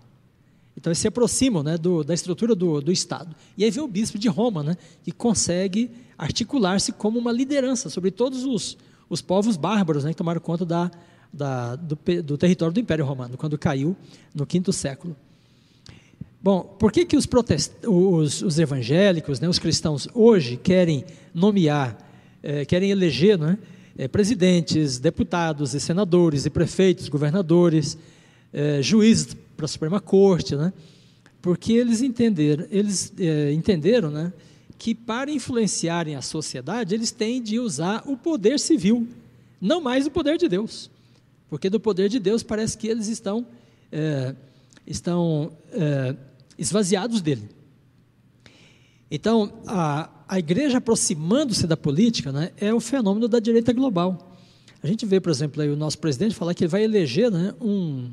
Então eles se aproximam né, do, da estrutura do, do Estado. E aí vem o bispo de Roma, né, que consegue articular-se como uma liderança sobre todos os, os povos bárbaros né, que tomaram conta da da, do, do, território do Império Romano, quando caiu no quinto século. Bom, por que, que os, protest... os, os evangélicos, né, os cristãos, hoje querem nomear, eh, querem eleger né, eh, presidentes, deputados e senadores e prefeitos, governadores, eh, juízes para a Suprema Corte, né? porque eles entenderam, eles, entenderam né, que para influenciarem a sociedade, eles têm de usar o poder civil, não mais o poder de Deus. Porque do poder de Deus parece que eles estão, estão esvaziados dele. Então, a, a igreja aproximando-se da política né, é o fenômeno da direita global. A gente vê, por exemplo, aí o nosso presidente falar que ele vai eleger né, um,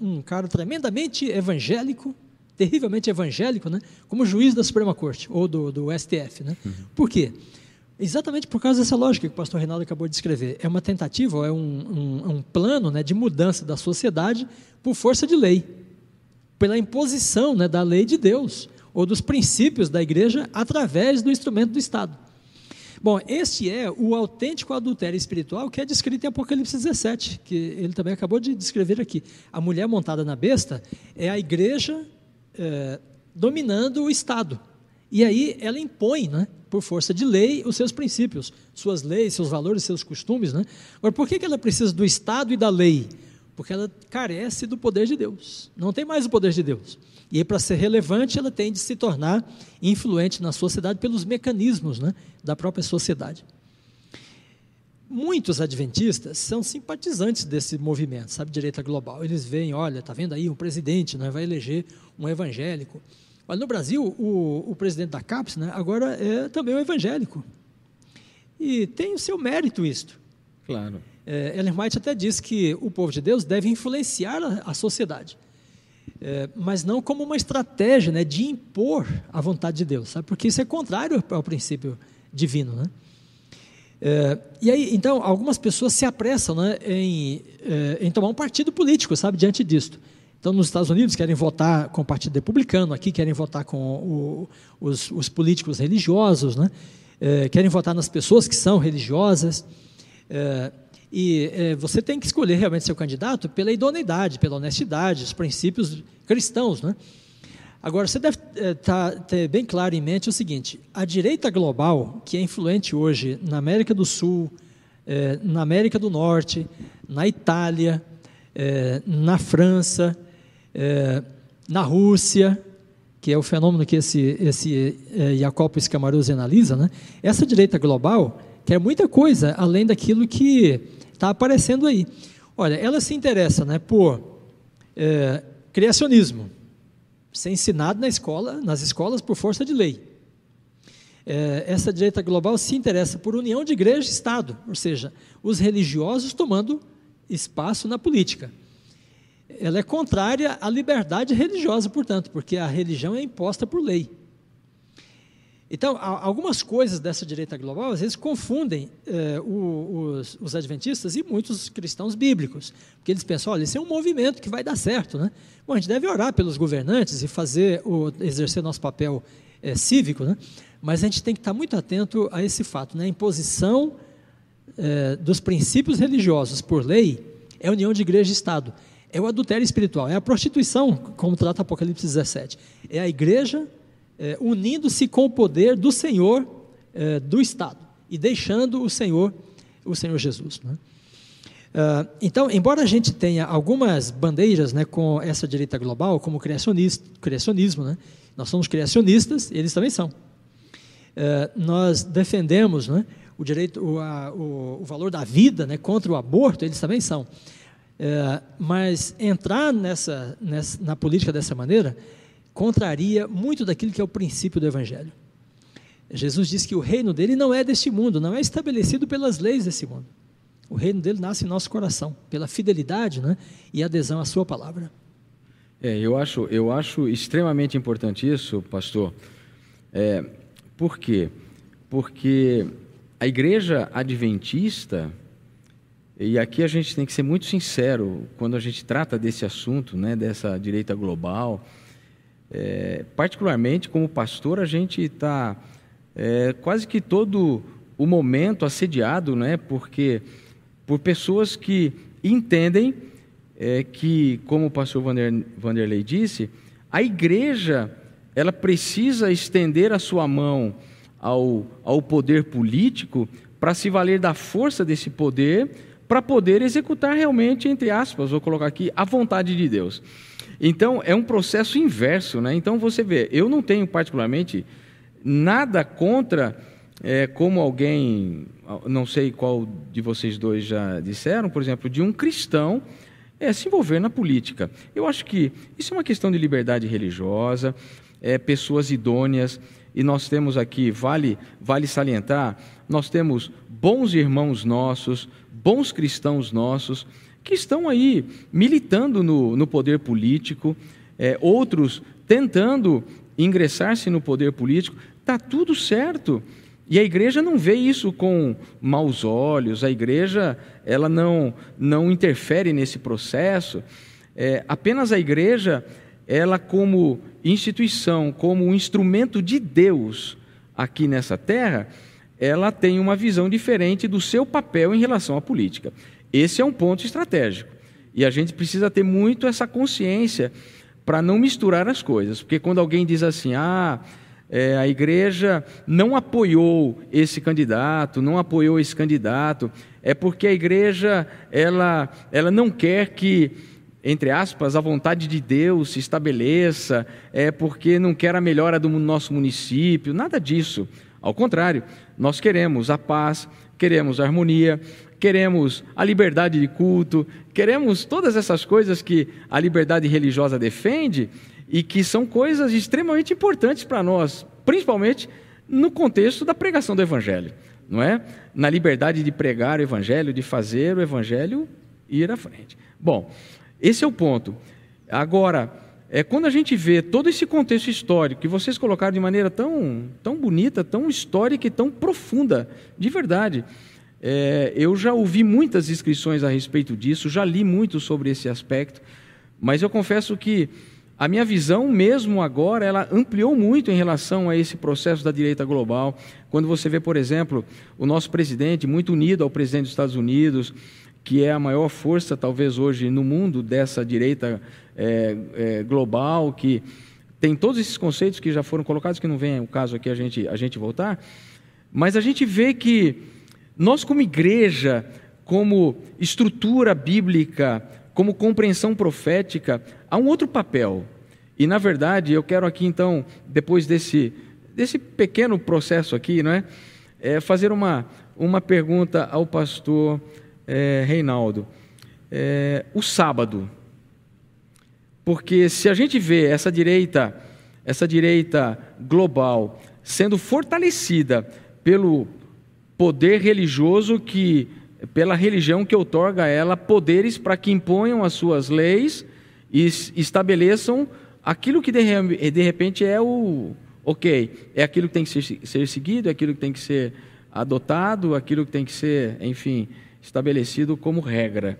um cara tremendamente evangélico, terrivelmente evangélico, né, como juiz da Suprema Corte, ou do, do STF. Né? Uhum. Por quê? Exatamente por causa dessa lógica que o pastor Reinaldo acabou de descrever. É uma tentativa, é um, um, um plano né, de mudança da sociedade por força de lei pela imposição né, da lei de Deus ou dos princípios da igreja através do instrumento do Estado. Bom, este é o autêntico adultério espiritual que é descrito em Apocalipse 17, que ele também acabou de descrever aqui. A mulher montada na besta é a igreja é, dominando o Estado. E aí ela impõe, né, por força de lei, os seus princípios, suas leis, seus valores, seus costumes. Né? Agora, por que ela precisa do Estado e da lei? Porque ela carece do poder de Deus. Não tem mais o poder de Deus. E para ser relevante, ela tem de se tornar influente na sociedade pelos mecanismos né, da própria sociedade. Muitos adventistas são simpatizantes desse movimento, sabe, direita global. Eles veem, olha, está vendo aí um presidente, né, vai eleger um evangélico. Olha, no Brasil, o, o presidente da CAPES né, agora é também um evangélico. E tem o seu mérito isto. Claro. É, Ellen White até diz que o povo de Deus deve influenciar a, a sociedade, é, mas não como uma estratégia né, de impor a vontade de Deus, sabe? porque isso é contrário ao princípio divino. Né? É, e aí, então, algumas pessoas se apressam né, em, é, em tomar um partido político, sabe, diante disto. Então, nos Estados Unidos querem votar com o Partido Republicano, aqui querem votar com o, os, os, políticos religiosos, né? É, querem votar nas pessoas que são religiosas. É, e é, você tem que escolher realmente seu candidato pela idoneidade, pela honestidade, os princípios cristãos. Né? Agora, você deve é, tá, ter bem claro em mente o seguinte: a direita global, que é influente hoje na América do Sul, é, na América do Norte, na Itália, é, na França, é, na Rússia, que é o fenômeno que esse, esse é, Jacopo Scamarauzzi analisa, né? essa direita global quer muita coisa além daquilo que está aparecendo aí. Olha, ela se interessa né, por é, criacionismo, ser ensinado na escola, nas escolas por força de lei. É, essa direita global se interessa por união de igreja e Estado, ou seja, os religiosos tomando espaço na política. Ela é contrária à liberdade religiosa, portanto, porque a religião é imposta por lei. Então, algumas coisas dessa direita global, às vezes, confundem eh, os, os, adventistas e muitos cristãos bíblicos, porque eles pensam, olha, isso é um movimento que vai dar certo, né? Bom, a gente deve orar pelos governantes e fazer, o, exercer nosso papel eh, cívico, né? Mas a gente tem que estar muito atento a esse fato, né? A imposição eh, dos princípios religiosos por lei é a união de igreja e Estado, é o adultério espiritual, é a prostituição, como trata Apocalipse 17, é a igreja é, unindo-se com o poder do Senhor é, do Estado e deixando o Senhor, o Senhor Jesus. Né? Uh, então, embora a gente tenha algumas bandeiras né, com essa direita global, como o criacionismo, né, nós somos criacionistas, eles também são. Uh, nós defendemos né, o direito, o, a, o, o, valor da vida né, contra o aborto, eles também são. Uh, mas entrar nessa, nessa, na política dessa maneira contraria muito daquilo que é o princípio do Evangelho. Jesus diz que o reino dele não é deste mundo, não é estabelecido pelas leis desse mundo. O reino dele nasce em nosso coração, pela fidelidade né, e adesão à sua palavra. É, eu acho, eu acho extremamente importante isso, pastor. É, por quê? Porque a igreja adventista, e aqui a gente tem que ser muito sincero quando a gente trata desse assunto, né, dessa direita global, é, particularmente, como pastor, a gente está é, quase que todo o momento assediado, né? Porque por pessoas que entendem é, que, como o pastor Vander, Vanderlei disse, a igreja ela precisa estender a sua mão ao, ao poder político para se valer da força desse poder para poder executar realmente, entre aspas, vou colocar aqui, a vontade de Deus. Então, é um processo inverso. Né? Então, você vê, eu não tenho particularmente nada contra, é, como alguém, não sei qual de vocês dois já disseram, por exemplo, de um cristão é, se envolver na política. Eu acho que isso é uma questão de liberdade religiosa, é, pessoas idôneas, e nós temos aqui, vale, vale salientar, nós temos bons irmãos nossos, bons cristãos nossos, que estão aí militando no, no poder político, é, outros tentando ingressar-se no poder político, está tudo certo. E a igreja não vê isso com maus olhos, a igreja ela não, não interfere nesse processo. É, apenas a igreja, ela como instituição, como um instrumento de Deus aqui nessa terra, ela tem uma visão diferente do seu papel em relação à política. Esse é um ponto estratégico. E a gente precisa ter muito essa consciência para não misturar as coisas. Porque quando alguém diz assim, ah, é, a igreja não apoiou esse candidato, não apoiou esse candidato, é porque a igreja ela, ela não quer que, entre aspas, a vontade de Deus se estabeleça, é porque não quer a melhora do nosso município, nada disso. Ao contrário, nós queremos a paz, queremos a harmonia, queremos a liberdade de culto, queremos todas essas coisas que a liberdade religiosa defende e que são coisas extremamente importantes para nós, principalmente no contexto da pregação do Evangelho, não é? Na liberdade de pregar o Evangelho, de fazer o Evangelho ir à frente. Bom, esse é o ponto. Agora, é, quando a gente vê todo esse contexto histórico que vocês colocaram de maneira tão, tão bonita, tão histórica e tão profunda, de verdade, é, eu já ouvi muitas inscrições a respeito disso, já li muito sobre esse aspecto, mas eu confesso que a minha visão, mesmo agora, ela ampliou muito em relação a esse processo da direita global. Quando você vê, por exemplo, o nosso presidente muito unido ao presidente dos Estados Unidos, que é a maior força, talvez hoje, no mundo dessa direita é, é, global, que tem todos esses conceitos que já foram colocados, que não vem o caso aqui a gente, a gente voltar, mas a gente vê que nós, como igreja, como estrutura bíblica, como compreensão profética, há um outro papel. E, na verdade, eu quero aqui, então, depois desse, desse pequeno processo aqui, não é? é fazer uma, uma pergunta ao pastor é, Reinaldo. É, o sábado. Porque se a gente vê essa direita, essa direita global sendo fortalecida pelo poder religioso que pela religião que outorga a ela poderes para que imponham as suas leis e estabeleçam aquilo que de repente é o ok, é aquilo que tem que ser, ser seguido, é aquilo que tem que ser adotado, aquilo que tem que ser, enfim, estabelecido como regra.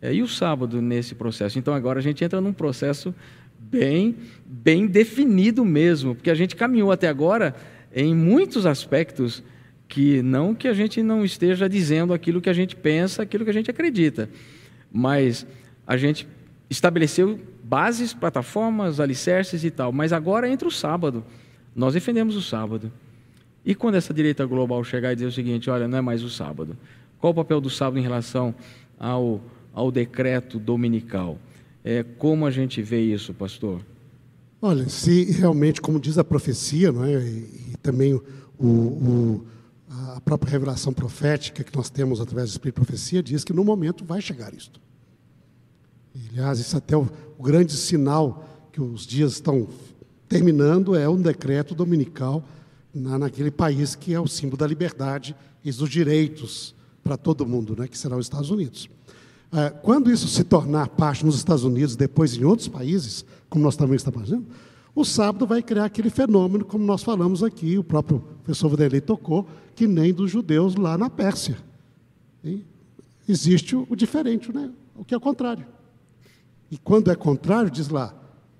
É, e o sábado nesse processo? Então agora a gente entra num processo bem, bem definido mesmo, porque a gente caminhou até agora em muitos aspectos que não que a gente não esteja dizendo aquilo que a gente pensa, aquilo que a gente acredita, mas a gente estabeleceu bases, plataformas, alicerces e tal. Mas agora entra o sábado. Nós defendemos o sábado. E quando essa direita global chegar e dizer o seguinte, olha, não é mais o sábado. Qual o papel do sábado em relação ao, ao decreto dominical? É, como a gente vê isso, pastor? Olha, se realmente, como diz a profecia, não é? e, e também o, o, a própria revelação profética que nós temos através do Espírito de Profecia, diz que no momento vai chegar isto. E, aliás, isso até o, o grande sinal que os dias estão terminando é um decreto dominical na, naquele país que é o símbolo da liberdade e dos direitos para todo mundo, né, que será os Estados Unidos. É, quando isso se tornar parte nos Estados Unidos, depois em outros países, como nós também estamos fazendo, o sábado vai criar aquele fenômeno, como nós falamos aqui, o próprio professor Vanderlei tocou, que nem dos judeus lá na Pérsia. E existe o, diferente, né? o que é o contrário. E quando é contrário, diz lá,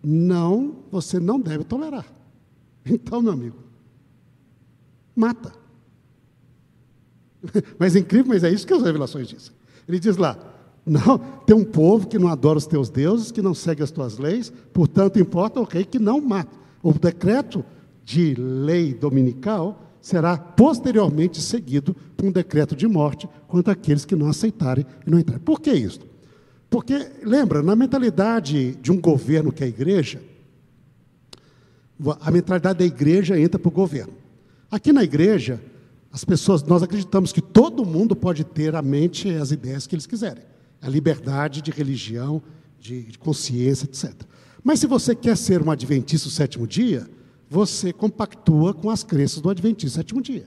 não, você não deve tolerar. Então, meu amigo, mata. Mas é incrível, mas é isso que as revelações dizem. Ele diz lá: Não, tem um povo que não adora os teus deuses, que não segue as tuas leis, portanto, importa o rei que não mata. O decreto de lei dominical será posteriormente seguido por um decreto de morte contra aqueles que não aceitarem e não entrarem. Por que isso? Porque, lembra, na mentalidade de um governo que é a igreja, a mentalidade da igreja entra para o governo. Aqui na igreja, as pessoas, nós acreditamos que todo mundo pode ter a mente e as ideias que eles quiserem. A liberdade de religião, de, de consciência, etc. Mas se você quer ser um adventista do sétimo dia, você compactua com as crenças do Adventista sétimo dia.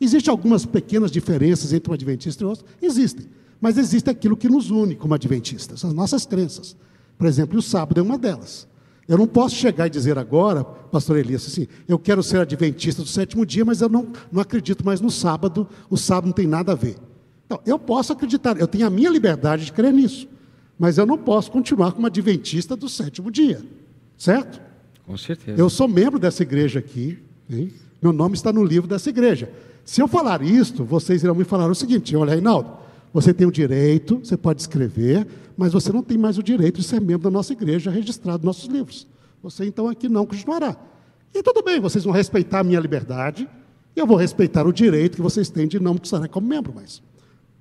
Existem algumas pequenas diferenças entre um Adventista e outro? Existem. Mas existe aquilo que nos une como Adventistas, as nossas crenças. Por exemplo, o sábado é uma delas. Eu não posso chegar e dizer agora, pastor Elias, assim, eu quero ser adventista do sétimo dia, mas eu não, não acredito mais no sábado, o sábado não tem nada a ver. Então, eu posso acreditar, eu tenho a minha liberdade de crer nisso, mas eu não posso continuar como adventista do sétimo dia, certo? Com certeza. Eu sou membro dessa igreja aqui, hein? meu nome está no livro dessa igreja. Se eu falar isto, vocês irão me falar o seguinte: olha, Reinaldo, você tem o direito, você pode escrever, mas você não tem mais o direito de ser membro da nossa igreja, registrado nos nossos livros. Você então aqui não continuará. E tudo bem, vocês vão respeitar a minha liberdade, e eu vou respeitar o direito que vocês têm de não estar como membro mais.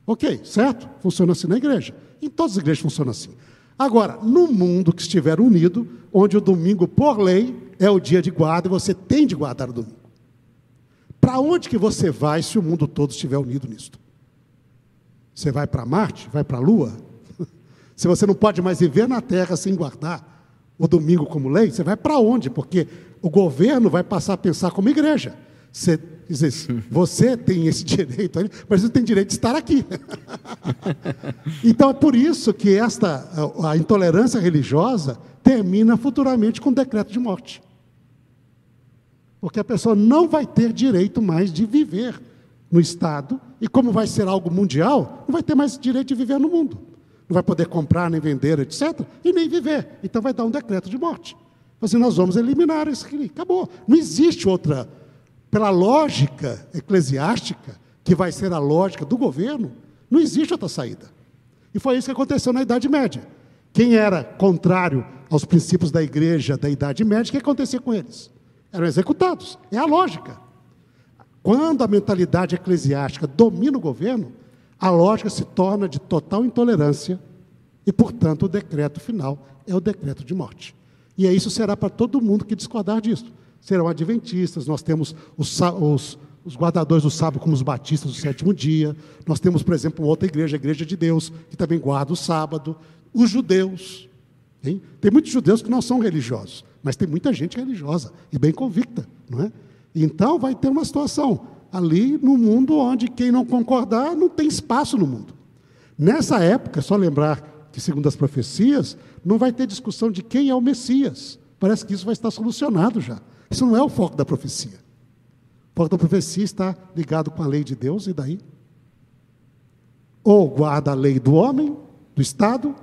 Ok, certo? Funciona assim na igreja. Em todas as igrejas funciona assim. Agora, no mundo que estiver unido, onde o domingo, por lei, é o dia de guarda, e você tem de guardar o domingo. Para onde que você vai se o mundo todo estiver unido nisto? Você vai para Marte? Vai para a Lua? se você não pode mais viver na Terra sem guardar o domingo como lei, você vai para onde? Porque o governo vai passar a pensar como igreja. Você, você tem esse direito, mas você tem direito de estar aqui. então é por isso que esta a intolerância religiosa termina futuramente com decreto de morte. Porque a pessoa não vai ter direito mais de viver no Estado, e como vai ser algo mundial, não vai ter mais direito de viver no mundo. Não vai poder comprar, nem vender, etc., e nem viver. Então vai dar um decreto de morte. Assim, nós vamos eliminar isso aqui. Acabou. Não existe outra pela lógica eclesiástica, que vai ser a lógica do governo, não existe outra saída. E foi isso que aconteceu na Idade Média. Quem era contrário aos princípios da igreja da Idade Média, o que acontecia com eles? Eram executados. É a lógica. Quando a mentalidade eclesiástica domina o governo, a lógica se torna de total intolerância e, portanto, o decreto final é o decreto de morte. E isso será para todo mundo que discordar disso serão adventistas, nós temos os, os, os guardadores do sábado como os batistas do sétimo dia, nós temos, por exemplo, outra igreja, a Igreja de Deus, que também guarda o sábado, os judeus. Hein? Tem muitos judeus que não são religiosos, mas tem muita gente religiosa e bem convicta, não é? Então vai ter uma situação ali no mundo onde quem não concordar não tem espaço no mundo. Nessa época, só lembrar que, segundo as profecias, não vai ter discussão de quem é o Messias. Parece que isso vai estar solucionado já. Isso não é o foco da profecia. O foco da profecia está ligado com a lei de Deus, e daí? Ou guarda a lei do homem, do Estado,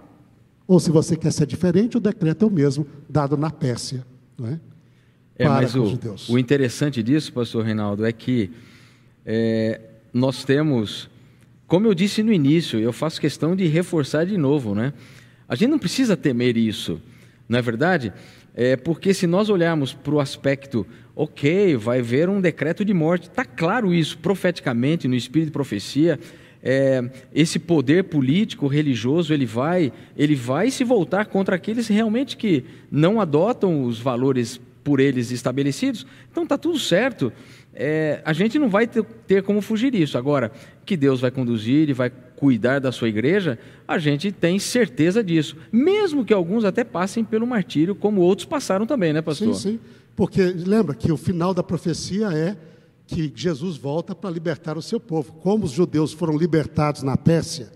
ou se você quer ser diferente, o decreto é o mesmo, dado na Pérsia. Não é? É, mas o, o, interessante disso, pastor Reinaldo, é que é, nós temos, como eu disse no início, eu faço questão de reforçar de novo, né? A gente não precisa temer isso, não é verdade? É, porque se nós olharmos para o aspecto, ok, vai haver um decreto de morte, está claro isso, profeticamente, no espírito de profecia, é, esse poder político, religioso, ele vai, ele vai se voltar contra aqueles realmente que não adotam os valores por eles estabelecidos. Então está tudo certo. É, a gente não vai ter, ter como fugir disso. Agora, que Deus vai conduzir e vai cuidar da sua igreja, a gente tem certeza disso. Mesmo que alguns até passem pelo martírio, como outros passaram também, né, pastor? Sim, sim. Porque lembra que o final da profecia é que Jesus volta para libertar o seu povo. Como os judeus foram libertados na Pérsia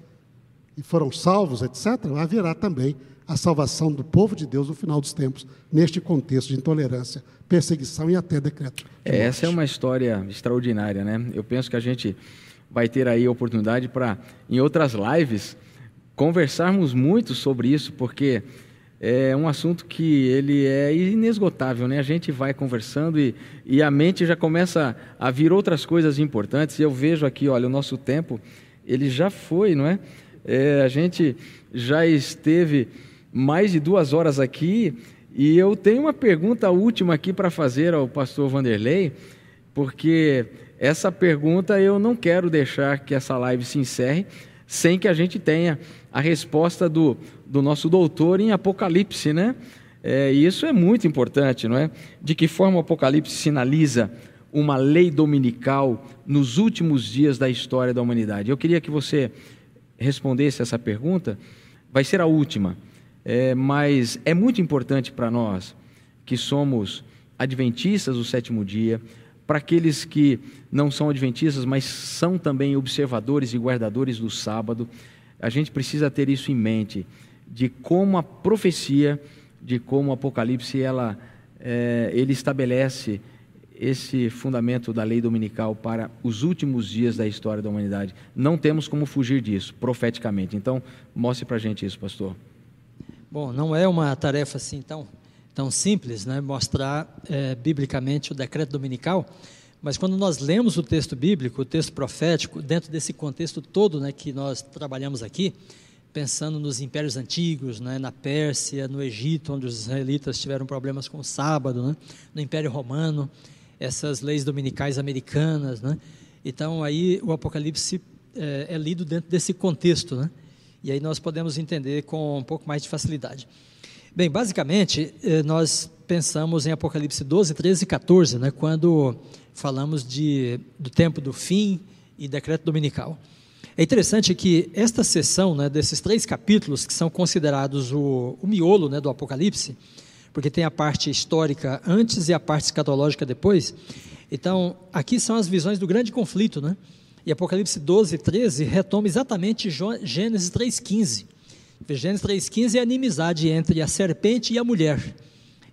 e foram salvos, etc., haverá também a salvação do povo de Deus no final dos tempos, neste contexto de intolerância, perseguição e até decreto. De Essa é uma história extraordinária, né? Eu penso que a gente vai ter aí a oportunidade para, em outras lives, conversarmos muito sobre isso, porque é um assunto que ele é inesgotável, né? A gente vai conversando e, e a mente já começa a vir outras coisas importantes. E eu vejo aqui, olha, o nosso tempo, ele já foi, não é? É, a gente já esteve mais de duas horas aqui e eu tenho uma pergunta última aqui para fazer ao pastor Vanderlei, porque essa pergunta eu não quero deixar que essa live se encerre sem que a gente tenha a resposta do, do nosso doutor em Apocalipse, né? É, e isso é muito importante, não é? De que forma o Apocalipse sinaliza uma lei dominical nos últimos dias da história da humanidade? Eu queria que você respondesse essa pergunta, vai ser a última, é, mas é muito importante para nós que somos adventistas do sétimo dia, para aqueles que não são adventistas, mas são também observadores e guardadores do sábado, a gente precisa ter isso em mente, de como a profecia, de como o Apocalipse, ela, é, ele estabelece esse fundamento da lei dominical para os últimos dias da história da humanidade. Não temos como fugir disso, profeticamente. Então, mostre para a gente isso, pastor. Bom, não é uma tarefa assim tão, tão simples, né? mostrar é, biblicamente o decreto dominical, mas quando nós lemos o texto bíblico, o texto profético, dentro desse contexto todo né, que nós trabalhamos aqui, pensando nos impérios antigos, né, na Pérsia, no Egito, onde os israelitas tiveram problemas com o sábado, né, no Império Romano, essas leis dominicais americanas, né? Então aí o Apocalipse é, é, lido dentro desse contexto, né? E aí nós podemos entender com um pouco mais de facilidade. Bem, basicamente eh, nós pensamos em Apocalipse 12, 13 e 14, né? Quando falamos de, do tempo do fim e decreto dominical. É interessante que esta sessão, né, desses três capítulos que são considerados o, o miolo né, do Apocalipse, porque tem a parte histórica antes e a parte escatológica depois. Então, aqui são as visões do grande conflito, né? E Apocalipse 12, 13 retoma exatamente Gênesis 3,15. Gênesis 3,15 é a inimizade entre a serpente e a mulher.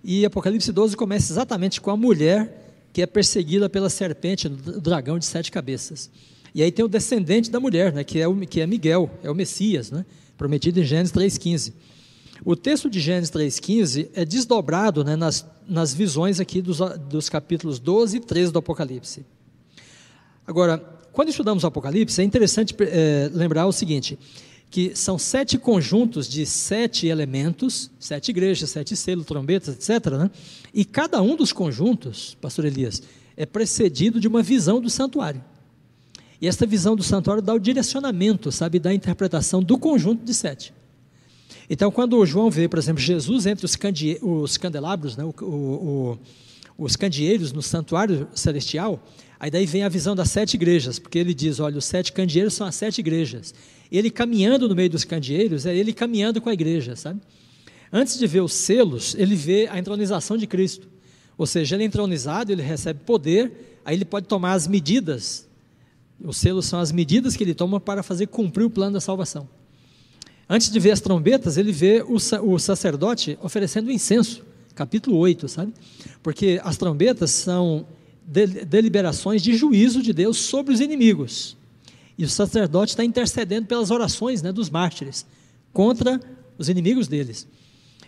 E Apocalipse 12 começa exatamente com a mulher que é perseguida pela serpente, o dragão de sete cabeças. E aí tem o descendente da mulher, né, que, é o, que é Miguel, é o Messias, né, prometido em Gênesis 3,15. O texto de Gênesis 3,15 é desdobrado né, nas, nas visões aqui dos, dos capítulos 12 e 13 do Apocalipse. Agora, quando estudamos o Apocalipse, é interessante é, lembrar o seguinte, que são sete conjuntos de sete elementos, sete igrejas, sete selos, trombetas, etc. Né? E cada um dos conjuntos, pastor Elias, é precedido de uma visão do santuário. E esta visão do santuário dá o direcionamento, sabe, da interpretação do conjunto de sete. Então, quando João vê, por exemplo, Jesus entre os, os candelabros, né, o, o, o, os candeeiros no santuário celestial, aí daí vem a visão das sete igrejas, porque ele diz, olha, os sete candeeiros são as sete igrejas. Ele caminhando no meio dos candeeiros, é ele caminhando com a igreja, sabe? Antes de ver os selos, ele vê a entronização de Cristo. Ou seja, ele é entronizado, ele recebe poder, aí ele pode tomar as medidas. Os selos são as medidas que ele toma para fazer cumprir o plano da salvação. Antes de ver as trombetas, ele vê o, o sacerdote oferecendo incenso, capítulo 8, sabe? Porque as trombetas são deliberações de juízo de Deus sobre os inimigos. E o sacerdote está intercedendo pelas orações né, dos mártires contra os inimigos deles.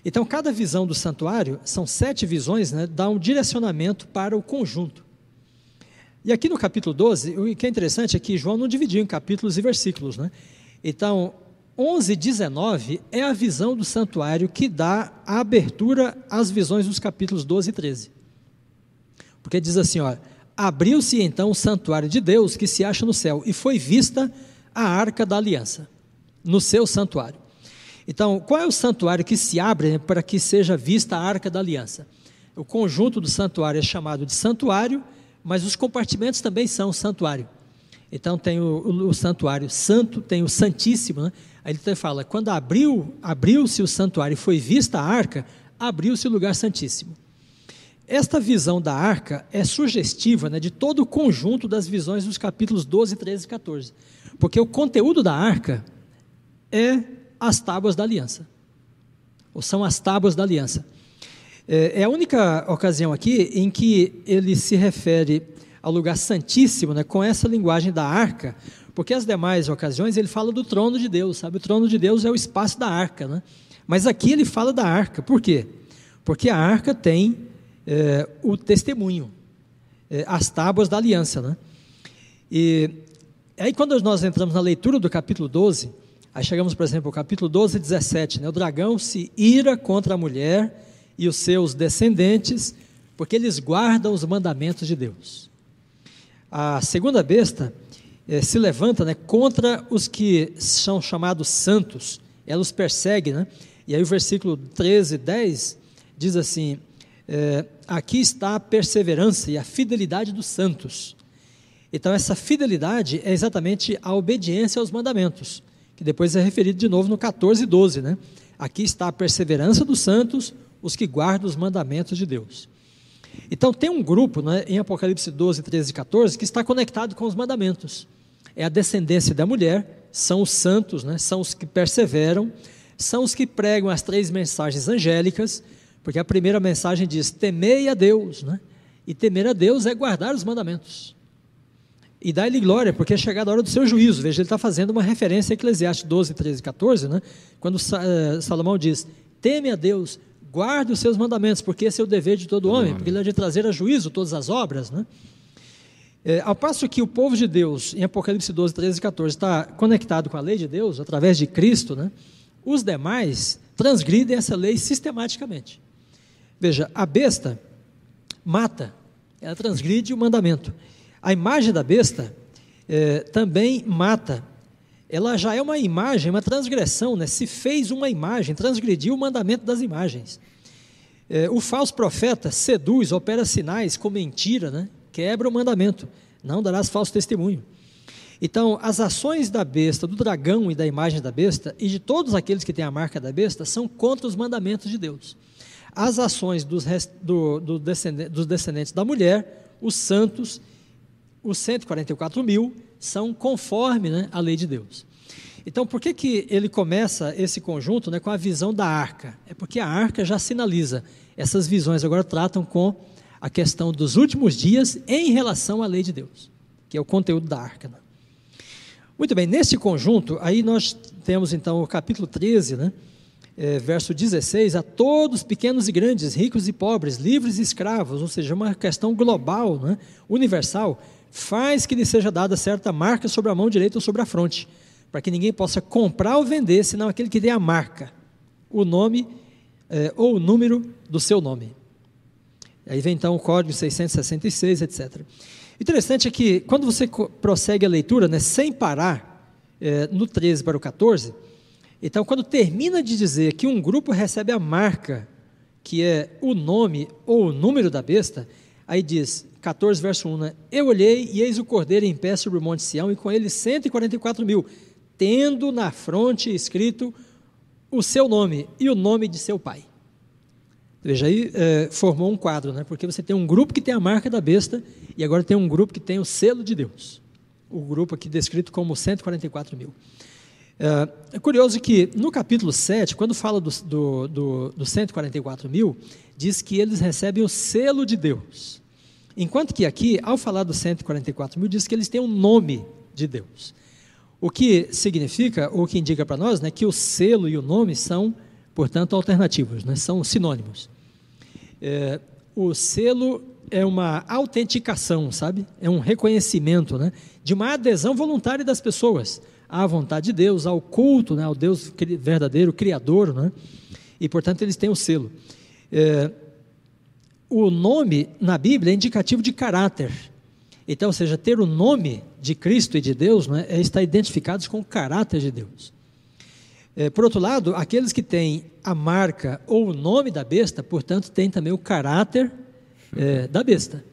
Então, cada visão do santuário, são sete visões, né, dá um direcionamento para o conjunto. E aqui no capítulo 12, o que é interessante é que João não dividiu em capítulos e versículos. Né? Então, 11 e 19 é a visão do santuário que dá a abertura às visões dos capítulos 12 e 13. Porque diz assim, ó, abriu-se então o santuário de Deus que se acha no céu e foi vista a arca da aliança no seu santuário. Então, qual é o santuário que se abre para que seja vista a arca da aliança? O conjunto do santuário é chamado de santuário, mas os compartimentos também são santuário. Então tem o, o, o santuário santo, tem o santíssimo, né? Aí ele fala: quando abriu, abriu-se o santuário e foi vista a arca, abriu-se o lugar santíssimo. Esta visão da arca é sugestiva né, de todo o conjunto das visões dos capítulos 12, 13 e 14. Porque o conteúdo da arca é as tábuas da aliança. Ou são as tábuas da aliança. É, é a única ocasião aqui em que ele se refere ao lugar santíssimo né, com essa linguagem da arca, porque as demais ocasiões ele fala do trono de Deus, sabe? O trono de Deus é o espaço da arca, né? Mas aqui ele fala da arca, por quê? Porque a arca tem é, o testemunho, é, as tábuas da aliança, né? E aí quando nós entramos na leitura do capítulo 12, Aí chegamos, por exemplo, ao capítulo 12, 17. Né? O dragão se ira contra a mulher e os seus descendentes, porque eles guardam os mandamentos de Deus. A segunda besta eh, se levanta né, contra os que são chamados santos, ela os persegue, né? E aí o versículo 13, 10 diz assim: é, aqui está a perseverança e a fidelidade dos santos. Então, essa fidelidade é exatamente a obediência aos mandamentos, que depois é referido de novo no 14 e 12, né? Aqui está a perseverança dos santos, os que guardam os mandamentos de Deus. Então, tem um grupo né, em Apocalipse 12, 13 e 14 que está conectado com os mandamentos. É a descendência da mulher, são os santos, né, são os que perseveram, são os que pregam as três mensagens angélicas, porque a primeira mensagem diz: temei a Deus, né? E temer a Deus é guardar os mandamentos. E dá-lhe glória, porque é chegada a hora do seu juízo. Veja, ele está fazendo uma referência a Eclesiastes 12, 13 e 14, né? quando eh, Salomão diz: teme a Deus, guarde os seus mandamentos, porque esse é o dever de todo homem, porque ele é de trazer a juízo todas as obras. Né? É, ao passo que o povo de Deus, em Apocalipse 12, 13 e 14, está conectado com a lei de Deus, através de Cristo, né? os demais transgridem essa lei sistematicamente. Veja, a besta mata, ela transgride o mandamento. A imagem da besta é, também mata. Ela já é uma imagem, uma transgressão, né? Se fez uma imagem, transgrediu o mandamento das imagens. É, o falso profeta seduz, opera sinais com mentira, né? Quebra o mandamento. Não darás falso testemunho. Então, as ações da besta, do dragão e da imagem da besta, e de todos aqueles que têm a marca da besta, são contra os mandamentos de Deus as ações dos, do, do descendente, dos descendentes da mulher, os santos, os 144 mil, são conforme né, a lei de Deus. Então, por que, que ele começa esse conjunto né, com a visão da arca? É porque a arca já sinaliza. Essas visões agora tratam com a questão dos últimos dias em relação à lei de Deus, que é o conteúdo da arca. Né? Muito bem, nesse conjunto, aí nós temos então o capítulo 13, né? É, verso 16, a todos, pequenos e grandes, ricos e pobres, livres e escravos, ou seja, uma questão global, né, universal, faz que lhe seja dada certa marca sobre a mão direita ou sobre a fronte, para que ninguém possa comprar ou vender, senão aquele que tem a marca, o nome é, ou o número do seu nome. Aí vem então o código 666, etc. Interessante é que quando você prossegue a leitura, né, sem parar, é, no 13 para o 14, então, quando termina de dizer que um grupo recebe a marca, que é o nome ou o número da besta, aí diz, 14, verso 1, né? Eu olhei e eis o cordeiro em pé sobre o monte Sião, e com ele 144 mil, tendo na fronte escrito o seu nome e o nome de seu pai. Veja aí, é, formou um quadro, né? porque você tem um grupo que tem a marca da besta, e agora tem um grupo que tem o selo de Deus. O grupo aqui descrito como 144 mil. É, é curioso que no capítulo 7, quando fala do, do, do, do 144 mil, diz que eles recebem o selo de Deus. Enquanto que aqui, ao falar dos 144 mil, diz que eles têm o um nome de Deus. O que significa, ou que indica para nós, né, que o selo e o nome são, portanto, alternativos, né, são sinônimos. É, o selo é uma autenticação, sabe? É um reconhecimento né, de uma adesão voluntária das pessoas à vontade de Deus, ao culto, né, ao Deus verdadeiro, Criador, né? e portanto eles têm o selo. É, o nome na Bíblia é indicativo de caráter. Então, ou seja, ter o nome de Cristo e de Deus né, é estar identificados com o caráter de Deus. É, por outro lado, aqueles que têm a marca ou o nome da besta, portanto, têm também o caráter é, da besta.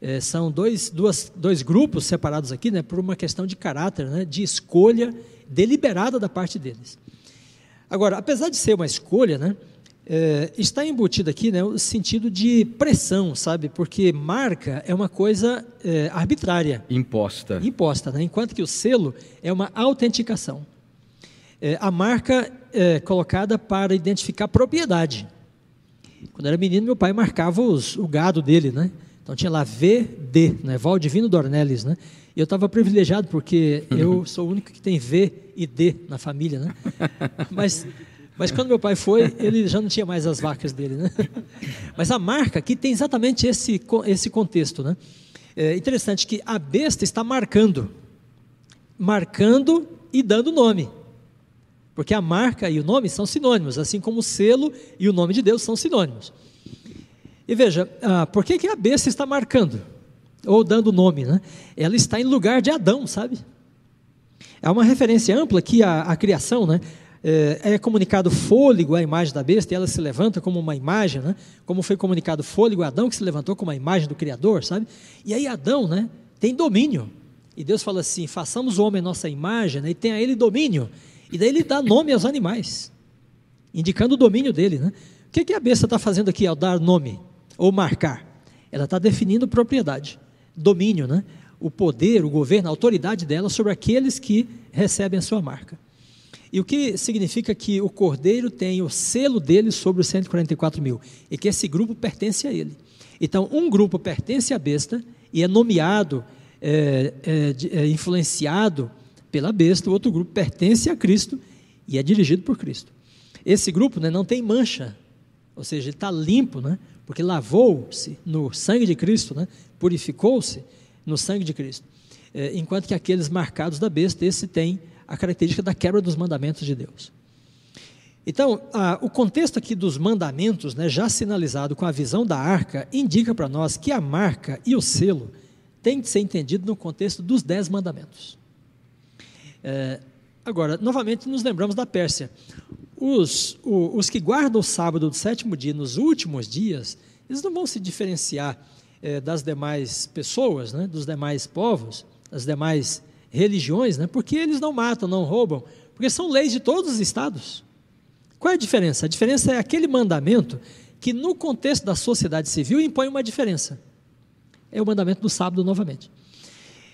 É, são dois, duas, dois grupos separados aqui né, por uma questão de caráter, né, de escolha deliberada da parte deles. Agora, apesar de ser uma escolha, né, é, está embutido aqui né, o sentido de pressão, sabe? Porque marca é uma coisa é, arbitrária. Imposta. Imposta, né? enquanto que o selo é uma autenticação. É, a marca é colocada para identificar propriedade. Quando era menino, meu pai marcava os, o gado dele, né? Então tinha lá VD, né? Valdivino Dornelles, né? E eu estava privilegiado porque eu sou o único que tem V e D na família, né? Mas, mas quando meu pai foi, ele já não tinha mais as vacas dele, né? Mas a marca aqui tem exatamente esse, esse contexto, né? É interessante que a besta está marcando, marcando e dando nome. Porque a marca e o nome são sinônimos, assim como o selo e o nome de Deus são sinônimos. E veja, ah, por que, que a besta está marcando? Ou dando nome, né? Ela está em lugar de Adão, sabe? É uma referência ampla que a, a criação, né? É, é, comunicado fôlego à imagem da besta e ela se levanta como uma imagem, né? Como foi comunicado fôlego a Adão que se levantou como a imagem do Criador, sabe? E aí Adão, né? Tem domínio. E Deus fala assim: façamos o homem nossa imagem né? e tenha ele domínio. E daí ele dá nome aos animais, indicando o domínio dele, né? O que, que a besta está fazendo aqui ao dar nome ou marcar? Ela está definindo propriedade, domínio, né? o poder, o governo, a autoridade dela sobre aqueles que recebem a sua marca. E o que significa que o cordeiro tem o selo dele sobre os 144 mil, e que esse grupo pertence a ele. Então, um grupo pertence à besta e é nomeado, é, é, é influenciado pela besta, o outro grupo pertence a Cristo e é dirigido por Cristo. Esse grupo né, não tem mancha, ou seja, ele está limpo, né, porque lavou-se no sangue de Cristo, né, purificou-se no sangue de Cristo. É, enquanto que aqueles marcados da besta, esse tem a característica da quebra dos mandamentos de Deus. Então, a, o contexto aqui dos mandamentos, né, já sinalizado com a visão da arca, indica para nós que a marca e o selo têm de ser entendido no contexto dos dez mandamentos. É, agora, novamente, nos lembramos da Pérsia. Os, o, os que guardam o sábado do sétimo dia nos últimos dias, eles não vão se diferenciar é, das demais pessoas, né, dos demais povos, das demais religiões, né, porque eles não matam, não roubam, porque são leis de todos os estados. Qual é a diferença? A diferença é aquele mandamento que, no contexto da sociedade civil, impõe uma diferença. É o mandamento do sábado novamente.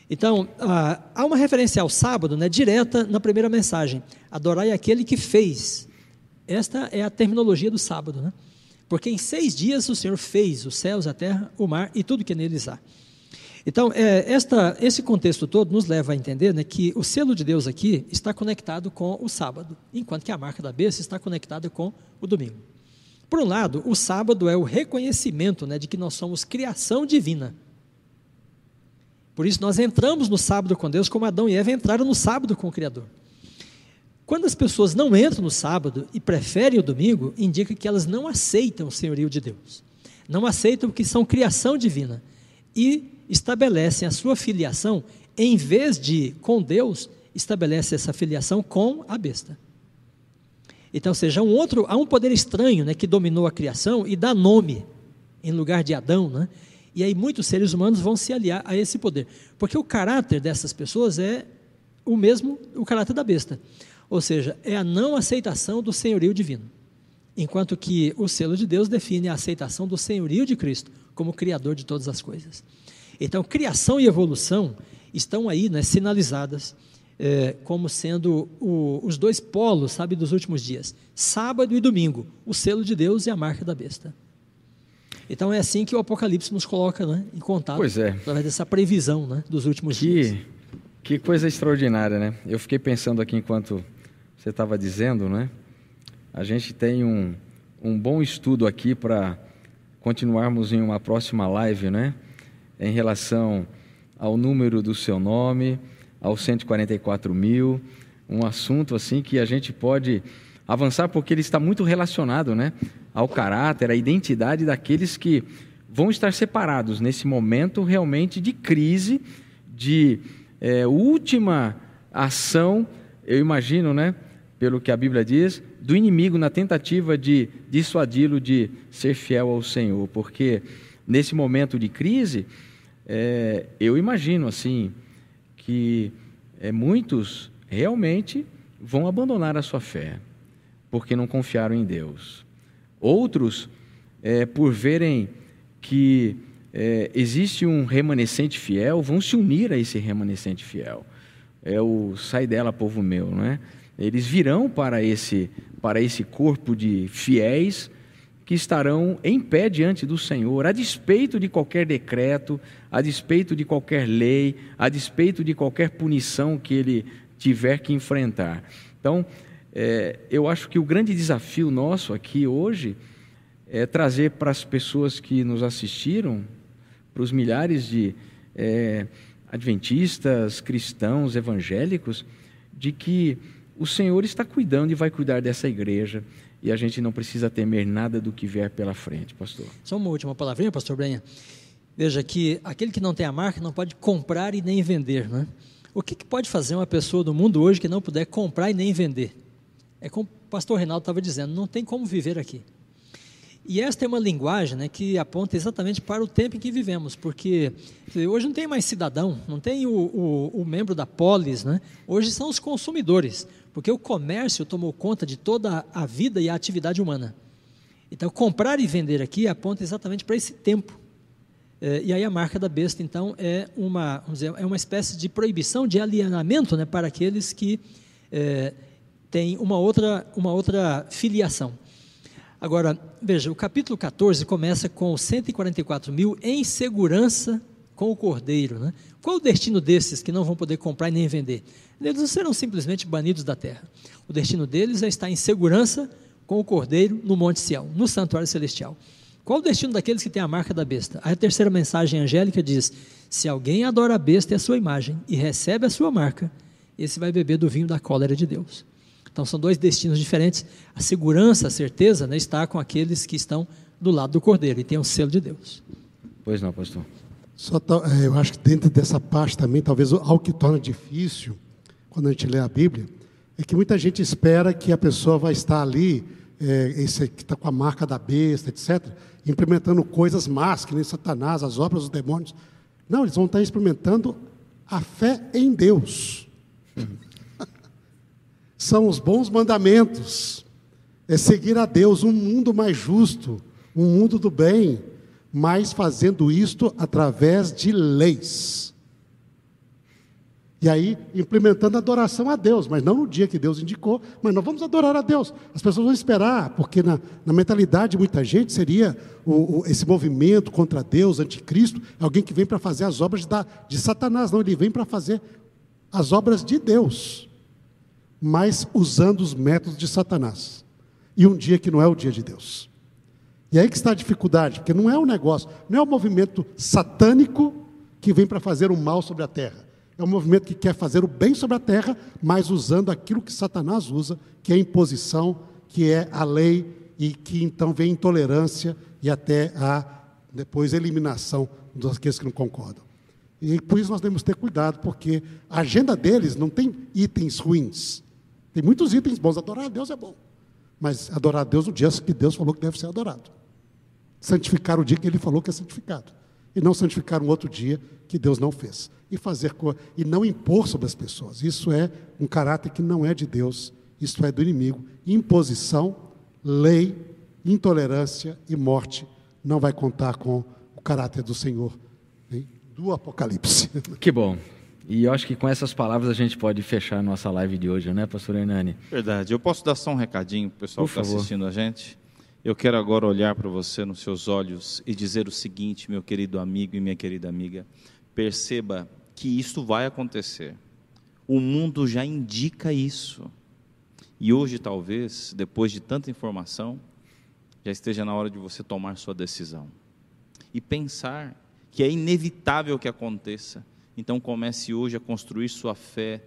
Então, há uma referência ao sábado, né, direta na primeira mensagem. Adorai aquele que fez. Esta é a terminologia do sábado, né? Porque em seis dias o Senhor fez os céus, a terra, o mar e tudo que neles há. Então, é, esta, esse contexto todo nos leva a entender né, que o selo de Deus aqui está conectado com o sábado, enquanto que a marca da besta está conectada com o domingo. Por um lado, o sábado é o reconhecimento né, de que nós somos criação divina. Por isso, nós entramos no sábado com Deus como Adão e Eva entraram no sábado com o Criador. Quando as pessoas não entram no sábado e preferem o domingo, indica que elas não aceitam o senhorio de Deus. Não aceitam que são criação divina e estabelecem a sua filiação em vez de com Deus, estabelece essa filiação com a besta. Então, seja um outro, há um poder estranho, né, que dominou a criação e dá nome em lugar de Adão, né? E aí muitos seres humanos vão se aliar a esse poder, porque o caráter dessas pessoas é o mesmo, o caráter da besta. Ou seja, é a não aceitação do senhorio divino. Enquanto que o selo de Deus define a aceitação do senhorio de Cristo como criador de todas as coisas. Então, criação e evolução estão aí né, sinalizadas é, como sendo o, os dois polos, sabe, dos últimos dias. Sábado e domingo, o selo de Deus e a marca da besta. Então é assim que o Apocalipse nos coloca né, em contato, pois é. através dessa previsão né, dos últimos que, dias. Que coisa extraordinária, né? Eu fiquei pensando aqui enquanto você estava dizendo, né? A gente tem um, um bom estudo aqui para continuarmos em uma próxima live, né? Em relação ao número do seu nome, aos 144 mil, um assunto assim que a gente pode avançar porque ele está muito relacionado, né? Ao caráter, à identidade daqueles que vão estar separados nesse momento realmente de crise, de é, última ação, eu imagino, né? Pelo que a Bíblia diz, do inimigo na tentativa de dissuadi-lo de ser fiel ao Senhor, porque nesse momento de crise, é, eu imagino assim que é, muitos realmente vão abandonar a sua fé, porque não confiaram em Deus. Outros, é, por verem que é, existe um remanescente fiel, vão se unir a esse remanescente fiel. É o sai dela, povo meu, não é? Eles virão para esse, para esse corpo de fiéis que estarão em pé diante do Senhor, a despeito de qualquer decreto, a despeito de qualquer lei, a despeito de qualquer punição que ele tiver que enfrentar. Então, é, eu acho que o grande desafio nosso aqui hoje é trazer para as pessoas que nos assistiram, para os milhares de é, adventistas, cristãos, evangélicos, de que o Senhor está cuidando e vai cuidar dessa igreja. E a gente não precisa temer nada do que vier pela frente, pastor. Só uma última palavrinha, pastor Brenha. Veja que aquele que não tem a marca não pode comprar e nem vender, não é? O que, que, pode fazer uma pessoa do mundo hoje que não puder comprar e nem vender? É como o pastor Reinaldo estava dizendo, não tem como viver aqui. E esta é uma linguagem né, que aponta exatamente para o tempo em que vivemos, porque hoje não tem mais cidadão, não tem o, o, o membro da polis, né? hoje são os consumidores, porque o comércio tomou conta de toda a vida e a atividade humana. Então, comprar e vender aqui aponta exatamente para esse tempo é, e aí a marca da besta, então, é uma, dizer, é uma espécie de proibição de alienamento né, para aqueles que é, têm uma outra, uma outra filiação. Agora, veja, o capítulo 14 começa com 144 mil em segurança com o cordeiro. Né? Qual o destino desses que não vão poder comprar e nem vender? Eles serão simplesmente banidos da terra. O destino deles é estar em segurança com o cordeiro no Monte Sião, no santuário celestial. Qual o destino daqueles que têm a marca da besta? A terceira mensagem angélica diz: Se alguém adora a besta e a sua imagem e recebe a sua marca, esse vai beber do vinho da cólera de Deus. Então são dois destinos diferentes. A segurança, a certeza, né, está com aqueles que estão do lado do cordeiro e tem o selo de Deus. Pois não, pastor. Só é, eu acho que dentro dessa parte também, talvez algo que torna difícil quando a gente lê a Bíblia, é que muita gente espera que a pessoa vai estar ali, é, esse que está com a marca da besta, etc implementando coisas más, que nem Satanás, as obras dos demônios. Não, eles vão estar experimentando a fé em Deus. São os bons mandamentos. É seguir a Deus, um mundo mais justo, um mundo do bem, mas fazendo isto através de leis. E aí, implementando adoração a Deus, mas não no dia que Deus indicou, mas nós vamos adorar a Deus. As pessoas vão esperar, porque na, na mentalidade de muita gente seria o, o, esse movimento contra Deus, anticristo, alguém que vem para fazer as obras da, de Satanás. Não, ele vem para fazer as obras de Deus, mas usando os métodos de Satanás. E um dia que não é o dia de Deus. E aí que está a dificuldade, porque não é um negócio, não é um movimento satânico que vem para fazer o mal sobre a terra. É um movimento que quer fazer o bem sobre a terra, mas usando aquilo que Satanás usa, que é a imposição, que é a lei, e que então vem intolerância e até a depois eliminação daqueles que não concordam. E por isso nós que ter cuidado, porque a agenda deles não tem itens ruins. Tem muitos itens bons. Adorar a Deus é bom. Mas adorar a Deus no dia que Deus falou que deve ser adorado. Santificar o dia que ele falou que é santificado. E não santificar um outro dia que Deus não fez e fazer e não impor sobre as pessoas. Isso é um caráter que não é de Deus, isso é do inimigo. Imposição, lei, intolerância e morte não vai contar com o caráter do Senhor hein? do Apocalipse. Que bom. E eu acho que com essas palavras a gente pode fechar a nossa live de hoje, né, pastor Hernani? Verdade. Eu posso dar só um recadinho para o pessoal Por que está assistindo a gente? Eu quero agora olhar para você nos seus olhos e dizer o seguinte, meu querido amigo e minha querida amiga perceba que isto vai acontecer. O mundo já indica isso. E hoje, talvez, depois de tanta informação, já esteja na hora de você tomar sua decisão. E pensar que é inevitável que aconteça. Então comece hoje a construir sua fé